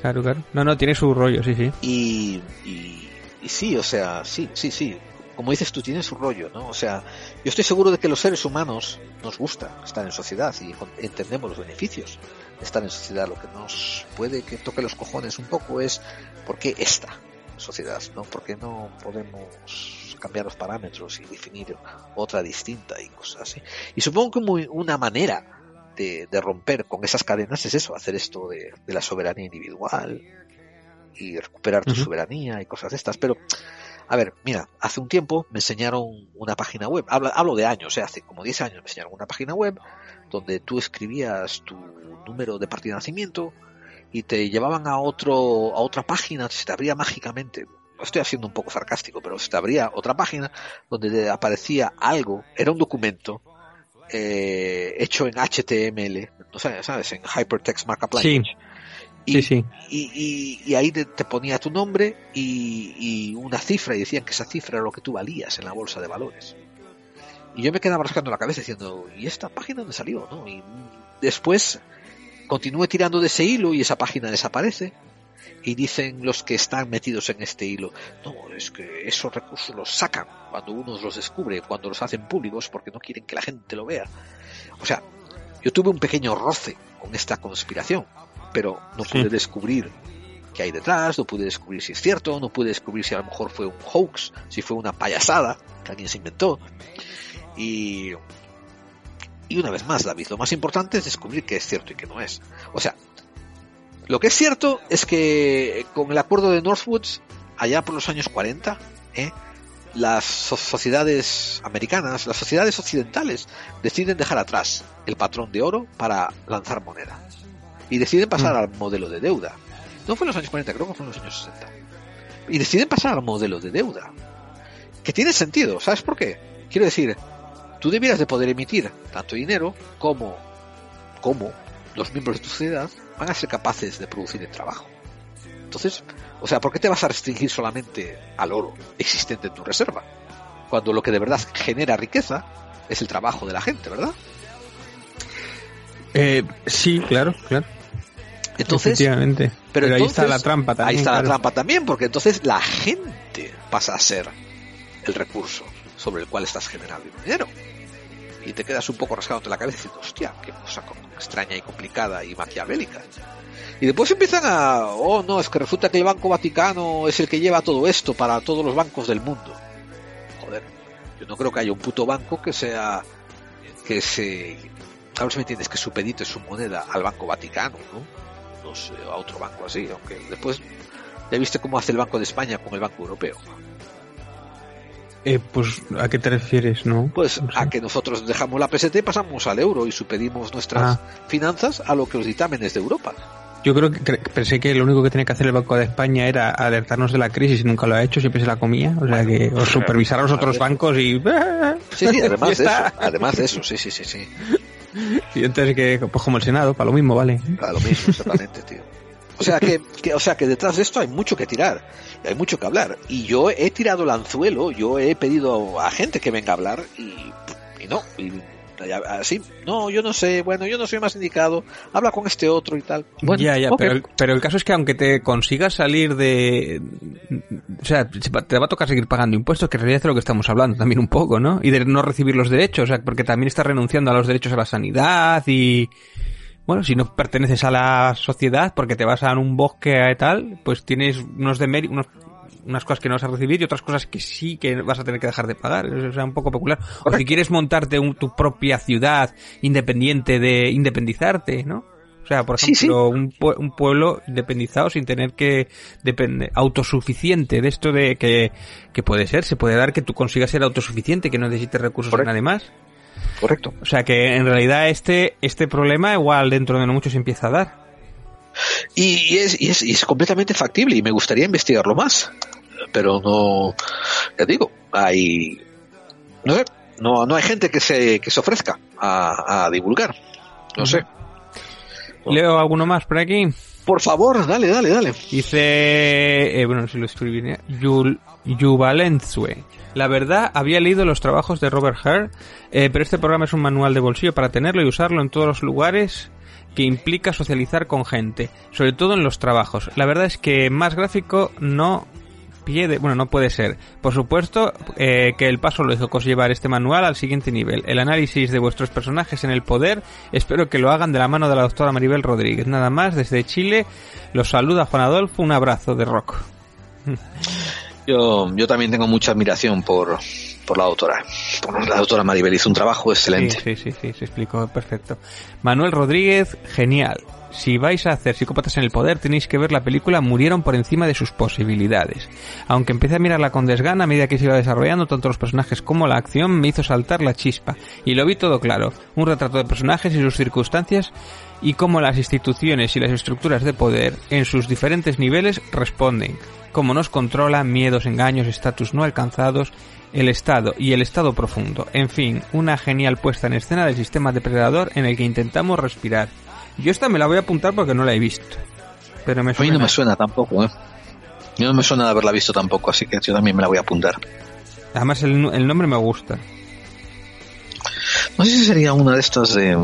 Claro, claro. No, no, tiene su rollo, sí, sí. Y, y, y sí, o sea, sí, sí, sí. Como dices tú, tiene su rollo, ¿no? O sea, yo estoy seguro de que los seres humanos nos gusta estar en sociedad y entendemos los beneficios de estar en sociedad. Lo que nos puede que toque los cojones un poco es por qué esta sociedad, ¿no? ¿Por qué no podemos cambiar los parámetros y definir otra distinta y cosas así? Y supongo que muy, una manera de, de, romper con esas cadenas es eso, hacer esto de, de la soberanía individual y recuperar tu uh -huh. soberanía y cosas de estas. Pero, a ver, mira, hace un tiempo me enseñaron una página web, hablo, hablo de años, ¿eh? hace como 10 años me enseñaron una página web donde tú escribías tu número de partida de nacimiento y te llevaban a otro a otra página, se te abría mágicamente. Estoy haciendo un poco sarcástico, pero se te abría otra página donde te aparecía algo, era un documento eh, hecho en HTML, no sabes, ¿sabes? En Hypertext Markup Language. Sí. Y, sí, sí. Y, y, y, ahí te, te, ponía tu nombre y, y, una cifra y decían que esa cifra era lo que tú valías en la bolsa de valores. Y yo me quedaba rascando la cabeza diciendo, ¿y esta página dónde salió? ¿no? Y después continué tirando de ese hilo y esa página desaparece. Y dicen los que están metidos en este hilo, no, es que esos recursos los sacan cuando uno los descubre, cuando los hacen públicos porque no quieren que la gente lo vea. O sea, yo tuve un pequeño roce con esta conspiración, pero no pude sí. descubrir qué hay detrás, no pude descubrir si es cierto, no pude descubrir si a lo mejor fue un hoax, si fue una payasada que alguien se inventó. Y, y una vez más, David, lo más importante es descubrir qué es cierto y qué no es. O sea, lo que es cierto es que con el acuerdo de Northwoods, allá por los años 40, ¿eh? las sociedades americanas, las sociedades occidentales, deciden dejar atrás el patrón de oro para lanzar moneda. Y deciden pasar mm. al modelo de deuda. No fue en los años 40, creo que fue en los años 60. Y deciden pasar al modelo de deuda. Que tiene sentido, ¿sabes por qué? Quiero decir, tú debieras de poder emitir tanto dinero como, como los miembros de tu sociedad van a ser capaces de producir el trabajo. Entonces, o sea, ¿por qué te vas a restringir solamente al oro existente en tu reserva? Cuando lo que de verdad genera riqueza es el trabajo de la gente, ¿verdad? Eh, sí, claro, claro. Entonces, Efectivamente. Pero, pero ahí entonces, está la trampa también. Ahí está claro. la trampa también, porque entonces la gente pasa a ser el recurso sobre el cual estás generando dinero. Y te quedas un poco rascado en la cabeza diciendo, hostia, qué cosa extraña y complicada y maquiavélica. Y después empiezan a, oh no, es que resulta que el Banco Vaticano es el que lleva todo esto para todos los bancos del mundo. Joder, yo no creo que haya un puto banco que sea, que se, a ver si me entiendes, que supedite su moneda al Banco Vaticano, ¿no? Sé, a otro banco así, aunque después ya viste cómo hace el Banco de España con el Banco Europeo. Eh, pues, ¿a qué te refieres, no? Pues no sé. a que nosotros dejamos la PST, pasamos al euro y supedimos nuestras ah. finanzas a lo que los dictámenes de Europa. Yo creo que pensé que lo único que tenía que hacer el Banco de España era alertarnos de la crisis y nunca lo ha hecho, siempre se la comía. O sea que o supervisar a los otros bancos y. [LAUGHS] Sí, sí, además de eso. Además de eso, sí, sí, sí, sí. Y entonces que, pues como el Senado, para lo mismo, vale. Para lo mismo, exactamente, tío. O sea que, que, o sea que detrás de esto hay mucho que tirar, hay mucho que hablar. Y yo he tirado el anzuelo, yo he pedido a gente que venga a hablar y, no, así, no, yo no sé, bueno, yo no soy más indicado, habla con este otro y tal. Bueno, ya, ya, okay. pero, el, pero el caso es que aunque te consigas salir de... O sea, te va a tocar seguir pagando impuestos, que en realidad es de lo que estamos hablando también un poco, ¿no? Y de no recibir los derechos, o sea, porque también estás renunciando a los derechos a la sanidad y... Bueno, si no perteneces a la sociedad porque te vas a un bosque y tal, pues tienes unos unos unas cosas que no vas a recibir y otras cosas que sí que vas a tener que dejar de pagar. O sea, un poco peculiar. O si quieres montarte un, tu propia ciudad independiente de independizarte, ¿no? O sea, por ejemplo, sí, sí. Un, un, pueblo independizado sin tener que depender, autosuficiente de esto de que, que puede ser, se puede dar que tú consigas ser autosuficiente, que no necesites recursos Correcto. nadie más. Correcto. O sea que en realidad este, este problema igual dentro de no mucho se empieza a dar. Y, y es, y, es, y es completamente factible y me gustaría investigarlo más. Pero no, ya digo, hay, no sé, no, no hay gente que se, que se ofrezca a, a divulgar. No sé. Leo alguno más por aquí. Por favor, dale, dale, dale. Dice, eh, bueno, si lo escribí bien, Yul, Yuvalenzue. La verdad, había leído los trabajos de Robert Hare, eh, pero este programa es un manual de bolsillo para tenerlo y usarlo en todos los lugares que implica socializar con gente, sobre todo en los trabajos. La verdad es que más gráfico no pie de, bueno, no puede ser. Por supuesto eh, que el paso lógico es llevar este manual al siguiente nivel. El análisis de vuestros personajes en el poder, espero que lo hagan de la mano de la doctora Maribel Rodríguez. Nada más, desde Chile, los saluda Juan Adolfo, un abrazo de rock. Yo, yo también tengo mucha admiración por, por la doctora. Por la doctora Maribel hizo un trabajo excelente. Sí, sí, sí, sí, se explicó perfecto. Manuel Rodríguez, genial. Si vais a hacer psicópatas en el poder, tenéis que ver la película Murieron por encima de sus posibilidades. Aunque empecé a mirarla con desgana a medida que se iba desarrollando, tanto los personajes como la acción me hizo saltar la chispa. Y lo vi todo claro. Un retrato de personajes y sus circunstancias y cómo las instituciones y las estructuras de poder en sus diferentes niveles responden. Cómo nos controla, miedos, engaños, estatus no alcanzados, el Estado y el Estado profundo. En fin, una genial puesta en escena del sistema depredador en el que intentamos respirar. Yo esta me la voy a apuntar porque no la he visto. Pero me A mí no me suena tampoco, ¿eh? Mí no me suena de haberla visto tampoco, así que yo también me la voy a apuntar. Además el, el nombre me gusta. No sé si sería una de estas de...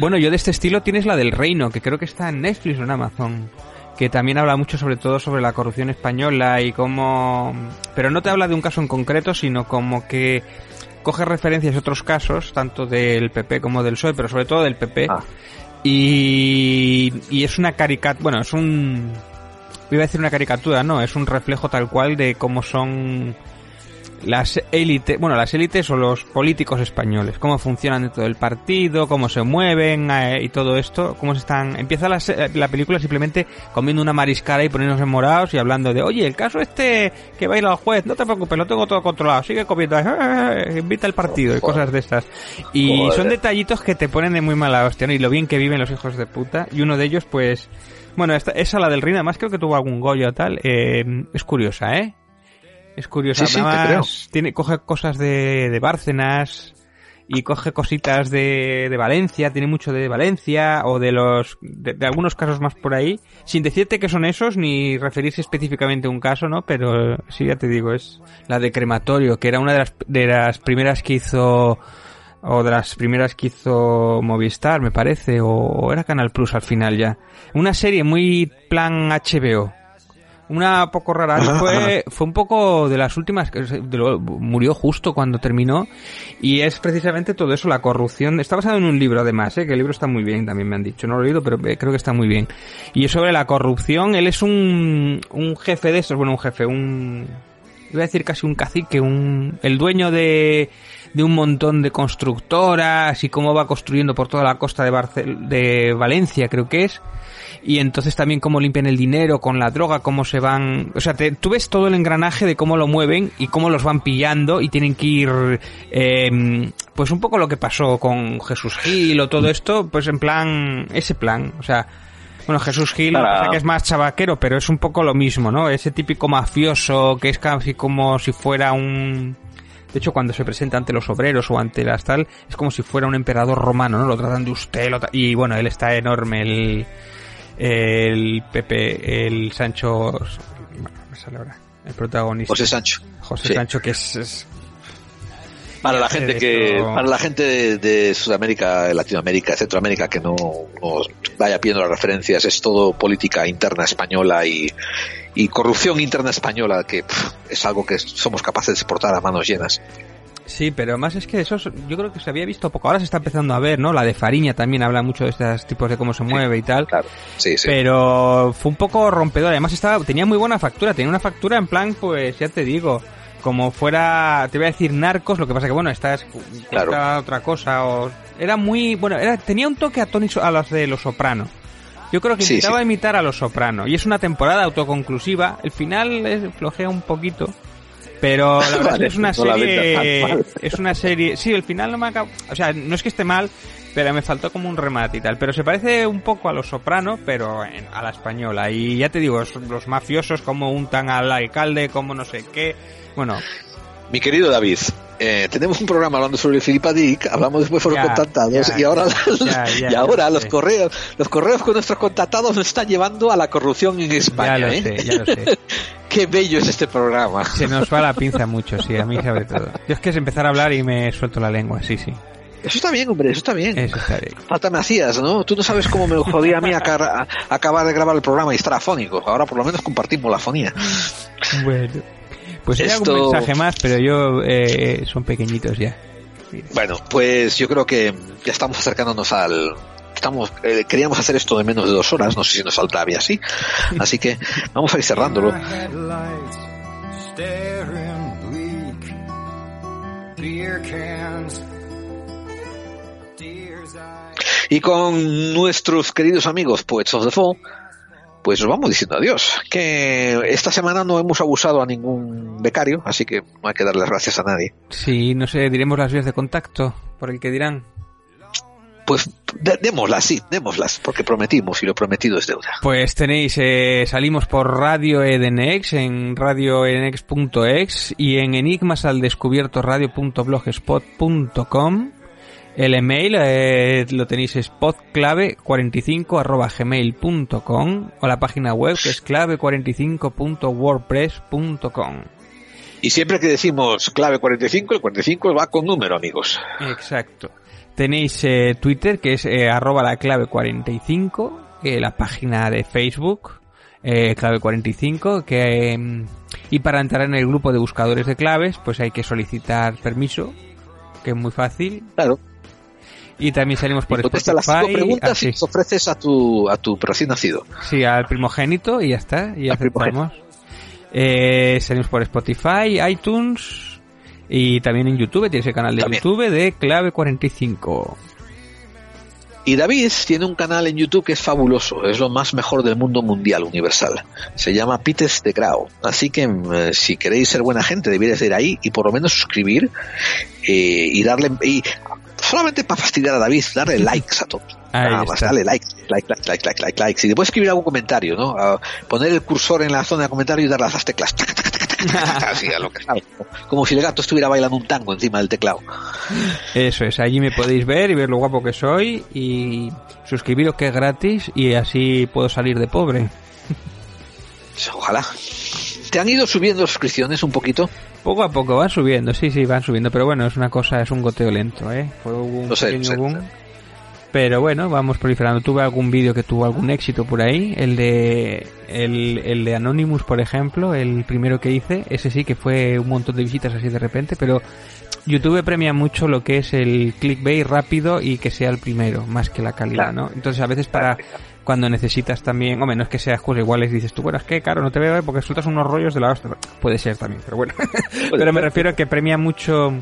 Bueno, yo de este estilo tienes la del Reino, que creo que está en Netflix o en Amazon. Que también habla mucho sobre todo sobre la corrupción española y cómo... Pero no te habla de un caso en concreto, sino como que coge referencias a otros casos, tanto del PP como del PSOE, pero sobre todo del PP. Ah. Y, y es una caricatura, bueno, es un... Iba a decir una caricatura, no, es un reflejo tal cual de cómo son las élites, bueno, las élites o los políticos españoles, cómo funcionan dentro del partido, cómo se mueven eh, y todo esto, cómo se están... Empieza la, la película simplemente comiendo una mariscara y poniéndose morados y hablando de, oye, el caso este que baila al juez, no te preocupes, lo tengo todo controlado, sigue comiendo, eh, invita al partido y cosas de estas. Y Joder. son detallitos que te ponen de muy mala hostia, ¿no? Y lo bien que viven los hijos de puta. Y uno de ellos, pues... Bueno, esta, esa la del Reino, además creo que tuvo algún Goya tal. eh, es curiosa, ¿eh? Es curiosa. Sí, Además, tiene, coge cosas de, de Bárcenas y coge cositas de, de Valencia, tiene mucho de Valencia o de los de, de algunos casos más por ahí, sin decirte que son esos ni referirse específicamente a un caso, ¿no? Pero sí, ya te digo, es la de Crematorio, que era una de las, de las primeras que hizo o de las primeras que hizo Movistar, me parece, o, o era Canal Plus al final ya. Una serie muy plan HBO. Una poco rara. Ajá, [LAUGHS] fue, fue un poco de las últimas. de lo- murió justo cuando terminó. Y es precisamente todo eso, la corrupción. Está basado en un libro, además, ¿eh? que el libro está muy bien, también me han dicho. No lo he leído, pero eh, creo que está muy bien. Y es sobre la corrupción. Él es un, un jefe de estos. Bueno, un jefe, un. Iba a decir casi un cacique, un, el dueño de, de un montón de constructoras y cómo va construyendo por toda la costa de, Barcel- de Valencia, creo que es. Y entonces también cómo limpian el dinero con la droga, cómo se van... O sea, te- tú ves todo el engranaje de cómo lo mueven y cómo los van pillando y tienen que ir... eh, pues un poco lo que pasó con Jesús Gil o todo esto, pues en plan... Ese plan, o sea... Bueno, Jesús Gil Para- pasa que es más chabaquero, pero es un poco lo mismo, ¿no? Ese típico mafioso que es casi como si fuera un... De hecho, cuando se presenta ante los obreros o ante las tal, es como si fuera un emperador romano, ¿no? Lo tratan de usted, lo tra- y bueno, él está enorme, el, el Pepe, el Sancho, bueno, me sale ahora, el protagonista. José Sancho. José Sí. Sancho, que es, es- Para la gente de que, para la gente de, de Sudamérica, Latinoamérica, Centroamérica que no, no vaya viendo las referencias, es todo política interna española y, y corrupción interna española que pff, es algo que somos capaces de exportar a manos llenas. Sí, pero más es que eso es- yo creo que se había visto poco. Ahora se está empezando a ver, ¿no? La de Fariña también habla mucho de estos tipos de cómo se mueve y tal. Claro, sí, sí. Pero fue un poco rompedor. Además estaba, tenía muy buena factura. Tenía una factura en plan, pues ya te digo, como fuera, te voy a decir narcos, lo que pasa que bueno, esta es Claro. otra cosa. O, era muy, bueno, era, tenía un toque a Tony a los de Los Soprano. Yo creo que Sí, intentaba sí. imitar a Los Soprano. Y es una temporada autoconclusiva. El final es, flojea un poquito. Pero [LAUGHS] la verdad Vale, es una serie. Es una serie. Sí, el final no me acaba. O sea, no es que esté mal, pero me faltó como un remate y tal. Pero se parece un poco a Los Soprano, pero en- a la española. Y ya te digo, los mafiosos como untan al alcalde, como no sé qué. Bueno, Mi querido David, eh, tenemos un programa hablando sobre Filipa Dick, hablamos después fueron Ya, contactados ya, y ahora, ya, [LAUGHS] ya, y ahora ya los sé. correos, los correos con nuestros contactados nos están llevando a la corrupción en ya España. lo ¿eh? sé, ya lo sé. [LAUGHS] Qué bello es este programa. Se nos va la pinza mucho, sí, a mí sobre todo. Yo es que es empezar a hablar y me suelto la lengua, sí, sí. Eso está bien, hombre, eso está bien. Eso está bien. Falta me hacías, ¿no? Tú no sabes cómo me jodía a mí a- acabar de grabar el programa y estar afónico. Ahora por lo menos compartimos la fonía. Bueno. Pues hay algún Esto- mensaje más, pero yo eh, son pequeñitos ya. Bueno, pues yo creo que ya estamos acercándonos al... Estamos, eh, queríamos hacer esto de menos de dos horas, no sé si nos saldrá bien así. Así que vamos a ir cerrándolo. [LAUGHS] Y con nuestros queridos amigos Poets of the Fall, pues nos vamos diciendo adiós. Que esta semana no hemos abusado a ningún becario, así que no hay que darles gracias a nadie. Sí, no sé, diremos las vías de contacto por el que dirán. Pues de- démoslas, sí, démoslas, porque prometimos y lo prometido es deuda. Pues tenéis, eh, salimos por Radio Edenex en radioedenex.ex y en enigmas al descubierto radio.blogspot.com. El email eh, lo tenéis es podclave45 arroba gmail.com o la página web que es clave45.wordpress.com. Y siempre que decimos clave 45, el 45 va con número, amigos. Exacto. Tenéis eh, Twitter, que es eh, arroba la clave 45, eh, la página de Facebook, eh, clave 45, que, eh, y para entrar en el grupo de buscadores de claves, pues hay que solicitar permiso, que es muy fácil. Claro. Y también salimos por Contesta las cinco Spotify, preguntas así, y nos ofreces a tu, a tu recién nacido. sí, al primogénito y ya está, y aceptamos. Eh, salimos por Spotify, iTunes y también en YouTube, tienes el canal de También. YouTube de clave 45. Y David tiene un canal en YouTube que es fabuloso, es lo más mejor del mundo mundial, universal. Se llama Pites de Grau. Así que eh, si queréis ser buena gente, debierais ir ahí y por lo menos suscribir eh, y darle... Y solamente para fastidiar a David, darle likes a todos. Ahí Nada más, está. dale like, like, like, like, like, like, like. Si después escribir algún comentario, ¿no? Poner el cursor en la zona de comentarios y darle a las teclas. Tac, tac, tac, tac, tac, tac, así, a lo que. Como si el gato estuviera bailando un tango encima del teclado. Eso es, allí me podéis ver y ver lo guapo que soy y suscribiros que es gratis y así puedo salir de pobre. Ojalá. ¿Te han ido subiendo suscripciones un poquito? Poco a poco van subiendo, sí, sí, van subiendo, pero bueno, es una cosa, es un goteo lento, ¿eh? Fue un sé, pequeño lo sé, lo boom. Pero bueno, vamos proliferando. Tuve algún vídeo que tuvo algún éxito por ahí. El de el, el de Anonymous, por ejemplo, el primero que hice, ese sí que fue un montón de visitas así de repente, pero YouTube premia mucho lo que es el clickbait rápido y que sea el primero, más que la calidad, ¿no? Entonces a veces para cuando necesitas también, hombre, no es que sea excusa, igual les dices tú, bueno, es que claro, no te veo ¿eh? porque sueltas unos rollos de la hostia. Puede ser también, pero bueno. [LAUGHS] pero me refiero a que premia mucho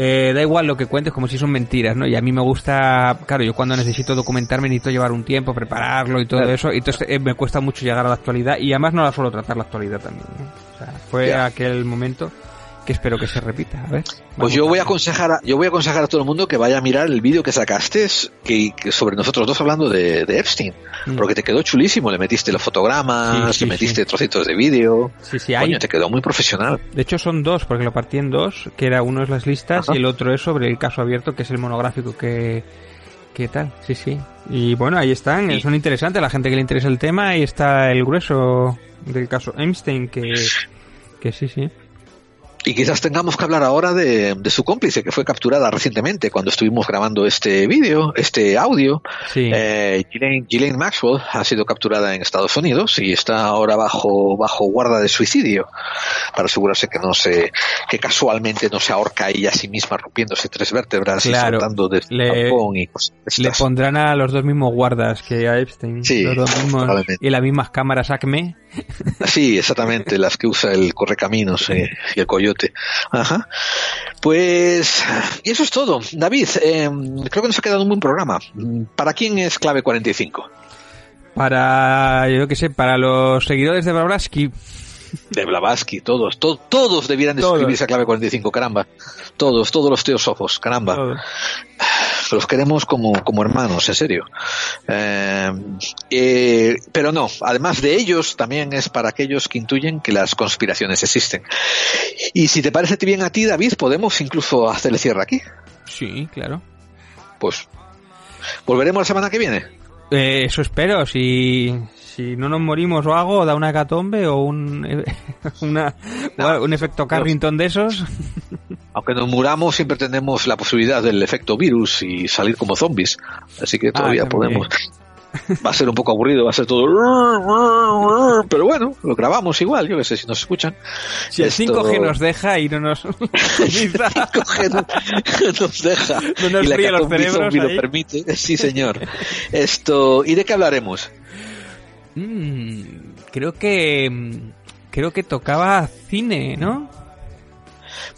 eh, da igual lo que cuentes como si son mentiras, ¿no? Y a mí me gusta, claro, yo cuando necesito documentarme necesito llevar un tiempo, prepararlo y todo Claro. eso, y entonces eh, me cuesta mucho llegar a la actualidad y además no la suelo tratar la actualidad también, ¿no? O sea, fue aquel momento que espero que se repita, a ver. Pues yo voy a aconsejar a, yo voy a aconsejar a todo el mundo que vaya a mirar el vídeo que sacaste que, que sobre nosotros dos hablando de, de Epstein, Mm. porque te quedó chulísimo, le metiste los fotogramas, Sí, sí, le metiste sí. trocitos de vídeo. Sí, sí, hay. Coño, te quedó muy profesional. De hecho son dos, porque lo partí en dos, que era uno es las listas Ajá. y el otro es sobre el caso abierto, que es el monográfico que... ¿Qué tal? Sí, sí. Y bueno, ahí están, son interesantes, a la gente que le interesa el tema, ahí está el grueso del caso Einstein, que, que sí, sí. Y quizás tengamos que hablar ahora de, de su cómplice, que fue capturada recientemente cuando estuvimos grabando este vídeo, este audio. Sí. Eh, Ghislaine, Ghislaine Maxwell ha sido capturada en Estados Unidos y está ahora bajo, bajo guarda de suicidio para asegurarse que no se, que casualmente no se ahorca ella a sí misma rompiéndose tres vértebras Claro. y saltando de Le- tampón y cosas Le pondrán a los dos mismos guardas que a Epstein. Sí, los dos mismos, y las mismas cámaras Acme. Sí, exactamente, las que usa el correcaminos [LAUGHS] eh, y el coyote. Ajá. Pues, y eso es todo. David, eh, creo que nos ha quedado un buen programa. ¿Para quién es clave 45? Para, yo qué sé, para los seguidores de Babraski. de Blavatsky, todos, to- todos debieran de suscribirse a Clave 45, caramba. Todos, todos los teósofos, caramba. Todos. Los queremos como, como hermanos, en serio. Eh, eh, pero no, además de ellos, también es para aquellos que intuyen que las conspiraciones existen. Y si te parece bien a ti, David, podemos incluso hacer el cierre aquí. Sí, claro. Pues volveremos la semana que viene. Eh, eso espero. Si, si no nos morimos o algo, da una hecatombe o un, [LAUGHS] una, o un efecto Carrington de esos. [LAUGHS] Aunque nos muramos, siempre tenemos la posibilidad del efecto virus y salir como zombies. Así que todavía Ah, podemos. [LAUGHS] Va a ser un poco aburrido, va a ser todo. Pero bueno, lo grabamos igual, yo que sé, si nos escuchan. Si el Esto- 5G nos deja y no nos... 5G no- nos deja. No nos y la los cerebros zombie lo ahí. permite. Sí, señor. Esto, ¿y de qué hablaremos? Mm, creo que... mm, Creo que tocaba cine, ¿no?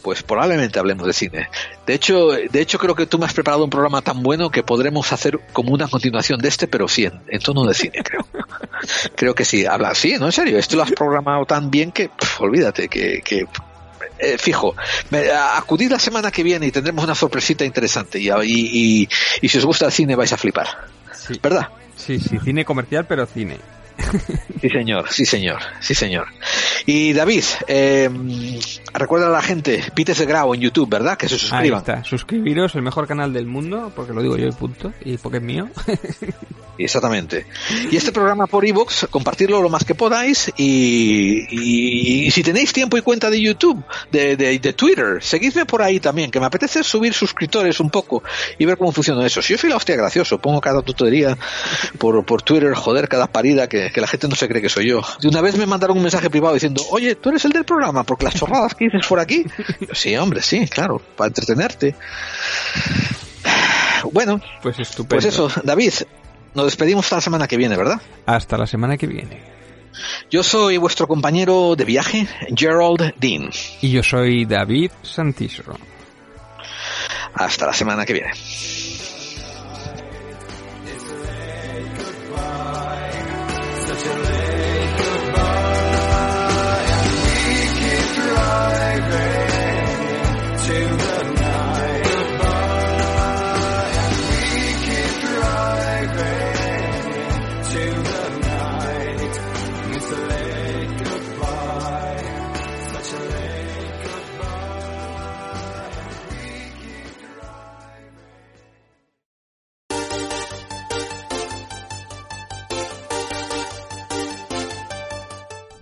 Pues probablemente hablemos de cine. De hecho, de hecho creo que tú me has preparado un programa tan bueno que podremos hacer como una continuación de este, pero sí, en, en tono de cine, creo. [LAUGHS] creo que sí. Habla, sí, no en serio. Esto lo has programado tan bien que, pf, olvídate, que, que eh, fijo. Me- acudid la semana que viene y tendremos una sorpresita interesante. Y, y, y- y si os gusta el cine vais a flipar. ¿Verdad? Sí, sí, cine comercial, pero cine. Sí, señor, sí, señor, sí, señor. Y David, eh, recuerda a la gente, Pites de Grau en YouTube, ¿verdad? Que se Ahí suscriban. está. Suscribiros, el mejor canal del mundo, porque lo digo yo y punto, y porque es mío. [LAUGHS] Exactamente. Y este programa por iVoox, compartirlo lo más que podáis y, y- y si tenéis tiempo y cuenta de YouTube, de, de- de Twitter, seguidme por ahí también, que me apetece subir suscriptores un poco y ver cómo funciona eso. Si yo soy la hostia gracioso, pongo cada tontería por, por Twitter, joder, cada parida que, que la gente no se cree que soy yo. De una vez me mandaron un mensaje privado diciendo, oye, tú eres el del programa, porque las chorradas que dices por aquí. Yo, sí, hombre, sí, claro, para entretenerte. Bueno, Pues estupendo. pues eso, David, nos despedimos hasta la semana que viene, ¿verdad? Hasta la semana que viene. Yo soy vuestro compañero de viaje, Gerald Dean. Y yo soy David Santiso. Hasta la semana que viene.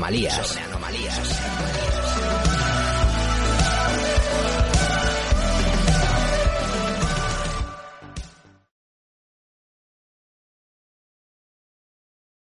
anomalías. Anomalías.